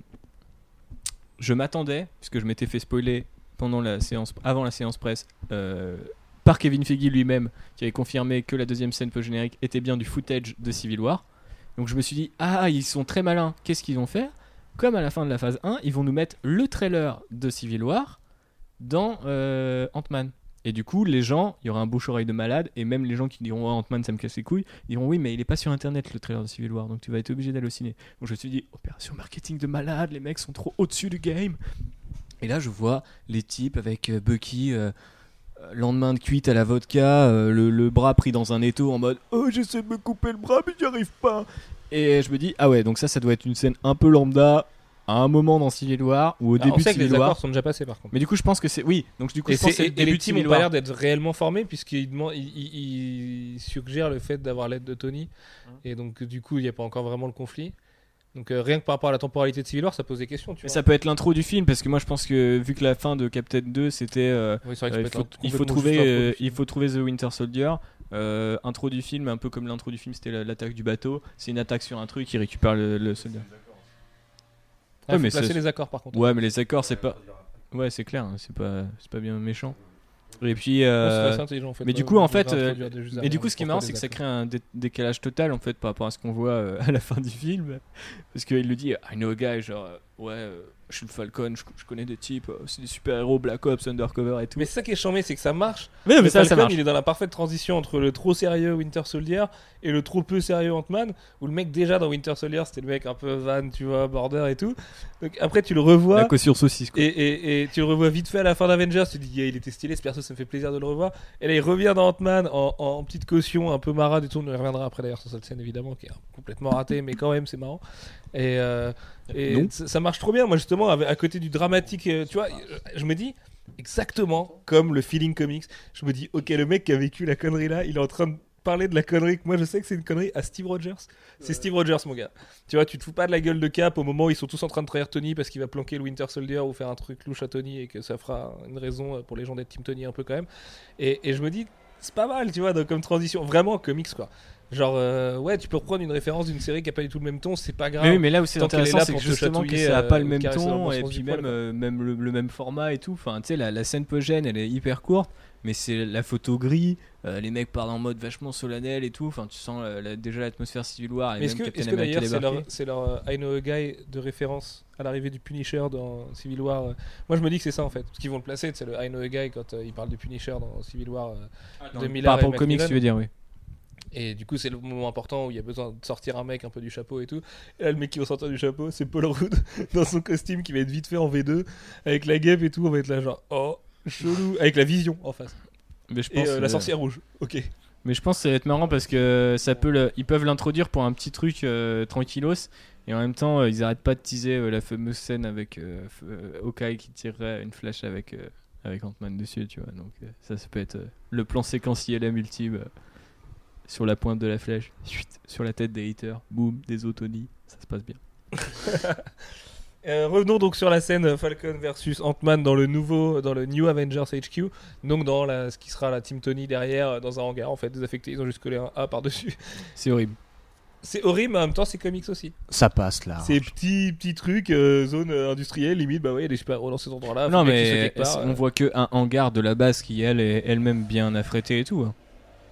je m'attendais, puisque je m'étais fait spoiler pendant la séance, avant la séance presse, euh, par Kevin Feige lui-même, qui avait confirmé que la deuxième scène peu générique était bien du footage de Civil War. Donc je me suis dit, ah, ils sont très malins, qu'est-ce qu'ils vont faire? Comme à la fin de la phase 1, ils vont nous mettre le trailer de Civil War dans euh, Ant-Man. Et du coup, les gens, il y aura un bouche-oreille de malade, et même les gens qui diront oh, Ant-Man, ça me casse les couilles, diront oui, mais il est pas sur internet le trailer de Civil War, donc tu vas être obligé d'aller au ciné. Donc je me suis dit, opération marketing de malade, les mecs sont trop au-dessus du game. Et là, je vois les types avec euh, Bucky, euh, euh, lendemain de cuite à la vodka, le, le bras pris dans un étau en mode oh, j'essaie de me couper le bras, mais j'y arrive pas. Et je me dis, ah ouais, donc ça, ça doit être une scène un peu lambda à un moment dans Civil War ou au Ah, on début de sait que les Civil War. accords sont déjà passés par contre. Mais du coup, je pense que c'est. Oui, donc du coup, Et, je pense que et- le et début les de teams Civil ont pas War. l'air d'être réellement formés ils- ils suggèrent le fait d'avoir l'aide de Tony et donc du coup il n'y a pas encore vraiment le conflit. Donc euh, rien que par rapport à la temporalité de Civil War, ça pose des questions. Tu Mais vois. ça peut être l'intro du film parce que moi je pense que vu que la fin de Captain 2 c'était euh, Oui, euh, il, faut, il trouver euh, il faut trouver The Winter Soldier euh, intro du film un peu comme l'intro du film c'était la- l'attaque du bateau c'est une attaque sur un truc qui récupère le, le soldat Ah, Ouais, mais placer c'est- les accords par contre. ouais mais les accords c'est pas ouais c'est clair hein, c'est pas c'est pas bien méchant et puis euh, intelligent, en fait, mais du de- coup, en fait, Et du avant, coup, ce qui est marrant, c'est que ça crée un dé- décalage total en fait par rapport à ce qu'on voit euh, à la fin du film. Parce qu'il le dit, I know a guy, genre, euh, ouais, euh, je suis le Falcon, je, je connais des types, euh, c'est des super-héros, Black Ops, Undercover et tout. Mais c'est ça qui est chambé, c'est que ça marche. Mais mais Le ça, ça Falcon, marche. il est dans la parfaite transition entre le trop sérieux Winter Soldier et le trop peu sérieux Ant-Man. Où le mec, déjà dans Winter Soldier, c'était le mec un peu van, tu vois, border et tout. Donc après, tu le revois. La caution saucisse, quoi. Et, et, et tu le revois vite fait à la fin d'Avengers, tu te dis, Yeah, il était stylé, ce perso, ça me fait plaisir de le revoir. Et là, il revient dans Ant-Man en, en petite caution, un peu marade et tout. On y reviendra après d'ailleurs sur cette scène, évidemment, qui est complètement ratée, mais quand même, c'est marrant. Et, euh, et ça, ça marche trop bien, moi, justement, avec- à côté du dramatique, euh, tu vois, je me dis, exactement comme le feeling comics, je me dis, ok, le mec qui a vécu la connerie là, il est en train de parler de la connerie que moi je sais que c'est une connerie à Steve Rogers. C'est Steve Rogers, mon gars. Tu vois, tu te fous pas de la gueule de Cap au moment où ils sont tous en train de trahir Tony parce qu'il va planquer le Winter Soldier ou faire un truc louche à Tony et que ça fera une raison euh, pour les gens d'être Team Tony un peu quand même. Et, et je me dis, c'est pas mal, tu vois, donc, comme transition. Vraiment comics, quoi. Genre, euh, ouais, tu peux reprendre une référence d'une série qui a pas du tout le même ton, c'est pas grave. Mais oui, mais là où c'est est intéressant, c'est que justement que ça a euh, pas le ou même dans ton et puis poil, même, euh, même le, le même format et tout. Enfin, tu sais, la, la scène post-gène, elle est hyper courte, mais c'est la photo gris. euh, les mecs parlent en mode vachement solennel et tout. Enfin, tu sens euh, la- déjà l'atmosphère Civil War et Mais est-ce même que, Captain est-ce que America d'ailleurs c'est leur, leur euh, I Know a Guy de référence à l'arrivée du Punisher dans Civil War euh? Moi je me dis que c'est ça en fait. Parce qu'ils vont le placer, c'est le I Know a Guy quand euh, il parle du Punisher dans Civil War euh, de Miller Par rapport aux comics, tu veux dire, oui. Et du coup, c'est le moment important où il y a besoin de sortir un mec un peu du chapeau et tout. Et là, le mec qui va sortir du chapeau, c'est Paul Rudd [LAUGHS] dans son costume qui va être vite fait en V2 avec la guêpe et tout. On va être là, genre, oh, chelou, avec la vision en face. Mais je Et pense, euh, la euh, sorcière rouge, ok. Mais je pense que ça va être marrant parce que ça peut le- ils peuvent l'introduire pour un petit truc euh, tranquillos et en même temps euh, ils arrêtent pas de teaser la fameuse scène avec Hawkeye qui tirerait une flèche avec avec Ant-Man dessus, tu vois. Donc ça ça peut être le plan séquentiel à multiple sur la pointe de la flèche, chut, sur la tête des haters, boum, des autonies, ça se passe bien. [LAUGHS] Euh, revenons donc sur la scène Falcon versus Ant-Man dans le nouveau, dans le New Avengers HQ. Donc dans la, ce qui sera la Team Tony derrière, euh, dans un hangar en fait, désaffecté. Ils ont juste collé un A par-dessus. C'est horrible. C'est horrible, mais en même temps, c'est comics aussi. Ça passe là. Ces petits, petits trucs, euh, zone industrielle, limite, bah ouais, il y a des super-héros dans cet endroit-là. non mais on euh. voit que un hangar de la base qui elle est elle-même bien affrétée et tout. hein.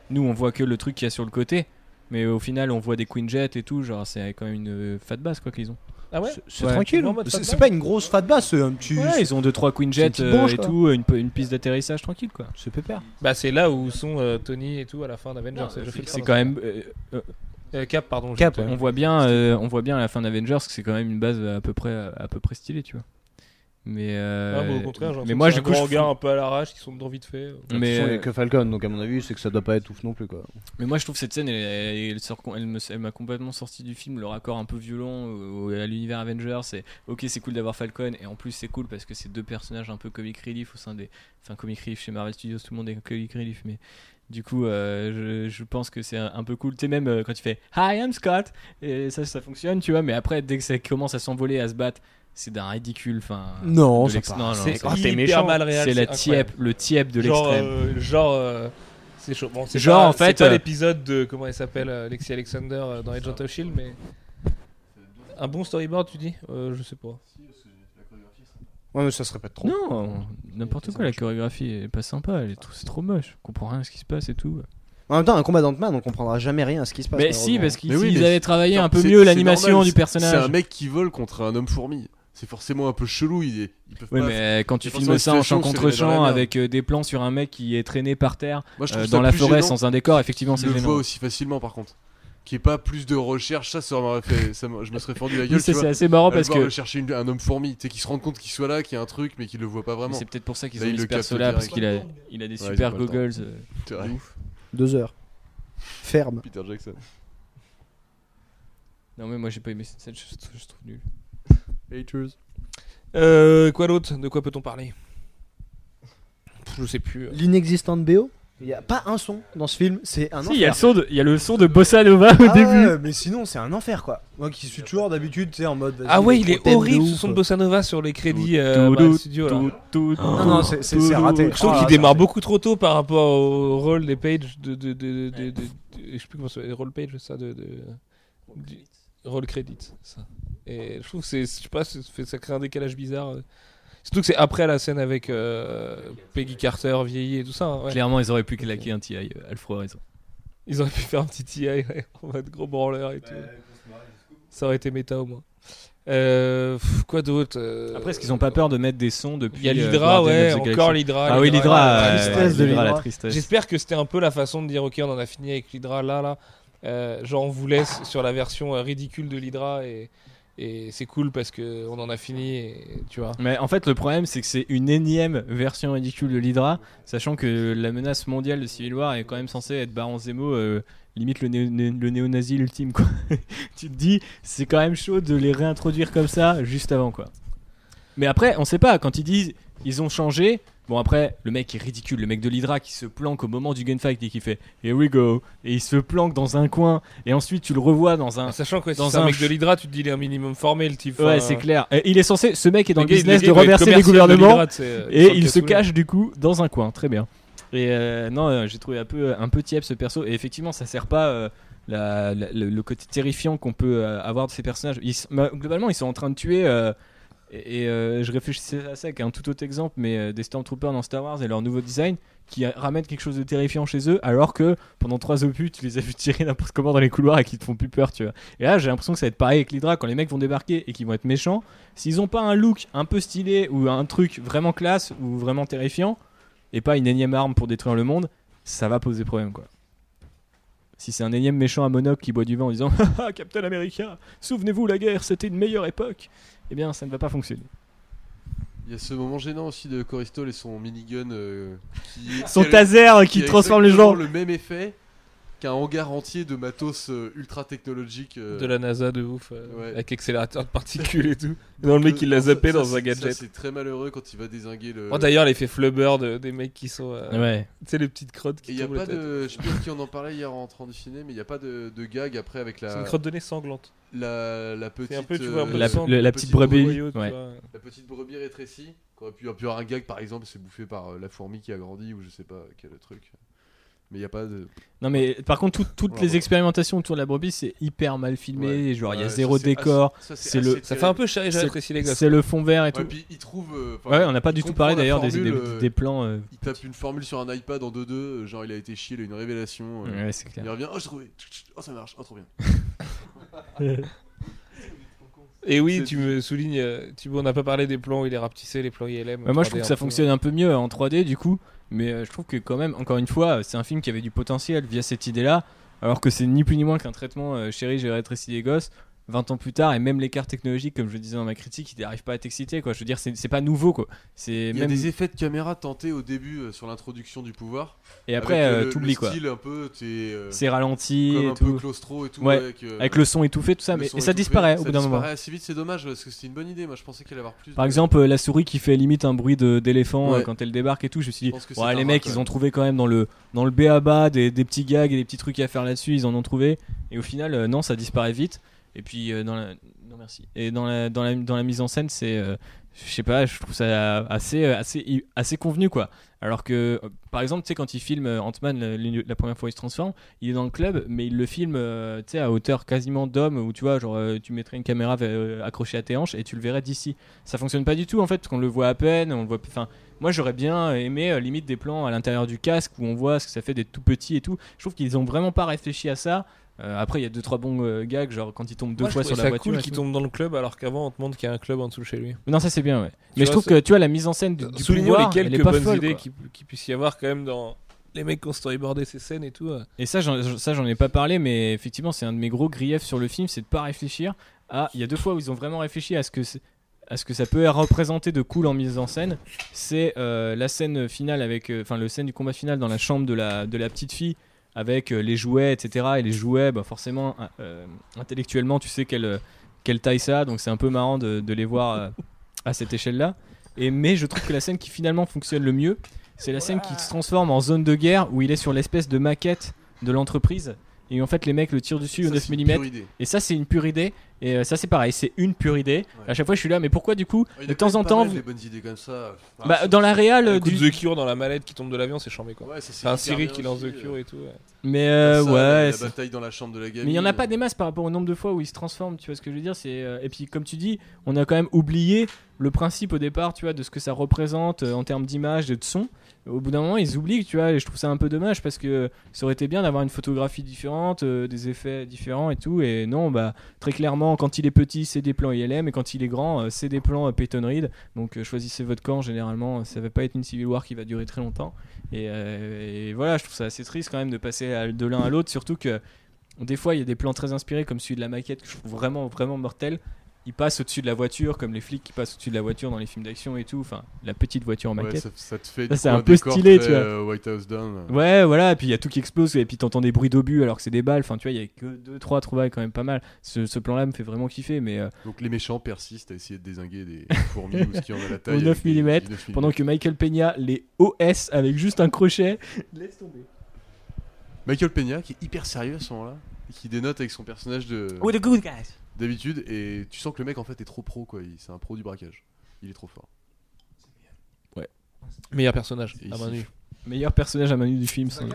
Nous on voit que le truc qu'il y a sur le côté. Mais au final, on voit des Queen Jet et tout, genre c'est quand même une euh, fat base quoi qu'ils ont. Ah ouais C'est Ouais. tranquille. C'est pas une grosse fat basse, c'est un petit. Ouais, ils ont deux trois Queen Jet euh, branche, et quoi. tout, une, une piste d'atterrissage tranquille quoi. C'est pépère. Bah c'est là où sont euh, Tony et tout à la fin d'Avengers. C'est quand même, euh, euh, Euh, Cap, pardon. Cap, on voit bien, euh, on voit bien à la fin d'Avengers que c'est quand même une base à peu près, à peu près stylée, tu vois. Mais, euh, Ah, bah, au contraire, j'ai mais moi du un coup, je hangar un peu à l'arrache qui sont dedans vite fait. Mais, Mais euh, que Falcon, donc à mon avis, c'est que ça doit pas être ouf non plus quoi. Mais moi je trouve cette scène, elle, elle, elle sort- elle me- elle m'a complètement sorti du film, le raccord un peu violent euh, à l'univers Avengers. C'est ok, c'est cool d'avoir Falcon, et en plus c'est cool parce que c'est deux personnages un peu comic relief au sein des. Enfin, comic relief chez Marvel Studios, tout le monde est comic relief, mais du coup, euh, je, je pense que c'est un, un peu cool. Tu sais, même euh, quand tu fais Hi, I'm Scott, et ça, ça fonctionne, tu vois, mais après, dès que ça commence à s'envoler, à se battre, c'est d'un ridicule. Enfin, Non, C'est c'est- Ah, t'es hyper méchant. mal réel. c'est la tiep, le tiep de genre, l'extrême. euh, genre, euh, c'est chaud. Bon, c'est Genre, pas- en fait, c'est pas euh, l'épisode de comment elle s'appelle, euh, Lexi Alexander dans Agent of Shield, mais un bon storyboard, tu dis? Euh, Je sais pas. Ouais, mais ça se répète trop. Non, n'importe quoi, la chorégraphie est pas sympa, elle est trop, c'est trop moche. Je comprends rien à ce qui se passe et tout. En même temps, un combat d'Ant-Man, on comprendra jamais rien à ce qui se passe. Mais si, parce qu'ils oui, avaient travaillé un peu C'est- mieux c'est l'animation du c'est- personnage. C'est un mec qui vole contre un homme fourmi. C'est forcément un peu chelou. Ils, ils peuvent Oui, pas- mais quand tu filmes ça en champ contre champ avec euh, des plans sur un mec qui est traîné par terre Moi, euh, dans la forêt gênant sans un décor, effectivement, c'est qu'il le gênant. voit aussi facilement, par contre. Qu'il n'y ait pas plus de recherche, ça, ça m'aurait fait. ça je me serais fendu la gueule. c'est vois. assez marrant parce que chercher une- un homme fourmi, tu sais, qui se rend compte qu'il soit là, qu'il y a un truc, mais qu'il le voit pas vraiment. c'est peut-être pour ça qu'ils ont mis le ce perso là parce qu'il a, il a des Ouais, super goggles. euh, ouf. Deux heures. Ferme. Peter Jackson. Non, mais moi j'ai pas aimé cette scène, je trouve nul. Haters. Euh, quoi d'autre? De quoi peut-on parler? Pff, Je sais plus. euh. L'inexistante BO Il y a pas un son dans ce film, c'est un Si, il y, a le enfer. son de- il y a le son de Bossa Nova au Ah début. ouais, mais sinon c'est un enfer quoi. Moi qui suis toujours d'habitude, tu sais, en mode. Ah ouais, il est horrible ouf. ce son de Bossa Nova sur les crédits euh, Studios, là. tout, tout, Non, non, c'est- raté. Je trouve Ah, qu'il c'est démarre beaucoup trop tôt par rapport au rôle des pages de. de, de, de, de- de- je sais plus comment ça s'appelle, roll page, ça, de. de du- roll credit, ça. Et je trouve que c'est. Je sais pas, ça, crée un décalage bizarre. euh. Surtout que c'est après la scène avec euh, Peggy Carter vieillie et tout ça. hein, ouais. Clairement, ils auraient pu claquer un TI, euh, Alfred a raison. Ils auraient pu faire un petit TI ouais, [LAUGHS] en mode gros branleur et tout. Ça aurait été méta au moins. Euh, pff, quoi d'autre euh, Après, est-ce qu'ils ont pas peur de mettre des sons depuis Il y a l'Hydra, ouais, encore l'Hydra. Ah oui, l'Hydra, la tristesse de l'Hydra, la l'Hydra. tristesse. J'espère que c'était un peu la façon de dire ok on en a fini avec l'Hydra là là. Euh, genre vous laisse sur la version euh, ridicule de l'Hydra et, c'est cool parce que on en a fini tu vois. Mais en fait, le problème, c'est que c'est une énième version ridicule de l'Hydra, sachant que la menace mondiale de Civil War est quand même censée être Baron Zemo, euh, limite le, le néo-nazi ultime, quoi. [LAUGHS] tu te dis, c'est quand même chaud de les réintroduire comme ça juste avant, quoi. Mais après, on sait pas, quand ils disent ils ont changé. Bon, après, le mec est ridicule, le mec de l'Hydra qui se planque au moment du gunfight et qui fait Here we go, et il se planque dans un coin, et ensuite tu le revois dans un. Sachant que dans un un mec de l'Hydra tu te dis il est un minimum formé le type. Ouais, c'est clair. Et il est censé, ce mec est dans le, business de remercier les gouvernements. euh, Et il se cache du coup dans un coin, très bien. Et euh, non, euh, j'ai trouvé un peu un peu tiep ce perso. Et effectivement, ça sert pas. la- la- le, le côté terrifiant qu'on peut avoir de ces personnages. Ils bah, globalement, ils sont en train de tuer. Et euh, je réfléchissais à ça avec un tout autre exemple, mais euh, des Stormtroopers dans Star Wars et leur nouveau design qui ramènent quelque chose de terrifiant chez eux, alors que pendant trois opus, tu les as vu tirer n'importe comment dans les couloirs et qui te font plus peur, tu vois. Et là, j'ai l'impression que ça va être pareil avec l'Hydra quand les mecs vont débarquer et qu'ils vont être méchants. S'ils ont pas un look un peu stylé ou un truc vraiment classe ou vraiment terrifiant, et pas une énième arme pour détruire le monde, ça va poser problème, quoi. Si c'est un énième méchant à monocle qui boit du vin en disant Haha, [LAUGHS] Captain America, souvenez-vous, la guerre, c'était une meilleure époque, eh bien, ça ne va pas fonctionner. Il y a ce moment gênant aussi de Coristol et son minigun euh, qui Son qui a- taser qui a transforme les exactement gens. le même effet qu'un hangar entier de matos euh, ultra technologique. euh, De la NASA de ouf, euh, Ouais. avec accélérateur de particules et tout. [LAUGHS] Dans le mec, il l'a zappé ça, dans c'est- un gadget. C'est très malheureux quand il va désinguer le. Oh, D'ailleurs, l'effet flubber de- des mecs qui sont. euh, Ouais. Tu sais, les petites crottes Et qui il y a tombent la pas tête. de. Je sais plus qui on en parlait hier en rentrant du ciné, mais il n'y a pas de, de gag après avec C'est la, une crotte de nez sanglante. la, la petite. C'est un peu, tu vois, un peu La, le sang, le- la petite brebis. Noyau, tu ouais. vois. La petite brebis rétrécie, qui aurait pu, avoir un gag par exemple, c'est bouffé par euh, la fourmi qui a grandi ou je sais pas quel truc. Mais il n'y a pas de. Non mais par contre tout- toutes les expérimentations autour de la brebis c'est hyper mal filmé, Ouais. genre il y a Ouais, ça, zéro décor, assez- ça, c'est le-. Ça fait un peu C'est- j'apprécie les gosses. c'est le fond vert et Ouais, tout. puis il trouve. euh, Ouais, on n'a pas il du tout parlé d'ailleurs des, formule, des- des plans. euh, Il tape une formule sur un iPad en 2-2, euh, genre il a été chier, il a une révélation. euh, Ouais, c'est Il clair. revient, oh j'ai trouvé, oh ça marche, oh trop bien. [LAUGHS] Et oui, C'est- tu me soulignes, Thibaut, on n'a pas parlé des plans où il est rapetissé, les plans ILM. Ouais, moi je 3D trouve que ça fonctionne un peu mieux en 3D du coup, mais euh, je trouve que quand même, encore une fois, c'est un film qui avait du potentiel via cette idée-là, alors que c'est ni plus ni moins qu'un traitement euh, chéri, j'ai rétréci les gosses. 20 ans plus tard, et même l'écart technologique, comme je le disais dans ma critique, il n'arrive pas à t'exciter quoi. Je veux dire, c'est pas nouveau quoi. Il y a des effets de caméra tentés au début euh, sur l'introduction du pouvoir. et après euh, euh, le quoi. style un peu, euh, C'est ralenti comme et un peu tout, claustro et tout. Ouais, avec, euh, avec le son étouffé tout ça, mais et ça disparaît au Ça bout d'un moment. disparaît assez vite, c'est dommage parce que c'était une bonne idée. Moi je pensais qu'elle allait avoir plus. Par de- exemple, la souris qui fait limite un bruit d'éléphant Ouais. quand elle débarque et tout, je me suis dit, Je ouais, les mecs, ils ont trouvé quand même dans le, dans le BABA des, petits gags et des petits trucs à faire là-dessus, ils en ont trouvé. Et au final, non, ça disparaît vite. Et puis, euh, dans la... non, merci. Et dans la, dans la, dans la mise en scène, c'est. euh, je sais pas, je trouve ça assez, euh, assez, assez convenu quoi. Alors que, par exemple, tu sais, quand il filme Ant-Man la, première fois il se transforme, il est dans le club, mais il le filme tu sais, à hauteur quasiment d'homme, où tu vois, genre tu mettrais une caméra accrochée à tes hanches et tu le verrais d'ici. Ça fonctionne pas du tout en fait, parce qu'on le voit à peine, on voit. Enfin, moi j'aurais bien aimé limite des plans à l'intérieur du casque où on voit ce que ça fait d'être tout petit et tout. Je trouve qu'ils ont vraiment pas réfléchi à ça. Euh, après, il y a deux trois bons euh, gags, genre quand il tombe deux Moi, je fois sur la ça voiture. cool qu'il tombe dans le club alors qu'avant on te montre qu'il y a un club en dessous de chez lui. Mais Non, ça c'est bien, ouais. Mais je trouve que tu vois la mise en scène du, du Soulignons pouvoir, les elle est quelques pas bonnes folle, idées quoi. qui, puisse y avoir quand même dans les mecs qui ont storyboardé ces scènes et tout. euh. Et ça, j'en, ça, j'en ai pas parlé, mais effectivement, c'est un de mes gros griefs sur le film, c'est de pas réfléchir à. Il y a deux fois où ils ont vraiment réfléchi à ce que, c'est- à ce que ça peut représenter de cool en mise en scène. C'est euh, la scène finale avec, enfin, le scène du combat final dans la chambre de la, de la petite fille avec euh, les jouets, etc. Et les jouets, bah, forcément, euh, intellectuellement, tu sais quelle, taille ça, donc c'est un peu marrant de, les voir euh, à cette échelle-là. Et mais je trouve que la scène qui finalement fonctionne le mieux, c'est la scène qui se transforme en zone de guerre où il est sur l'espèce de maquette de l'entreprise et en fait les mecs le tirent dessus au Ça, 9 c'est une mm et ça c'est une pure idée et euh, ça c'est pareil c'est une pure idée Ouais. à chaque fois je suis là mais pourquoi du coup Ah, de temps en temps vous- des bonnes idées comme ça. Enfin, bah, c'est- dans la réal du... de The Cure dans la mallette qui tombe de l'avion, c'est chambé quoi. Ouais, c'est un bien qui lance aussi, The Cure euh, et tout. ouais. mais euh, ça, ouais la, bataille dans la chambre de la gamine. mais il y en a pas des masses par rapport au nombre de fois où il se transforme tu vois ce que je veux dire c'est euh, et puis comme tu dis on a quand même oublié le principe au départ tu vois de ce que ça représente euh, en termes d'image et de son au bout d'un moment ils oublient tu vois et je trouve ça un peu dommage parce que ça aurait été bien d'avoir une photographie différente euh, des effets différents et tout. Et non bah très clairement quand il est petit c'est des plans ILM et quand il est grand euh, c'est des plans euh, Peyton Reed donc euh, choisissez votre camp généralement ça va pas être une Civil War qui va durer très longtemps. Et, voilà je trouve ça assez triste quand même de passer de l'un à l'autre. Surtout que des fois il y a des plans très inspirés comme celui de la maquette que je trouve vraiment vraiment mortel il passe au-dessus de la voiture comme les flics qui passent au-dessus de la voiture dans les films d'action et tout enfin la petite voiture en Ouais, maquette ça, ça te fait Ça, c'est un peu stylé, très, tu vois. euh, White House Down. Ouais, voilà, et puis il y a tout qui explose, et puis t'entends des bruits d'obus alors que c'est des balles. Enfin, tu vois, il y a que 2-3 trouvailles quand même pas mal. Ce, ce plan-là me fait vraiment kiffer, mais euh, Donc les méchants persistent à essayer de désinguer des [LAUGHS] fourmis ou ce qui en a la taille. Au 9 avec des- mm, des 9 mm. pendant que Michael Peña les OS avec juste un crochet, [LAUGHS] laisse tomber. Michael Peña qui est hyper sérieux à ce moment-là et qui dénote avec son personnage de the good guys. D'habitude et tu sens que le mec en fait est trop pro quoi, il- c'est un pro du braquage. Il est trop fort. Meilleur personnage, Et à main nue. Meilleur personnage à Manu du film. sans.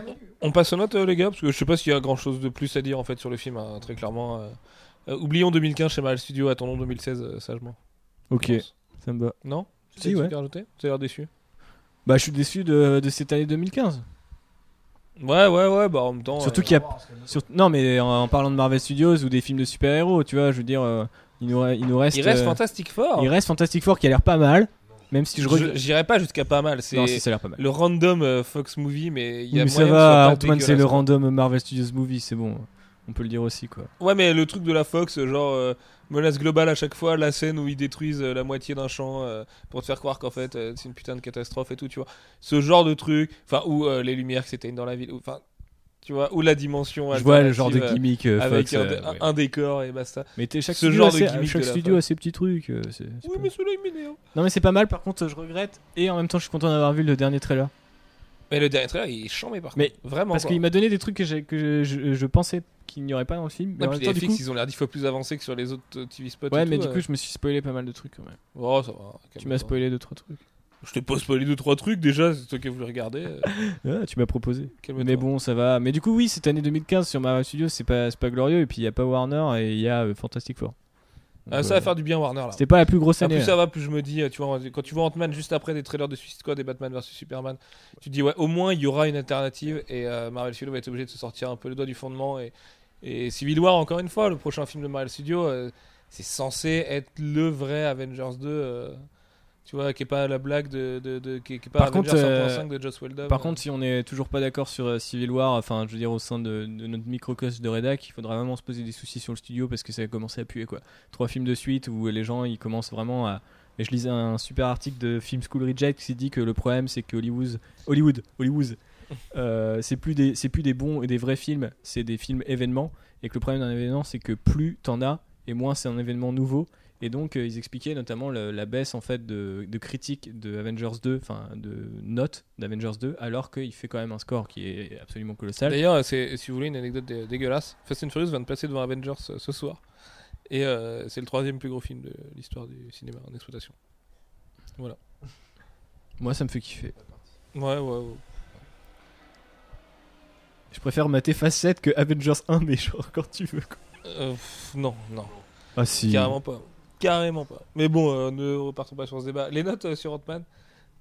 On passe aux notes, euh, les gars, parce que je sais pas s'il y a grand chose de plus à dire en fait sur le film, hein, très clairement. euh. Euh, oublions 2015 chez Marvel Studio, attendons 2016 euh, sagement. Ok, ça me va. Non Si, ouais. Tu as l'air déçu Bah, je suis déçu de, de cette année 2015. Ouais, ouais, ouais, bah en même temps. Surtout euh, qu'il y a. sur- Non, mais en, en parlant de Marvel Studios ou des films de super-héros, tu vois, je veux dire, euh, il, nous, il nous reste. Il reste euh, Fantastic Four. Il reste Fantastic Four qui a l'air pas mal, même si je Je-. J'irai pas jusqu'à pas mal. C'est Non, si, ça a l'air pas mal. le random euh, Fox movie, mais il y Oui, a mais ça moyen que ce soit va, pas Antoine, c'est le quoi. random Marvel Studios movie, c'est bon. On peut le dire aussi, quoi. Ouais, mais le truc de la Fox, genre euh, menace globale à chaque fois, la scène où ils détruisent euh, la moitié d'un champ euh, pour te faire croire qu'en fait euh, c'est une putain de catastrophe et tout, tu vois. Ce genre de truc, enfin, où euh, les lumières qui s'éteignent dans la ville, ou- enfin, tu vois, où la dimension. Je vois le genre de gimmick euh, avec Fox. un, euh, dé- un- ouais. un décor et basta. Mais t'es- chaque ce studio, genre a de ses- gimmick chaque de studio a ses petits trucs. euh, Oui, pas- mais celui-là il m'énerve. Non, mais c'est pas mal, par contre, je regrette. Et en même temps, je suis content d'avoir vu le dernier trailer. Mais le dernier trailer il est chambé par Mais contre. Vraiment. Parce qu'il m'a donné des trucs que, j'ai- que je, je- je pensais qu'il n'y aurait pas dans le film. Mais Ouais, en puis même temps, les du FX coup, ils ont l'air dix fois plus avancés que sur les autres euh, TV spots. ouais, et mais tout, du euh. coup, je me suis spoilé pas mal de trucs quand même. Oh, ça va. Tu calme-toi. m'as spoilé deux trois trucs. Je t'ai pas spoilé deux trois trucs déjà, c'est toi qui as voulu regarder. euh, [LAUGHS] Ah, tu m'as proposé. calme-toi. Mais bon, ça va. Mais du coup, oui, cette année 2015 sur Marvel Studios, c'est pas, c'est pas glorieux. Et puis il y a pas Warner et il y a euh, Fantastic Four. Ah, Donc, ça euh, va faire du bien Warner là. C'était pas la plus grosse Ah, année. plus là. ça va, plus je me dis, euh, tu vois, quand tu vois Ant-Man juste après des trailers de Suicide Squad et Batman vs Superman, tu te dis, ouais, au moins il y aura une alternative et euh, Marvel Studios va être obligé de se sortir un peu le doigt du fondement. Et, et Civil War, encore une fois, le prochain film de Marvel Studios, euh, c'est censé être le vrai Avengers 2, euh, tu vois, qui est pas la blague de. de, de- qui, est, qui est pas Par Avengers contre, euh, 1.5 de Joss Whedon. Par euh. contre, si on est toujours pas d'accord sur euh, Civil War, enfin, je veux dire, au sein de, de notre microcosme de rédac, il faudra vraiment se poser des soucis sur le studio parce que ça a commencé à puer, quoi. Trois films de suite où les gens, ils commencent vraiment à. Et je lisais un super article de Film School Reject qui dit que le problème, c'est que Hollywood, Hollywood, Hollywood, [LAUGHS] euh, c'est plus des, c'est plus des bons et des vrais films, c'est des films événements. Et que le problème d'un événement, c'est que plus t'en as et moins c'est un événement nouveau. Et donc, euh, ils expliquaient notamment le- la baisse en fait de, de critiques de Avengers 2, enfin de notes d'Avengers 2, alors qu'il fait quand même un score qui est absolument colossal. D'ailleurs, c'est- si vous voulez une anecdote dé- dégueulasse, Fast and Furious vient de passer devant Avengers euh, ce soir. Et euh, c'est le troisième plus gros film de l'histoire du cinéma en exploitation. Moi, ça me fait kiffer. Ouais, ouais, ouais. Je préfère mater 7 que Avengers 1, mais genre quand tu veux. quoi. Euh, pff, non, non, Ah si. carrément pas. Carrément pas. Mais bon, euh, ne repartons pas sur ce débat. Les notes euh, sur Ant-Man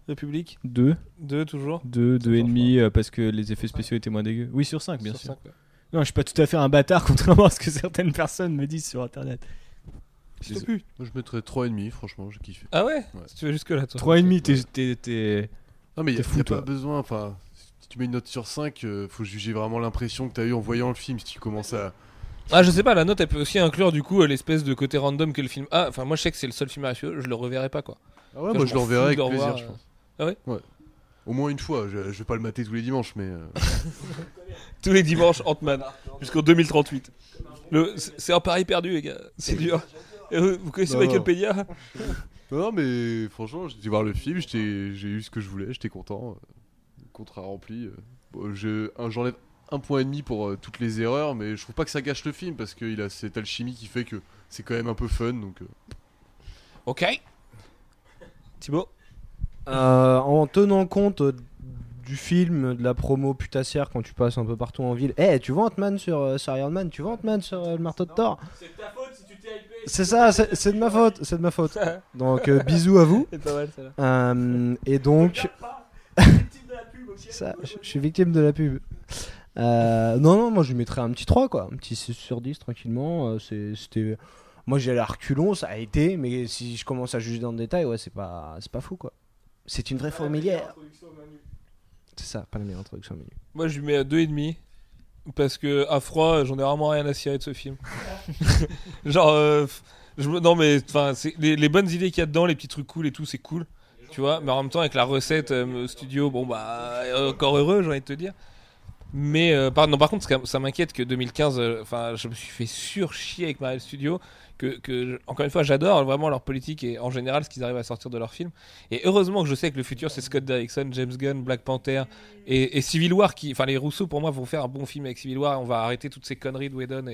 République 2, 2 toujours 2, Ça 2 et change demi euh, parce que les effets spéciaux étaient moins dégueux. Oui, sur 5, bien Sur sûr. cinq, ouais. Non, je suis pas tout à fait un bâtard, [LAUGHS] contrairement à ce que certaines personnes me disent sur internet. Je t'ai plus. Moi, je mettrais 3,5, franchement, j'ai kiffé. Ah ouais, Ouais. Si tu vas jusque là, toi. 3,5, t'es- t'es. t'es- Non, mais il T'es a, fou, y a toi. pas besoin. Enfin, si tu mets une note sur 5, euh, faut juger vraiment l'impression que t'as eu en voyant le film. Si tu commences à. Ah, je sais pas, la note elle peut aussi inclure du coup euh, l'espèce de côté random que le film a. Enfin, moi je sais que c'est le seul film à suivre, je le reverrai pas quoi. Ah ouais, moi je le reverrai avec plaisir, revoir, je euh. pense. Ah ouais Ouais. Au moins une fois. Je, je vais pas le mater tous les dimanches, mais. euh, [LAUGHS] Tous les dimanches, Ant-Man, jusqu'en 2038. Le- C'est un pari perdu, les gars, c'est dur. [LAUGHS] Et vous, connaissez Non, Michael. Peña? Non, mais franchement, j'ai été voir le film, j'ai eu ce que je voulais, j'étais content. euh, Contrat rempli. euh. Bon, je- un- point et demi pour euh, toutes les erreurs, mais je trouve pas que ça gâche le film parce qu'il a cette alchimie qui fait que c'est quand même un peu fun. Donc, euh, Ok. Thibaut? Euh, en tenant compte euh, du film, de la promo putassière quand tu passes un peu partout en ville. Eh, tu vois Ant-Man sur, euh, sur Iron Man Tu vois Ant-Man sur euh, le marteau de Thor C'est ta faute si tu t'es hypé C'est ça, c'est c'est de ma faute, c'est de ma faute. [LAUGHS] Donc euh, bisous à vous. C'est pas mal ça. Euh, et donc, ça, je je suis victime de la pub. Euh, non, non, moi je lui mettrais un petit 3, quoi. Un petit 6 sur 10 tranquillement. Euh, c'est- C'était. Moi j'ai la reculon, ça a été, mais si je commence à juger dans le détail, ouais, c'est pas, c'est pas fou, quoi. C'est une vraie fourmilière. C'est ça, pas la meilleure introduction au menu. Moi je lui mets à 2,5 parce que à froid, j'en ai vraiment rien à cirer de ce film. [LAUGHS] Genre, euh, je non mais enfin, les bonnes idées qu'il y a dedans, les petits trucs cool et tout, c'est cool. Tu vois, mais en même temps avec la recette euh, studio, bon bah encore heureux, j'ai envie de te dire. Mais euh, par, non, par contre, ça, m'inquiète que 2015, euh, je me suis fait surchier avec Marvel Studios. Que, encore une fois, j'adore vraiment leur politique et en général ce qu'ils arrivent à sortir de leurs films. Et heureusement que je sais que le futur c'est Scott Derrickson, James Gunn, Black Panther et, et Civil War. Enfin, les Rousseau pour moi vont faire un bon film avec Civil War. On va arrêter toutes ces conneries de Whedon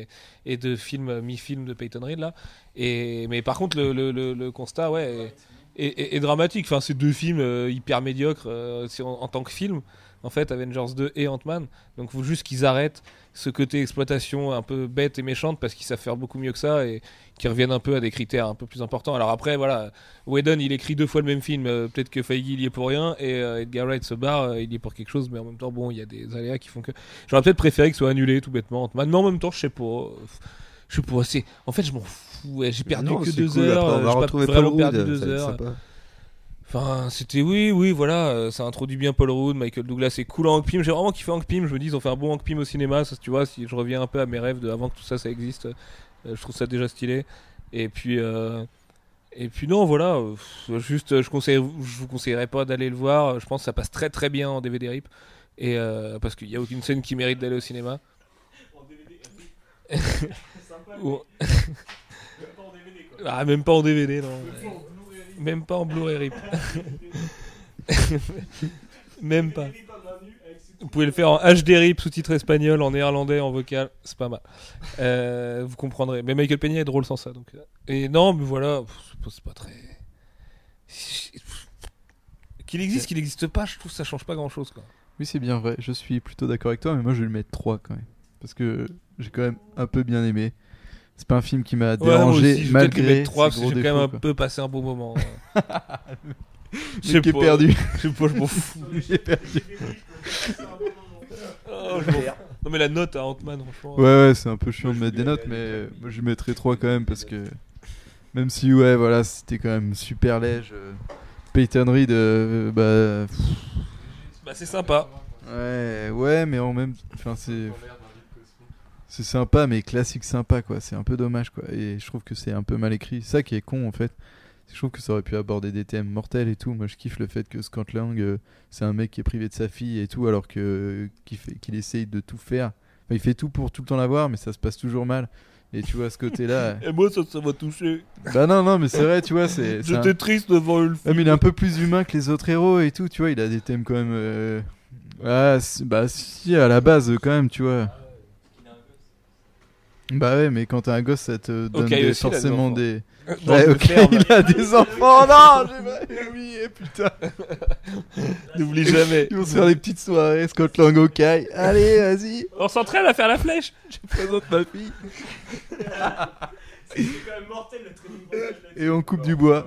et, de films mi-film de Peyton Reed là. Et mais par contre, le, constat, ouais. et dramatique. Enfin, c'est deux films euh, hyper médiocres euh, en tant que film. En fait, Avengers 2 et Ant-Man. Donc, il faut juste qu'ils arrêtent ce côté exploitation un peu bête et méchante parce qu'ils savent faire beaucoup mieux que ça et qu'ils reviennent un peu à des critères un peu plus importants. Alors après, voilà, Whedon, il écrit deux fois le même film. euh, Peut-être que Feige, il y est pour rien et euh, Edgar Wright se barre, euh, il y est pour quelque chose. Mais en même temps, bon, il y a des aléas qui font que. J'aurais peut-être préféré que ce soit annulé tout bêtement Ant-Man. Mais en même temps, je sais pas. Je sais pas. C'est... En fait, je m'en fous. ouais, J'ai perdu Non, que deux cool, heures. après, on va retrouver perdu deux heures. Sympa. Enfin, c'était oui, oui, voilà, euh, ça introduit bien Paul Rudd, Michael Douglas, c'est cool en Hank Pym. J'ai vraiment kiffé Hank Pym. Je me dis, ils ont fait un bon Hank Pym au cinéma. Ça, tu vois, si je reviens un peu à mes rêves de avant que tout ça, ça existe, euh, je trouve ça déjà stylé. Et puis, euh, et puis non, voilà, juste, je conseille, je vous conseillerais pas d'aller le voir. Je pense que ça passe très très bien en DVD rip, et euh, parce qu'il y a aucune scène qui mérite d'aller au cinéma. [LAUGHS] Ou- [LAUGHS] ah, même pas en DVD, non. Même pas en Blu-ray rip. [LAUGHS] Même pas. Vous pouvez le faire en HD rip, sous-titre espagnol, en néerlandais, en vocal, c'est pas mal. Euh, vous comprendrez. Mais Michael Peña est drôle sans ça. Donc. euh. Et non, mais voilà, c'est pas- très. Qu'il existe, qu'il n'existe pas, je trouve que ça change pas grand chose. Quoi. Oui, c'est bien vrai. Je suis plutôt d'accord avec toi, mais moi je vais le mettre 3 quand même. Parce que j'ai quand même un peu bien aimé. C'est pas un film qui m'a Ouais, dérangé aussi, malgré mettre 3 ses parce que j'ai quand même un quoi. peu passé un bon moment. [LAUGHS] Est perdu. Je pas, je m'en fous. [LAUGHS] Est perdu. Oh, je. Non, mais la note à Ant-Man, franchement. Ouais, ouais, c'est un peu chiant de mettre des notes, mais euh, moi je mettrais 3 quand même parce que même si, ouais, voilà, c'était quand même super léger. euh, Peyton Reed, euh, bah. Bah, c'est sympa. Ouais, ouais, mais en même. Enfin, c'est. C'est sympa, mais classique sympa, quoi. C'est un peu dommage, quoi. Et je trouve que c'est un peu mal écrit. Ça qui est con, en fait. Je trouve que ça aurait pu aborder des thèmes mortels et tout. Moi, je kiffe le fait que Scott Lang, euh, c'est un mec qui est privé de sa fille et tout, alors que qu'il fait, qu'il essaye de tout faire. Enfin, il fait tout pour tout le temps l'avoir, mais ça se passe toujours mal. Et tu vois, ce côté-là. [LAUGHS] Et moi, ça, ça m'a touché. bah non, non, mais c'est vrai, tu vois, c'est. c'est un- J'étais triste devant une Ouais, mais il est un peu plus humain que les autres héros et tout, tu vois, il a des thèmes quand même. euh, Ah, bah si, à la base, quand même, tu vois. Bah ouais, mais quand t'as un gosse, ça te donne des- aussi, forcément des. Dans Ouais, ok, ferme. il a des [LAUGHS] enfants, non, j'ai pas oublié, putain. [LAUGHS] N'oublie jamais. Ils vont se faire des petites soirées, Scott Lang, ok. Allez, vas-y, On s'entraîne à faire la flèche. [LAUGHS] je présente ma fille. C'est quand même mortel le training. Et on coupe du bois.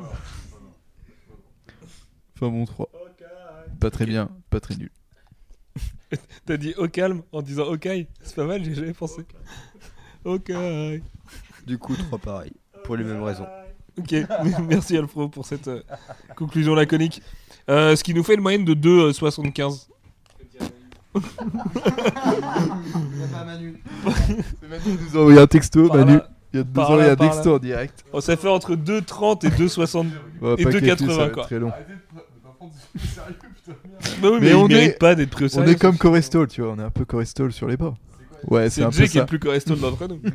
Enfin bon, 3. Pas très bien, pas très nul. T'as dit au calme en disant ok. C'est pas mal, j'ai jamais pensé. Ok. Du coup, 3 pareil. Pour les mêmes raisons. Ok. [LAUGHS] Merci Alfro pour cette euh, conclusion laconique. Euh, ce qui nous fait une moyenne de 2,75. Manu [LAUGHS] nous a envoyé un texto, Par Manu. là. Il y a deux Par ans, il y là, a un par texto en direct. Oh, ça fait entre 2,30 et 2,60. On va Et pas 2,80, calculer, ça va être quoi. très long. Bah oui, mais, Mais il on mérite est- pas d'être pris au On sérieux. est comme Corestol, tu vois, on est un peu Corestol sur les bords. Ouais, c'est un Jay peu qui est ça. le plus corestone d'entre nous. [LAUGHS]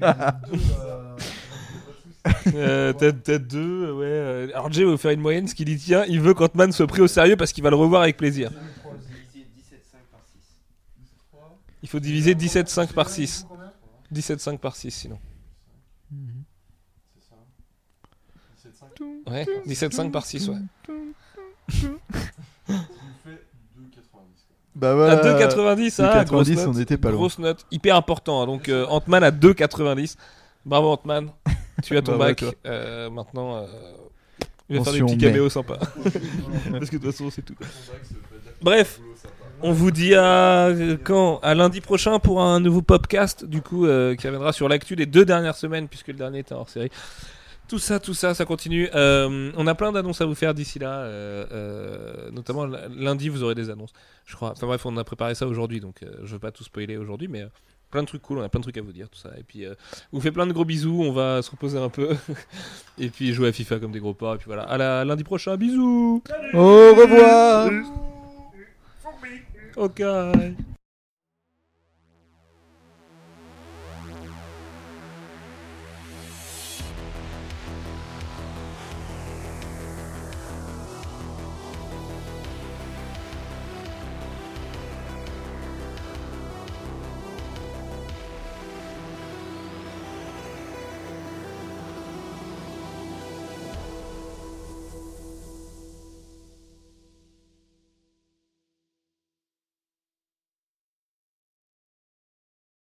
Euh, t'as deux, ouais. euh, Alors Jay veut faire une moyenne, ce qu'il y tient. Il veut qu'Antman soit pris au sérieux parce qu'il va le revoir avec plaisir. Il faut diviser 17,5 par 6. 17,5 par 6 sinon. Ouais, 17,5 par 6, ouais. [LAUGHS] Bah voilà. À 2,90, ah, grosse 2,90, note. on était pas loin. Grosse note, hyper important. hein. Donc euh, Ant-Man à 2,90. Bravo Ant-Man, tu as ton [LAUGHS] bac. Euh, maintenant, euh, il va faire des petits caméos sympas. [LAUGHS] Parce que de toute façon, c'est tout. Bref, on vous dit à euh, quand? À lundi prochain pour un nouveau podcast, du coup, qui reviendra sur l'actu des deux dernières semaines, puisque le dernier était hors série. Tout ça, tout ça, ça continue. Euh, on a plein d'annonces à vous faire d'ici là. euh, euh, notamment lundi, vous aurez des annonces. Je crois. Enfin bref, on a préparé ça aujourd'hui, donc euh, je veux pas tout spoiler aujourd'hui, mais euh, plein de trucs cool. On a plein de trucs à vous dire, tout ça. Et puis, euh, on vous fait plein de gros bisous. On va se reposer un peu. [LAUGHS] et puis jouer à FIFA comme des gros porcs. Et puis voilà. À la lundi prochain. Bisous. Au revoir Ok.